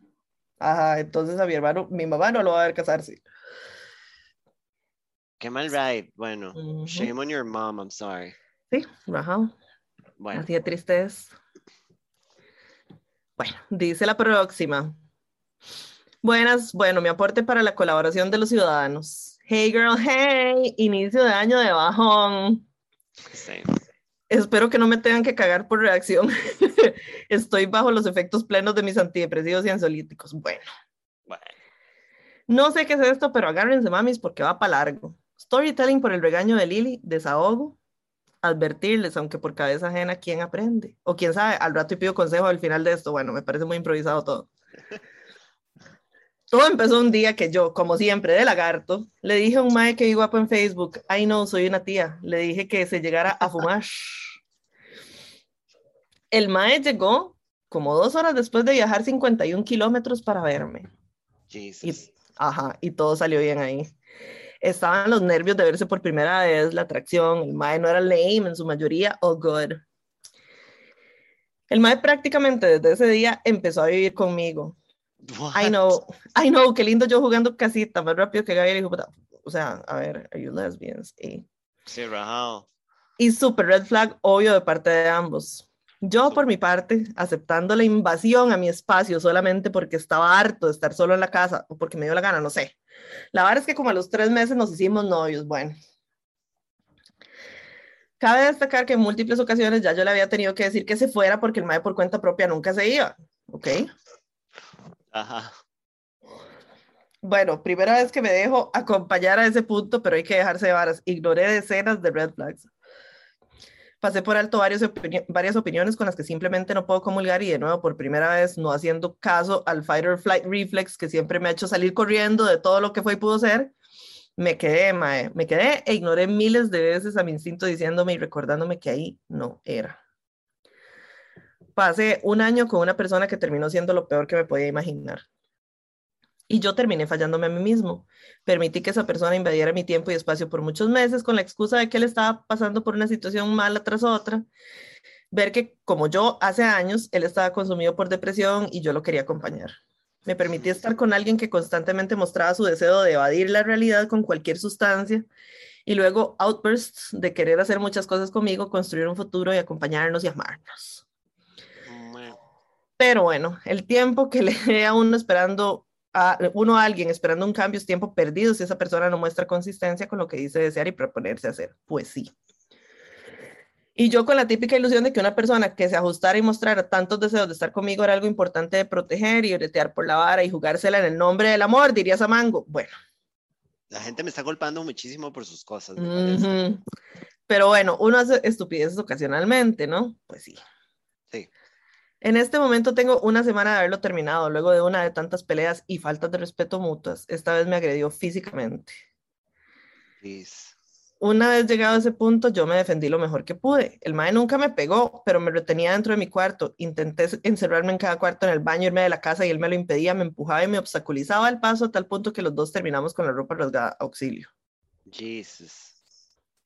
Ajá, entonces a mi hermano, mi mamá no lo va a ver casarse. Qué mal ride. Bueno, shame on your mom, I'm sorry. Sí, ajá. Bueno, Así de triste es. Bueno, dice la próxima. Buenas, bueno, mi aporte para la colaboración de los ciudadanos. Hey girl, hey, inicio de año de bajón. same. Espero que no me tengan que cagar por reacción. Estoy bajo los efectos plenos de mis antidepresivos y ansiolíticos. Bueno, Bueno, no sé qué es esto, pero agárrense mamis porque va para largo. Storytelling por el regaño de Lily, desahogo, advertirles, aunque por cabeza ajena, ¿quién aprende? O quién sabe, al rato y pido consejo al final de esto. Bueno, me parece muy improvisado todo. Todo empezó un día que yo, como siempre, de lagarto, le dije a un mae que vi guapo en Facebook, ay no, soy una tía, le dije que se llegara a fumar. El mae llegó como dos horas después de viajar 51 kilómetros para verme. Jesus. Ajá, y todo salió bien ahí. Estaban los nervios de verse por primera vez, la atracción, el mae no era lame en su mayoría, all good. El mae prácticamente desde ese día empezó a vivir conmigo. I know, I know, qué lindo yo jugando casita, más rápido que Gabriel, puta. O sea, a ver, are you lesbians? Y, Sí, rajado. y super red flag, obvio, de parte de ambos. Yo, por mi parte, aceptando la invasión a mi espacio solamente porque estaba harto de estar solo en la casa o porque me dio la gana, no sé. La verdad es que como a los tres meses nos hicimos novios, bueno. Cabe destacar que en múltiples ocasiones ya yo le había tenido que decir que se fuera porque el mae por cuenta propia nunca se iba, ¿ok? Ajá. Bueno, primera vez que me dejo acompañar a ese punto, pero hay que dejarse de varas. Ignoré decenas de red flags. Pasé por alto varias opiniones con las que simplemente no puedo comulgar y de nuevo, por primera vez, no haciendo caso al fight or flight reflex que siempre me ha hecho salir corriendo de todo lo que fue y pudo ser, me quedé, mae, me quedé e ignoré miles de veces a mi instinto diciéndome y recordándome que ahí no era. Pasé un año con una persona que terminó siendo lo peor que me podía imaginar. Y yo terminé fallándome a mí mismo. Permití que esa persona invadiera mi tiempo y espacio por muchos meses con la excusa de que él estaba pasando por una situación mala tras otra. Ver que, como yo hace años, él estaba consumido por depresión y yo lo quería acompañar. Me permití estar con alguien que constantemente mostraba su deseo de evadir la realidad con cualquier sustancia y luego outbursts de querer hacer muchas cosas conmigo, construir un futuro y acompañarnos y amarnos. Pero bueno, el tiempo que le dé a uno esperando a uno a alguien esperando un cambio es tiempo perdido si esa persona no muestra consistencia con lo que dice desear y proponerse hacer. Pues sí. Y yo con la típica ilusión de que una persona que se ajustara y mostrara tantos deseos de estar conmigo era algo importante de proteger y bretear por la vara y jugársela en el nombre del amor, diría Samango. Bueno. La gente me está golpeando muchísimo por sus cosas. Pero bueno, uno hace estupideces ocasionalmente, ¿no? Pues sí. Sí. En este momento tengo una semana de haberlo terminado, luego de una de tantas peleas y faltas de respeto mutuas. Esta vez me agredió físicamente. Please una vez llegado a ese punto, yo me defendí lo mejor que pude. El mae nunca me pegó, pero me retenía dentro de mi cuarto. Intenté encerrarme en cada cuarto en el baño, irme de la casa y él me lo impedía, me empujaba y me obstaculizaba el paso a tal punto que los dos terminamos con la ropa rasgada. Auxilio. Jesus.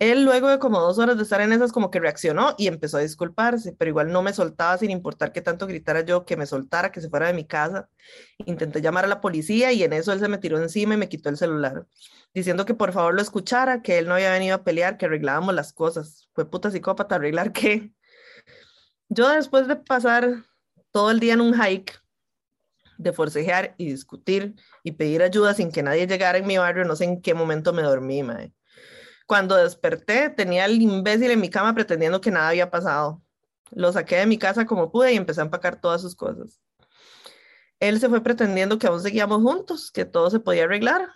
Él luego de como dos horas de estar en esas como que reaccionó y empezó a disculparse, pero igual no me soltaba sin importar qué tanto gritara yo, que me soltara, que se fuera de mi casa. Intenté llamar a la policía y en eso él se me tiró encima y me quitó el celular, diciendo que por favor lo escuchara, que él no había venido a pelear, que arreglábamos las cosas. Fue puta psicópata, arreglar qué. Yo después de pasar todo el día en un hike, de forcejear y discutir y pedir ayuda sin que nadie llegara en mi barrio, no sé en qué momento me dormí, mae. Cuando desperté, tenía al imbécil en mi cama pretendiendo que nada había pasado. Lo saqué de mi casa como pude y empecé a empacar todas sus cosas. Él se fue pretendiendo que aún seguíamos juntos, que todo se podía arreglar.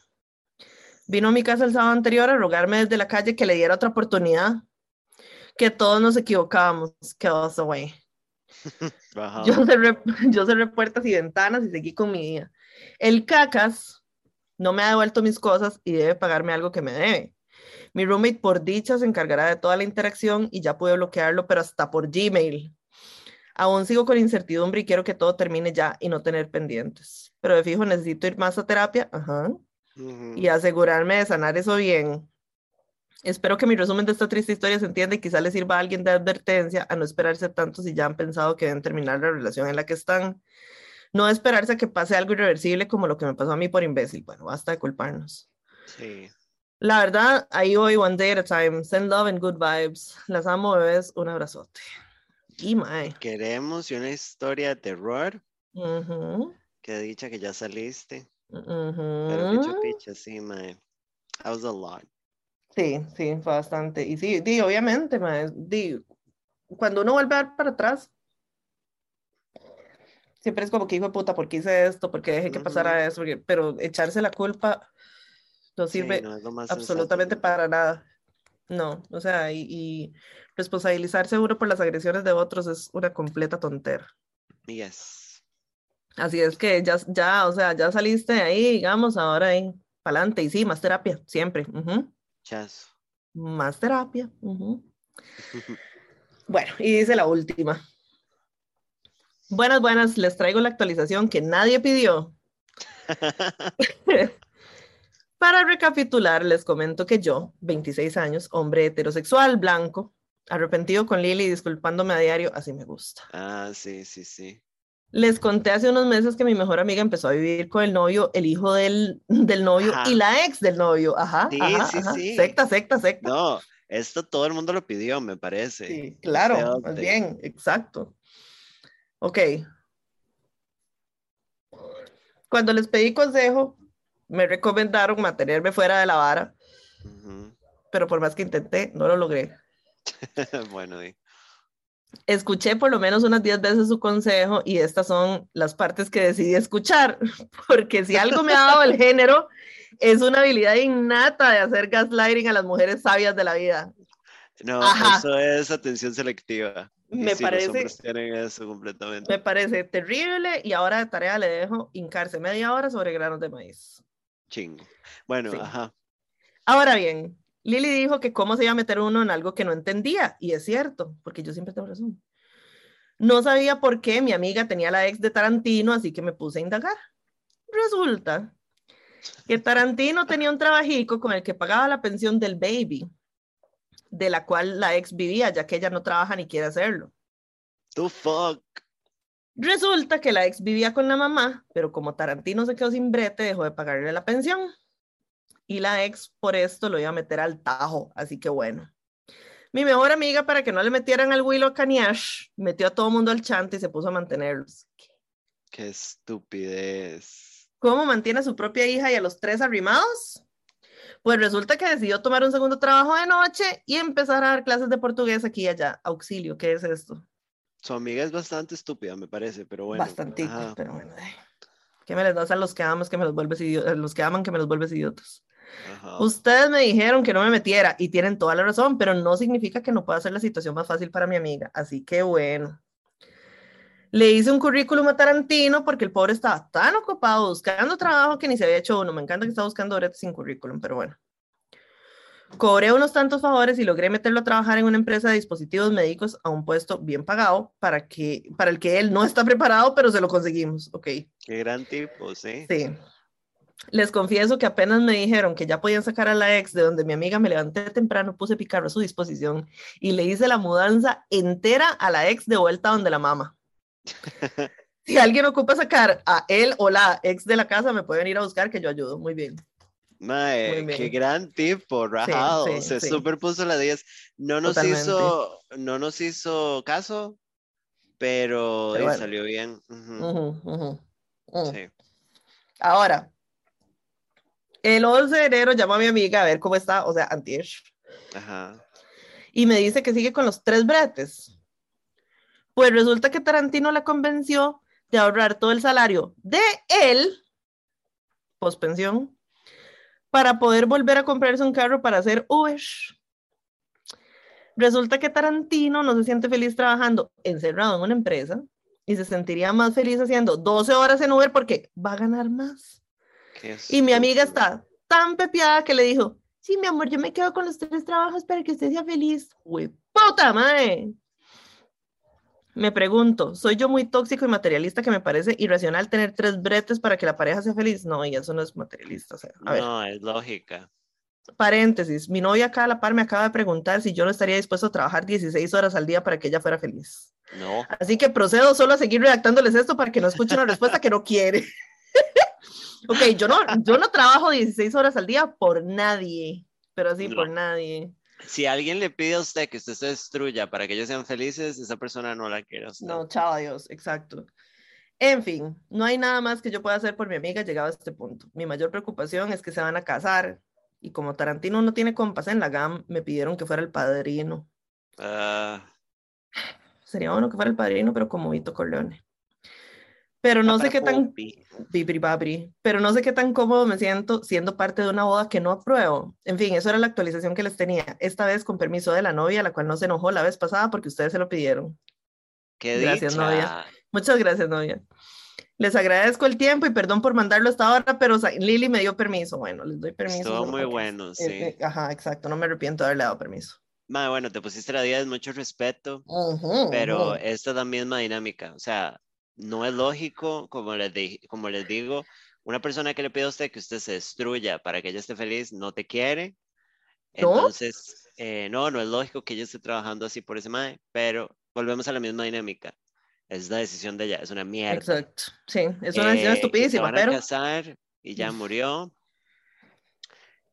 Vino a mi casa el sábado anterior a rogarme desde la calle que le diera otra oportunidad, que todos nos equivocábamos, que was away. Yo cerré, yo cerré puertas y ventanas y seguí con mi día. El cacas no me ha devuelto mis cosas y debe pagarme algo que me debe. Mi roommate por dicha se encargará de toda la interacción y ya pude bloquearlo, pero hasta por Gmail. Aún sigo con incertidumbre y quiero que todo termine ya y no tener pendientes. Pero de fijo necesito ir más a terapia ajá, y asegurarme de sanar eso bien. Espero que mi resumen de esta triste historia se entienda y quizá le sirva a alguien de advertencia a no esperarse tanto si ya han pensado que deben terminar la relación en la que están. No esperarse a que pase algo irreversible como lo que me pasó a mí por imbécil. Bueno, basta de culparnos. Sí. La verdad, ahí voy one day at a time. Send love and good vibes. Las amo, bebés. Un abrazote. Y mae. Queremos una historia de terror. Que dicha que ya saliste. Pero picha, picha, sí, mae. That was a lot. Sí, sí, bastante. Y sí, di, obviamente, mae. Di, cuando uno vuelve a para atrás, siempre es como que hijo de puta, ¿por qué hice esto? ¿Por qué dejé que pasara eso? Pero echarse la culpa no sirve absolutamente para nada. No, o sea, y, responsabilizarse uno por las agresiones de otros es una completa tontera. Yes. Así es que ya, ya, o sea, ya saliste de ahí, digamos, ahora ahí, para adelante. Y sí, más terapia, siempre. Más terapia. bueno, y dice la última. Buenas, buenas, les traigo la actualización que nadie pidió. Para recapitular, les comento que yo, 26 años, hombre heterosexual, blanco, arrepentido con Lili, disculpándome a diario, así me gusta. Ah, sí, sí, sí. Les conté hace unos meses que mi mejor amiga empezó a vivir con el novio, el hijo del, del novio y la ex del novio. Ajá, sí, sí, sí. Secta, secta, secta. No, esto todo el mundo lo pidió, me parece. Sí, claro, más bien, exacto. Ok. Cuando les pedí consejo, me recomendaron mantenerme fuera de la vara, pero por más que intenté, no lo logré. bueno, Escuché por lo menos unas 10 veces su consejo y estas son las partes que decidí escuchar, porque si algo me ha dado el género, es una habilidad innata de hacer gaslighting a las mujeres sabias de la vida. No, eso es atención selectiva. Me parece. eso completamente. Me parece terrible y ahora de tarea le dejo hincarse media hora sobre granos de maíz. Chingo. Bueno, ajá. Ahora bien, Lili dijo que cómo se iba a meter uno en algo que no entendía, y es cierto, porque yo siempre tengo razón. No sabía por qué mi amiga tenía la ex de Tarantino, así que me puse a indagar. Resulta que Tarantino tenía un trabajico con el que pagaba la pensión del baby, de la cual la ex vivía, ya que ella no trabaja ni quiere hacerlo. The fuck. Resulta que la ex vivía con la mamá, pero como Tarantino se quedó sin brete, dejó de pagarle la pensión. Y la ex por esto lo iba a meter al tajo, así que bueno. Mi mejor amiga, para que no le metieran al Willow a Kaniash, metió a todo mundo al chante y se puso a mantenerlos. Qué estupidez. ¿Cómo mantiene a su propia hija y a los tres arrimados? Pues resulta que decidió tomar un segundo trabajo de noche y empezar a dar clases de portugués aquí y allá. Auxilio, ¿qué es esto? Su amiga es bastante estúpida, me parece, pero bueno. Bastante, pero bueno. ¿Qué me les das a los que aman que me los vuelves idiotas? Los que aman que me los vuelves idiotas. Ustedes me dijeron que no me metiera y tienen toda la razón, pero no significa que no pueda hacer la situación más fácil para mi amiga. Así que bueno. Le hice un currículum a Tarantino porque el pobre estaba tan ocupado buscando trabajo que ni se había hecho uno. Me encanta que está buscando ahorita sin currículum, pero bueno. Cobré unos tantos favores y logré meterlo a trabajar en una empresa de dispositivos médicos a un puesto bien pagado para, que, para el que él no está preparado, pero se lo conseguimos. Ok. Qué gran tipo, sí. Sí. Les confieso que apenas me dijeron que ya podían sacar a la ex de donde mi amiga me levanté temprano, puse picarro a su disposición y le hice la mudanza entera a la ex de vuelta donde la mamá. si alguien ocupa sacar a él o la ex de la casa, me pueden ir a buscar que yo ayudo. Muy bien. Mae, qué gran tipo, rajado. Se superpuso la 10. No nos hizo, no nos hizo caso, pero, salió bien. Mm. Ahora, el 11 de enero llamó a mi amiga a ver cómo está, o sea, antier. Ajá. Y me dice que sigue con los tres bretes. Pues resulta que Tarantino la convenció de ahorrar todo el salario de él, pospensión, para poder volver a comprarse un carro para hacer Uber. Resulta que Tarantino no se siente feliz trabajando encerrado en una empresa y se sentiría más feliz haciendo 12 horas en Uber porque va a ganar más. Y mi amiga está tan pepiada que le dijo, sí, mi amor, yo me quedo con los tres trabajos para que usted sea feliz. Uy, puta madre. Me pregunto, ¿soy yo muy tóxico y materialista que me parece irracional tener tres bretes para que la pareja sea feliz? No, y eso no es materialista. no, es lógica. Paréntesis, mi novia acá a la par me acaba de preguntar si yo no estaría dispuesto a trabajar 16 horas al día para que ella fuera feliz. No. Así que procedo solo a seguir redactándoles esto para que no escuchen una respuesta que no quiere. ok, yo no, yo no trabajo 16 horas al día por nadie, pero sí por nadie. Si alguien le pide a usted que usted se destruya para que ellos sean felices, esa persona no la quiere. No, chao, adiós, exacto. En fin, no hay nada más que yo pueda hacer por mi amiga llegado a este punto. Mi mayor preocupación es que se van a casar y como Tarantino no tiene compas en la GAM, me pidieron que fuera el padrino. Ah. Sería bueno que fuera el padrino, pero como Vito Corleone. Pero no sé qué tan... Pero no sé qué tan cómodo me siento siendo parte de una boda que no apruebo. En fin, eso era la actualización que les tenía. Esta vez con permiso de la novia, la cual no se enojó la vez pasada porque ustedes se lo pidieron. Qué gracias, novia. Muchas gracias, novia. Les agradezco el tiempo y perdón por mandarlo hasta ahora, pero Lili me dio permiso. Bueno, les doy permiso. Estuvo muy bueno, sí. ajá, exacto. No me arrepiento de haberle dado permiso. bueno, te pusiste la 10, mucho respeto, pero esta es la misma dinámica. O sea, no es lógico, como les, como les digo, una persona que le pide a usted que usted se destruya para que ella esté feliz, no te quiere. Entonces, eh, no, no es lógico que ella esté trabajando así por ese madre, pero volvemos a la misma dinámica. Es la decisión de ella, es una mierda. Exacto, sí, es una decisión eh, estupidísima, se van a casar y ya murió.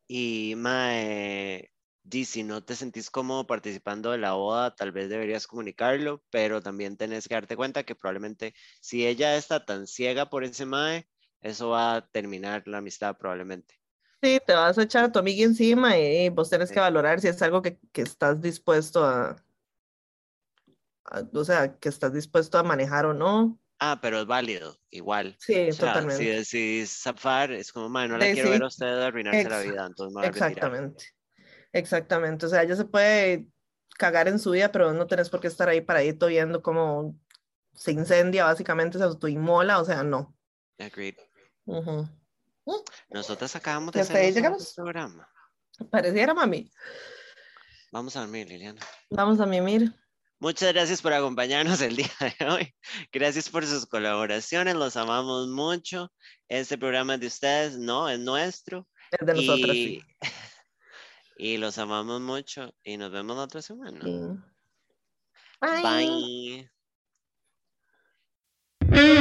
Y, mae, y si no te sentís cómodo participando de la boda, tal vez deberías comunicarlo, pero también tenés que darte cuenta que probablemente si ella está tan ciega por ese mae, eso va a terminar la amistad probablemente. Sí, te vas a echar a tu amiga encima y vos tenés que valorar si es algo que, que estás dispuesto a, o sea, que estás dispuesto a manejar o no. Ah, pero es válido, igual. Sí, totalmente. Si decís zafar, es como, no la quiero ver a usted arruinarse la vida, entonces me Exactamente. Exactamente, o sea, ella se puede cagar en su vida, pero no tenés por qué estar ahí paradito viendo cómo se incendia, básicamente se autoinmola, o sea, no. Agreed. Uh Nosotros acabamos de hacer llegamos? programa. Pareciera, mami. Vamos a dormir, Liliana. Vamos a mimir. Muchas gracias por acompañarnos el día de hoy. Gracias por sus colaboraciones, los amamos mucho. Este programa es de ustedes, no, es nuestro. Es de nosotros, sí. Y los amamos mucho y nos vemos la otra semana. Bye. Bye.